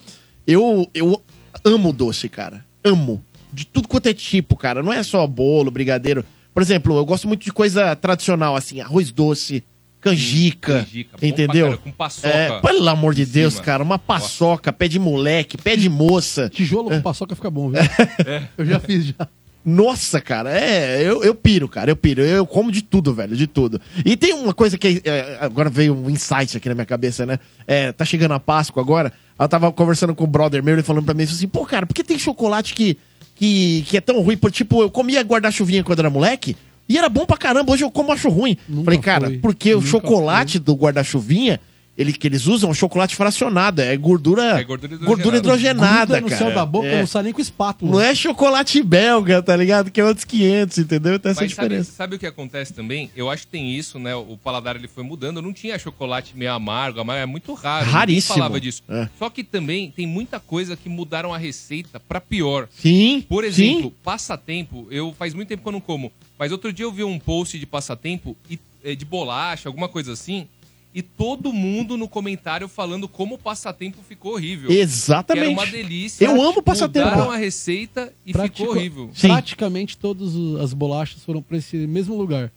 Eu, eu amo doce, cara. Amo. De tudo quanto é tipo, cara. Não é só bolo, brigadeiro. Por exemplo, eu gosto muito de coisa tradicional, assim, arroz doce, canjica, canjica, entendeu? caramba, com paçoca É, pelo amor de Deus, cima. cara, uma paçoca, pé de moleque, pé de moça. Tijolo com paçoca fica bom, viu? Eu já fiz já. Nossa, cara, é, eu, eu piro, cara, eu piro. Eu como de tudo, velho, de tudo. E tem uma coisa que é, agora veio um insight aqui na minha cabeça, né? É, tá chegando a Páscoa agora. Eu tava conversando com o brother meu, ele falando pra mim assim: pô, cara, por que tem chocolate que, que, que é tão ruim? Por, tipo, eu comia guarda-chuvinha quando era moleque e era bom pra caramba. Hoje eu como acho ruim. Falei, cara, foi. porque o Nunca chocolate do guarda-chuvinha. Ele, que eles usam é um chocolate fracionado, é gordura, É gordura gordura hidrogenada, Gruda no cara. céu da boca, É. não sai nem com espátula. Não é chocolate belga, tá ligado? Que é outros 500, entendeu? Tem essa Mas sabe, diferença. sabe o que acontece também? Eu acho que tem isso, né? O paladar ele foi mudando. Não tinha chocolate meio amargo, amargo é muito raro. Raríssimo. falava disso. É. Só que também tem muita coisa que mudaram a receita pra pior. Sim. Por exemplo, passatempo, eu faz muito tempo que eu não como. Mas outro dia eu vi um post de passatempo e, eh, de bolacha, alguma coisa assim. E todo mundo no comentário falando como o passatempo ficou horrível. Exatamente. Que era uma delícia. Eu amo passatempo. Mudaram a receita e Pratico- ficou horrível. Praticamente todas as bolachas foram pra esse mesmo lugar.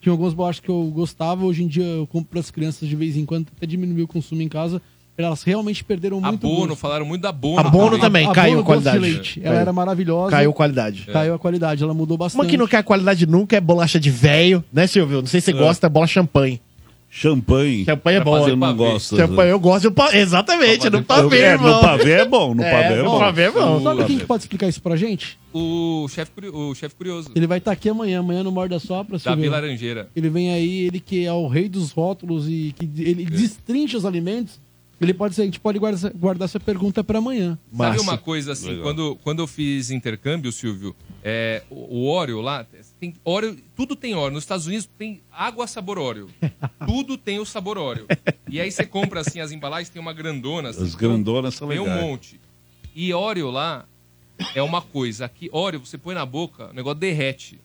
Tinha algumas bolachas que eu gostava, hoje em dia eu compro pras crianças de vez em quando, até diminuir o consumo em casa. Elas realmente perderam A muito Bono, gosto. falaram muito da Bono. A Bono também, caiu a Bono doce de qualidade. leite. Ela Caiu. era maravilhosa. Caiu a qualidade. Caiu a qualidade, ela mudou bastante. Uma que não quer qualidade nunca é bolacha de velho, né, Silvio? Não sei se você É. gosta, é bola champanhe. Champanhe. Champanhe é Pra bom. Eu não gosto. Champanhe eu gosto. pa- Exatamente, no pavê, É, irmão. no pavê é bom, no pavê é no bom. pavê é bom. Sabe quem que pode explicar isso pra gente? O chefe o chefe curioso. Ele vai estar aqui amanhã, amanhã no Morda Sopra. Davi Silvio. Laranjeira. Ele vem aí, ele que é o rei dos rótulos e que É. ele destrincha os alimentos. Ele pode ser, a gente pode guardar, guardar essa pergunta pra amanhã. Sabe uma coisa assim, Legal. quando, quando eu fiz intercâmbio, Silvio, é, o, o Oreo lá, tem Oreo, tudo tem Oreo. Nos Estados Unidos tem água sabor Oreo. tudo tem o sabor Oreo. E aí você compra assim as embalagens, tem uma grandona. Assim, As grandonas são Tem um legais. monte. E Oreo lá é uma coisa. Aqui, Oreo, você põe na boca, o negócio derrete.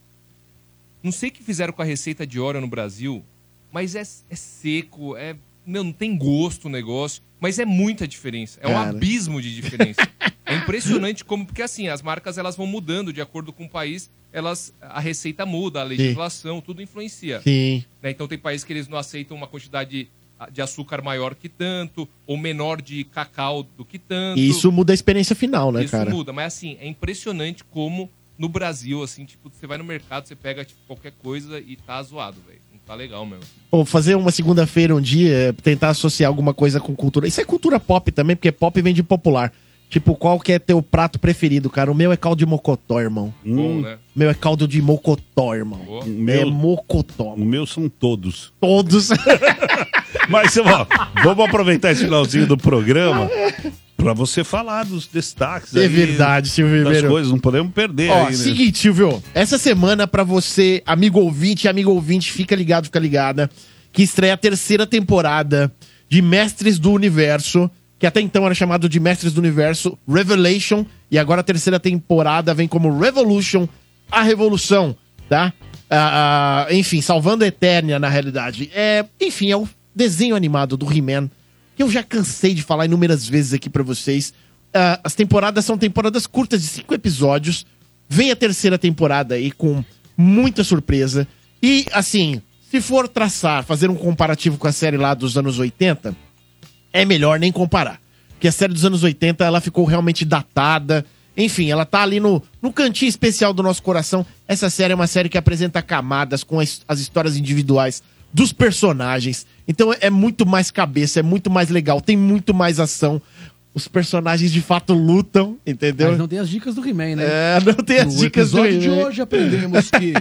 Não sei o que fizeram com a receita de Oreo no Brasil, mas é, é seco, é. Meu, não tem gosto o negócio, mas é muita diferença. É um Cara. abismo de diferença. é impressionante como, porque assim, as marcas elas vão mudando de acordo com o país, elas a receita muda, a legislação, tudo influencia. Sim. Né? Então tem países que eles não aceitam uma quantidade de açúcar maior que tanto, ou menor de cacau do que tanto. E isso muda a experiência final, né, Isso cara? muda, mas assim, é impressionante como no Brasil, assim, tipo, você vai no mercado, você pega tipo, qualquer coisa e tá zoado, velho. Tá legal mesmo. Ou fazer uma segunda-feira um dia, é, tentar associar alguma coisa com cultura. Isso é cultura pop também, porque pop vem de popular. Tipo, qual que é teu prato preferido, cara? O meu é caldo de mocotó, irmão. Bom, né? O meu é caldo de mocotó, irmão. O É meu- mocotó. O meu são todos. Todos. Mas, ó, vamos aproveitar esse finalzinho do programa pra você falar dos destaques É aí, verdade, Silvio das Ribeiro. coisas, não podemos perder Ó, aí, né? seguinte, Silvio. Essa semana, pra você, amigo ouvinte, amigo ouvinte, fica ligado, fica ligada, que estreia a terceira temporada de Mestres do Universo, que até então era chamado de Mestres do Universo Revelation, e agora a terceira temporada vem como Revolution, a Revolução, tá? Ah, ah, enfim, salvando a Eternia, na realidade. É, enfim, é o desenho animado do He-Man, eu já cansei de falar inúmeras vezes aqui pra vocês. Ah, as temporadas são temporadas curtas de cinco episódios. Vem a terceira temporada aí com muita surpresa. E, assim, se for traçar, fazer um comparativo com a série lá dos anos 80, é melhor nem comparar. Porque a série dos anos 80, ela ficou realmente datada. Enfim, ela tá ali no, no cantinho especial do nosso coração. Essa série é uma série que apresenta camadas com as, as histórias individuais dos personagens. Então é muito mais cabeça, é muito mais legal, tem muito mais ação. Os personagens de fato lutam, entendeu? Mas não tem as dicas do He-Man, né? É, não tem as no dicas do episódio de He-Man. hoje aprendemos que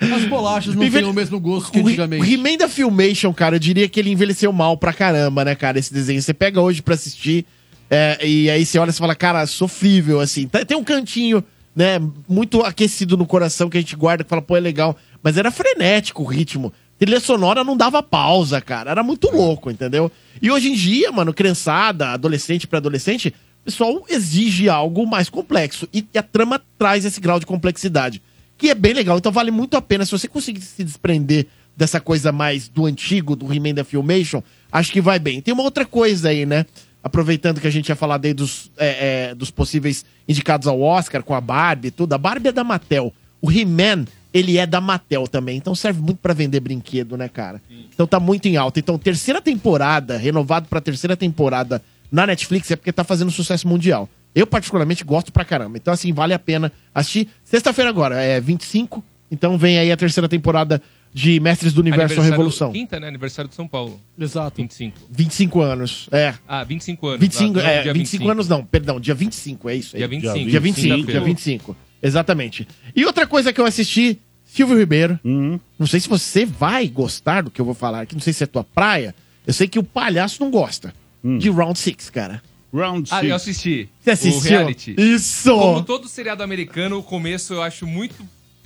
as bolachas não Envelhe- têm o mesmo gosto que antigamente. o He-Man da Filmation, cara, eu diria que ele envelheceu mal pra caramba, né, cara, esse desenho. Você pega hoje pra assistir, é, e aí você olha e fala, cara, sofrível, assim. Tá- Tem um cantinho, né, muito aquecido no coração que a gente guarda, que fala, pô, é legal. Mas era frenético o ritmo. Trilha sonora não dava pausa, cara. Era muito louco, entendeu? E hoje em dia, mano, criançada, adolescente pra adolescente, o pessoal exige algo mais complexo. E a trama traz esse grau de complexidade. Que é bem legal. Então vale muito a pena. Se você conseguir se desprender dessa coisa mais do antigo, do He-Man da Filmation, acho que vai bem. Tem uma outra coisa aí, né? Aproveitando que a gente ia falar daí dos, é, é, dos possíveis indicados ao Oscar, com a Barbie e tudo. A Barbie é da Mattel. O He-Man, ele é da Mattel também. Então serve muito pra vender brinquedo, né, cara? Então tá muito em alta. Então, terceira temporada, renovado pra terceira temporada na Netflix, é porque tá fazendo sucesso mundial. Eu, particularmente, gosto pra caramba. Então, assim, vale a pena assistir. Sexta-feira agora, é 25. Então vem aí a terceira temporada de Mestres do Universo Revolução. Quinta, né? Aniversário de São Paulo. Exato. 25. 25 anos. É. Ah, 25 anos. 25, Não, é, dia 25, anos não, perdão, dia 25, é isso aí. Dia 25, Dia 25, dia quinta-feira. 25. Exatamente. E outra coisa que eu assisti, Silvio Ribeiro. Uhum. Não sei se você vai gostar do que eu vou falar aqui, não sei se é tua praia. Eu sei que o palhaço não gosta. De Round Six, cara. Round Ah, eu assisti. Você assistiu? O reality. Isso! Como todo seriado americano, o começo eu acho muito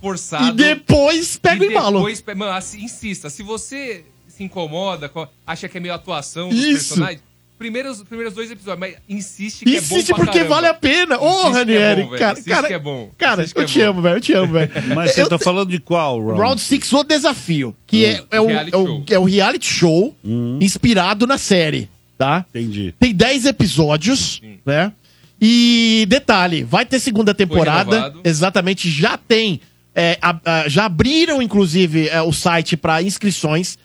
forçado. E depois pega e o embalo. depois, Mano, assim, insista. Se você se incomoda, co- acha que é meio atuação dos Isso. personagens, primeiros, primeiros dois episódios, mas insiste que Insiste é bom porque caramba. vale a pena. Ô, é Ranieri, bom, velho. cara, cara, que é bom. Cara, eu é te bom. amo, velho, eu te amo, velho. Mas você Eu tá te- falando de qual, Round? Round Six, o desafio, que é, é, o, Reality é, o, show. é o reality show inspirado na série, tá? Entendi. Tem 10 episódios, né? E detalhe, vai ter segunda temporada. Exatamente, já tem. é, a- a- já abriram, inclusive, é, o site para inscrições.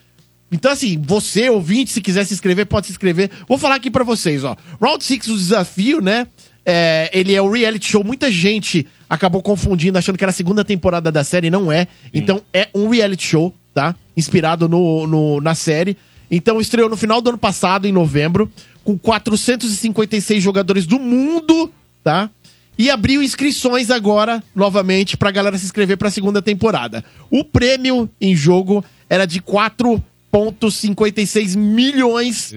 Então, assim, você, ouvinte, se quiser se inscrever, pode se inscrever. Vou falar aqui pra vocês, ó. Round Six, o desafio, né? É, ele é o reality show. Muita gente acabou confundindo, achando que era a segunda temporada da série. Não é. Então, é um reality show, tá? Inspirado no, no- na série. Então, estreou no final do ano passado, em novembro, com 456 jogadores do mundo, tá? E abriu inscrições agora, novamente, pra galera se inscrever pra segunda temporada. O prêmio em jogo era de 4,56 milhões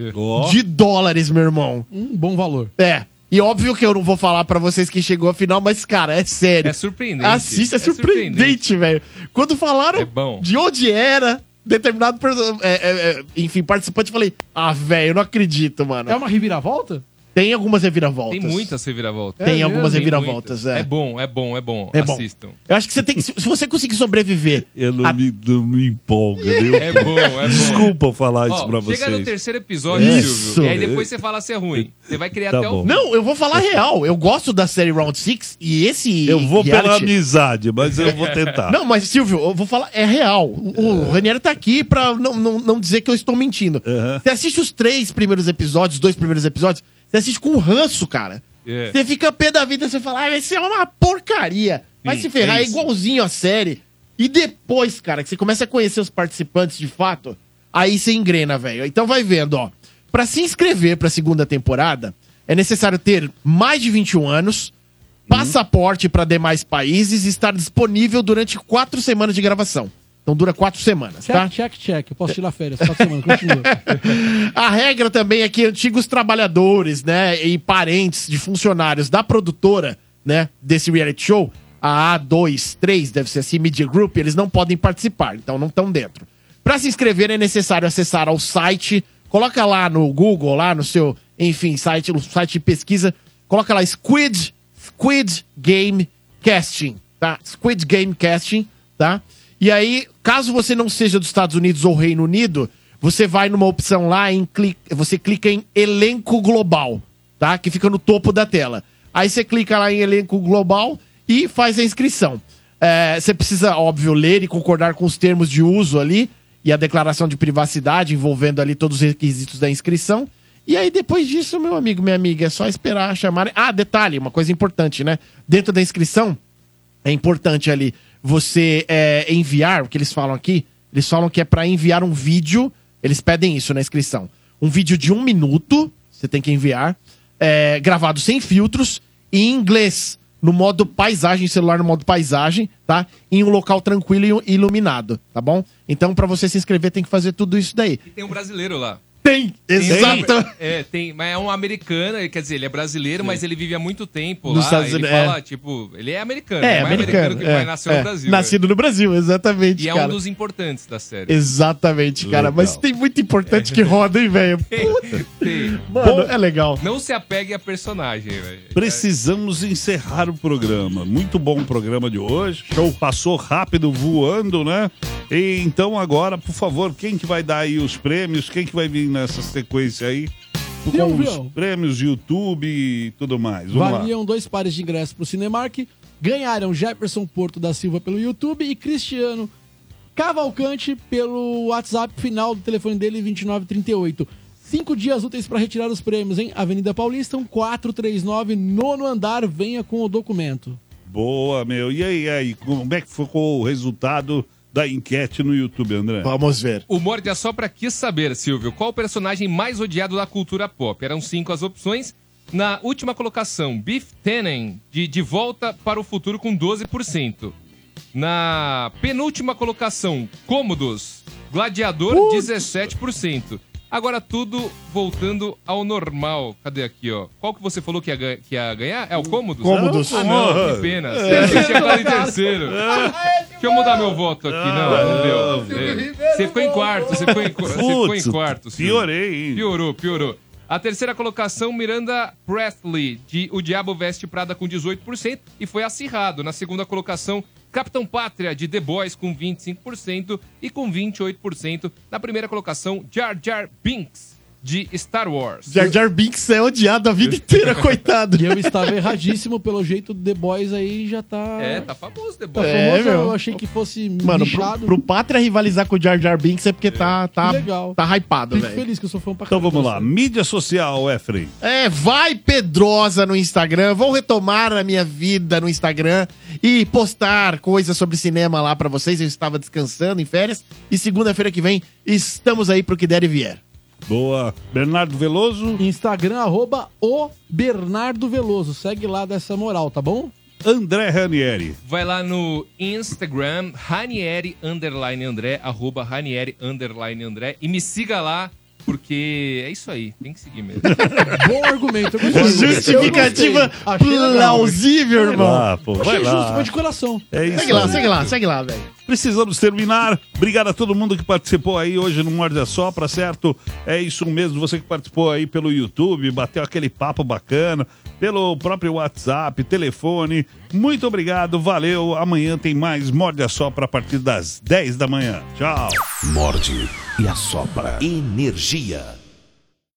de dólares, meu irmão. Um bom valor. É. E óbvio que eu não vou falar pra vocês quem chegou à final, mas, cara, é sério. É surpreendente. Assista, é, É surpreendente, velho. Quando falaram É bom. de onde era determinado é, é, é, enfim, participante, eu falei, ah, velho, eu não acredito, mano. É uma reviravolta? Tem algumas reviravoltas. Tem muitas reviravoltas. Tem algumas Tem reviravoltas, muitas. é. É bom, é bom, é bom. É bom. Assistam. Eu acho que você tem que. Se você conseguir sobreviver. Eu não, me, não me empolgo, viu? É bom, é bom. Desculpa falar isso pra vocês. Chega no terceiro episódio, Isso. Silvio. E aí depois você fala se é ruim. Você vai criar Tá até bom. o. Não, eu vou falar real. Eu gosto da série Round Six e esse. Eu vou pela reality- amizade, mas eu vou tentar. Não, mas Silvio, eu vou falar, é real. O, o Ranieri tá aqui pra não, não, não dizer que eu estou mentindo. Você assiste os três primeiros episódios, os dois primeiros episódios, você assiste com ranço, cara. É. Você fica pé da vida, você fala, ah, isso é uma porcaria. Vai Sim, se ferrar, é é, igualzinho a série. E depois, cara, que você começa a conhecer os participantes de fato, aí você engrena, velho. Então vai vendo, ó. Pra se inscrever pra segunda temporada, é necessário ter mais de 21 anos, passaporte pra demais países e estar disponível durante quatro semanas de gravação. Então dura quatro semanas, Check, tá? check, check. Eu posso tirar férias. Quatro semanas, continua. A regra também é que antigos trabalhadores, né, e parentes de funcionários da produtora, né, desse reality show, a A2, 3, deve ser assim, Media Group, eles não podem participar, então não estão dentro. Para se inscrever é necessário acessar ao site, coloca lá no Google, lá no seu, enfim, site, no site de pesquisa, coloca lá Squid, Squid Game Casting, tá? Squid Game Casting, tá? E aí, caso você não seja dos Estados Unidos ou Reino Unido, você vai numa opção lá, em você clica em elenco global, tá? Que fica no topo da tela. Aí você clica lá em elenco global e faz a inscrição. É, você precisa, óbvio, ler e concordar com os termos de uso ali e a declaração de privacidade envolvendo ali todos os requisitos da inscrição. E aí, depois disso, meu amigo, minha amiga, é só esperar chamar. Ah, detalhe, uma coisa importante, né? Dentro da inscrição, é importante ali você é, enviar, o que eles falam aqui, eles falam que é pra enviar um vídeo, eles pedem isso na inscrição. Um vídeo de um minuto, você tem que enviar, é, gravado sem filtros, em inglês, no modo paisagem, celular no modo paisagem, tá? Em um local tranquilo e iluminado, tá bom? Então, pra você se inscrever, tem que fazer tudo isso daí. E tem um brasileiro lá. Tem, exato. É, tem, mas é um americano, quer dizer, ele é brasileiro, mas ele vive há muito tempo Nos lá. Estados ele Unidos, fala, é. tipo, ele é americano, É, não é americano. que é, vai nasceu é. no Brasil. Nascido no Brasil, exatamente, E é cara. um dos importantes da série. Exatamente, cara. Legal. Mas tem muito importante que roda, hein, velho? Mano, é legal. Não se apegue a personagem, velho. Precisamos encerrar o programa. Muito bom o programa de hoje. Show passou rápido, voando, né? E então agora, por favor, quem que vai dar aí os prêmios? Quem que vai vir nessa sequência aí? Com Silvio. os prêmios YouTube e tudo mais. Vamos lá. Valiam dois pares de ingressos pro Cinemark. Ganharam Jefferson Porto da Silva pelo YouTube e Cristiano Cavalcante pelo WhatsApp final do telefone dele 2938. Cinco dias úteis para retirar os prêmios, hein? Avenida Paulista, 1439, nono andar. Venha com o documento. Boa, meu. E aí, e aí, como é que ficou o resultado da enquete no YouTube, André? Vamos ver. O Morde a Sopra quis saber, Silvio, qual o personagem mais odiado da cultura pop? Eram cinco as opções. Na última colocação, Biff Tannen, de De Volta para o Futuro, com 12%. Na penúltima colocação, Cômodos, Gladiador, 17%. Agora tudo voltando ao normal. Cadê aqui, ó? Qual que você falou que ia, que ia ganhar? É o Cômodos? Cômodos. Ah, não, que pena. É. Você tinha em terceiro. Deixa eu mudar meu voto aqui. Não, não deu. É. Você ficou em quarto, você ficou em, você ficou em quarto. Silvio. piorei, hein? Piorou, piorou. A terceira colocação, Miranda Presley, de O Diabo Veste Prada, com 18%, e foi acirrado. Na segunda colocação, Capitão Pátria, de The Boys, com 25%, e com 28%. Na primeira colocação, Jar Jar Binks, de Star Wars. Jar Jar Binks é odiado a vida inteira, coitado. E eu estava erradíssimo, pelo jeito The Boys aí já tá. É, tá famoso The Tá Boys. É, famoso, meu. eu achei que fosse Mano, pro, pro Pátria rivalizar com o Jar Jar Binks é porque tá, tá, Que legal. tá hypado, Fico velho. feliz que eu sou fã pra Então caramba vamos de lá. você. Mídia social, Efrem. É, vai Pedrosa no Instagram. Vou retomar a minha vida no Instagram e postar coisas sobre cinema lá pra vocês. Eu estava descansando em férias e segunda-feira que vem estamos aí pro que der e vier. Boa. Bernardo Veloso. Instagram, arroba o Bernardo Veloso. Segue lá dessa moral, tá bom? André Ranieri. Vai lá no Instagram, Ranieri underline André, arroba Ranieri underline André, e me siga lá, porque é isso aí, tem que seguir mesmo. Bom argumento. eu gostei. Justificativa Eu gostei. Plausível, Vai irmão. lá, pô. Vai Achei justo, lá. foi de coração. É isso Segue lá, aí. segue lá, segue lá, velho. Precisamos terminar. Obrigado a todo mundo que participou aí hoje no Morde a Sopra, certo? É isso mesmo, você que participou aí pelo YouTube, bateu aquele papo bacana, pelo próprio WhatsApp, telefone. Muito obrigado, valeu. Amanhã tem mais Morde a Sopra a partir das 10 da manhã. Tchau. Morde e assopra. Energia.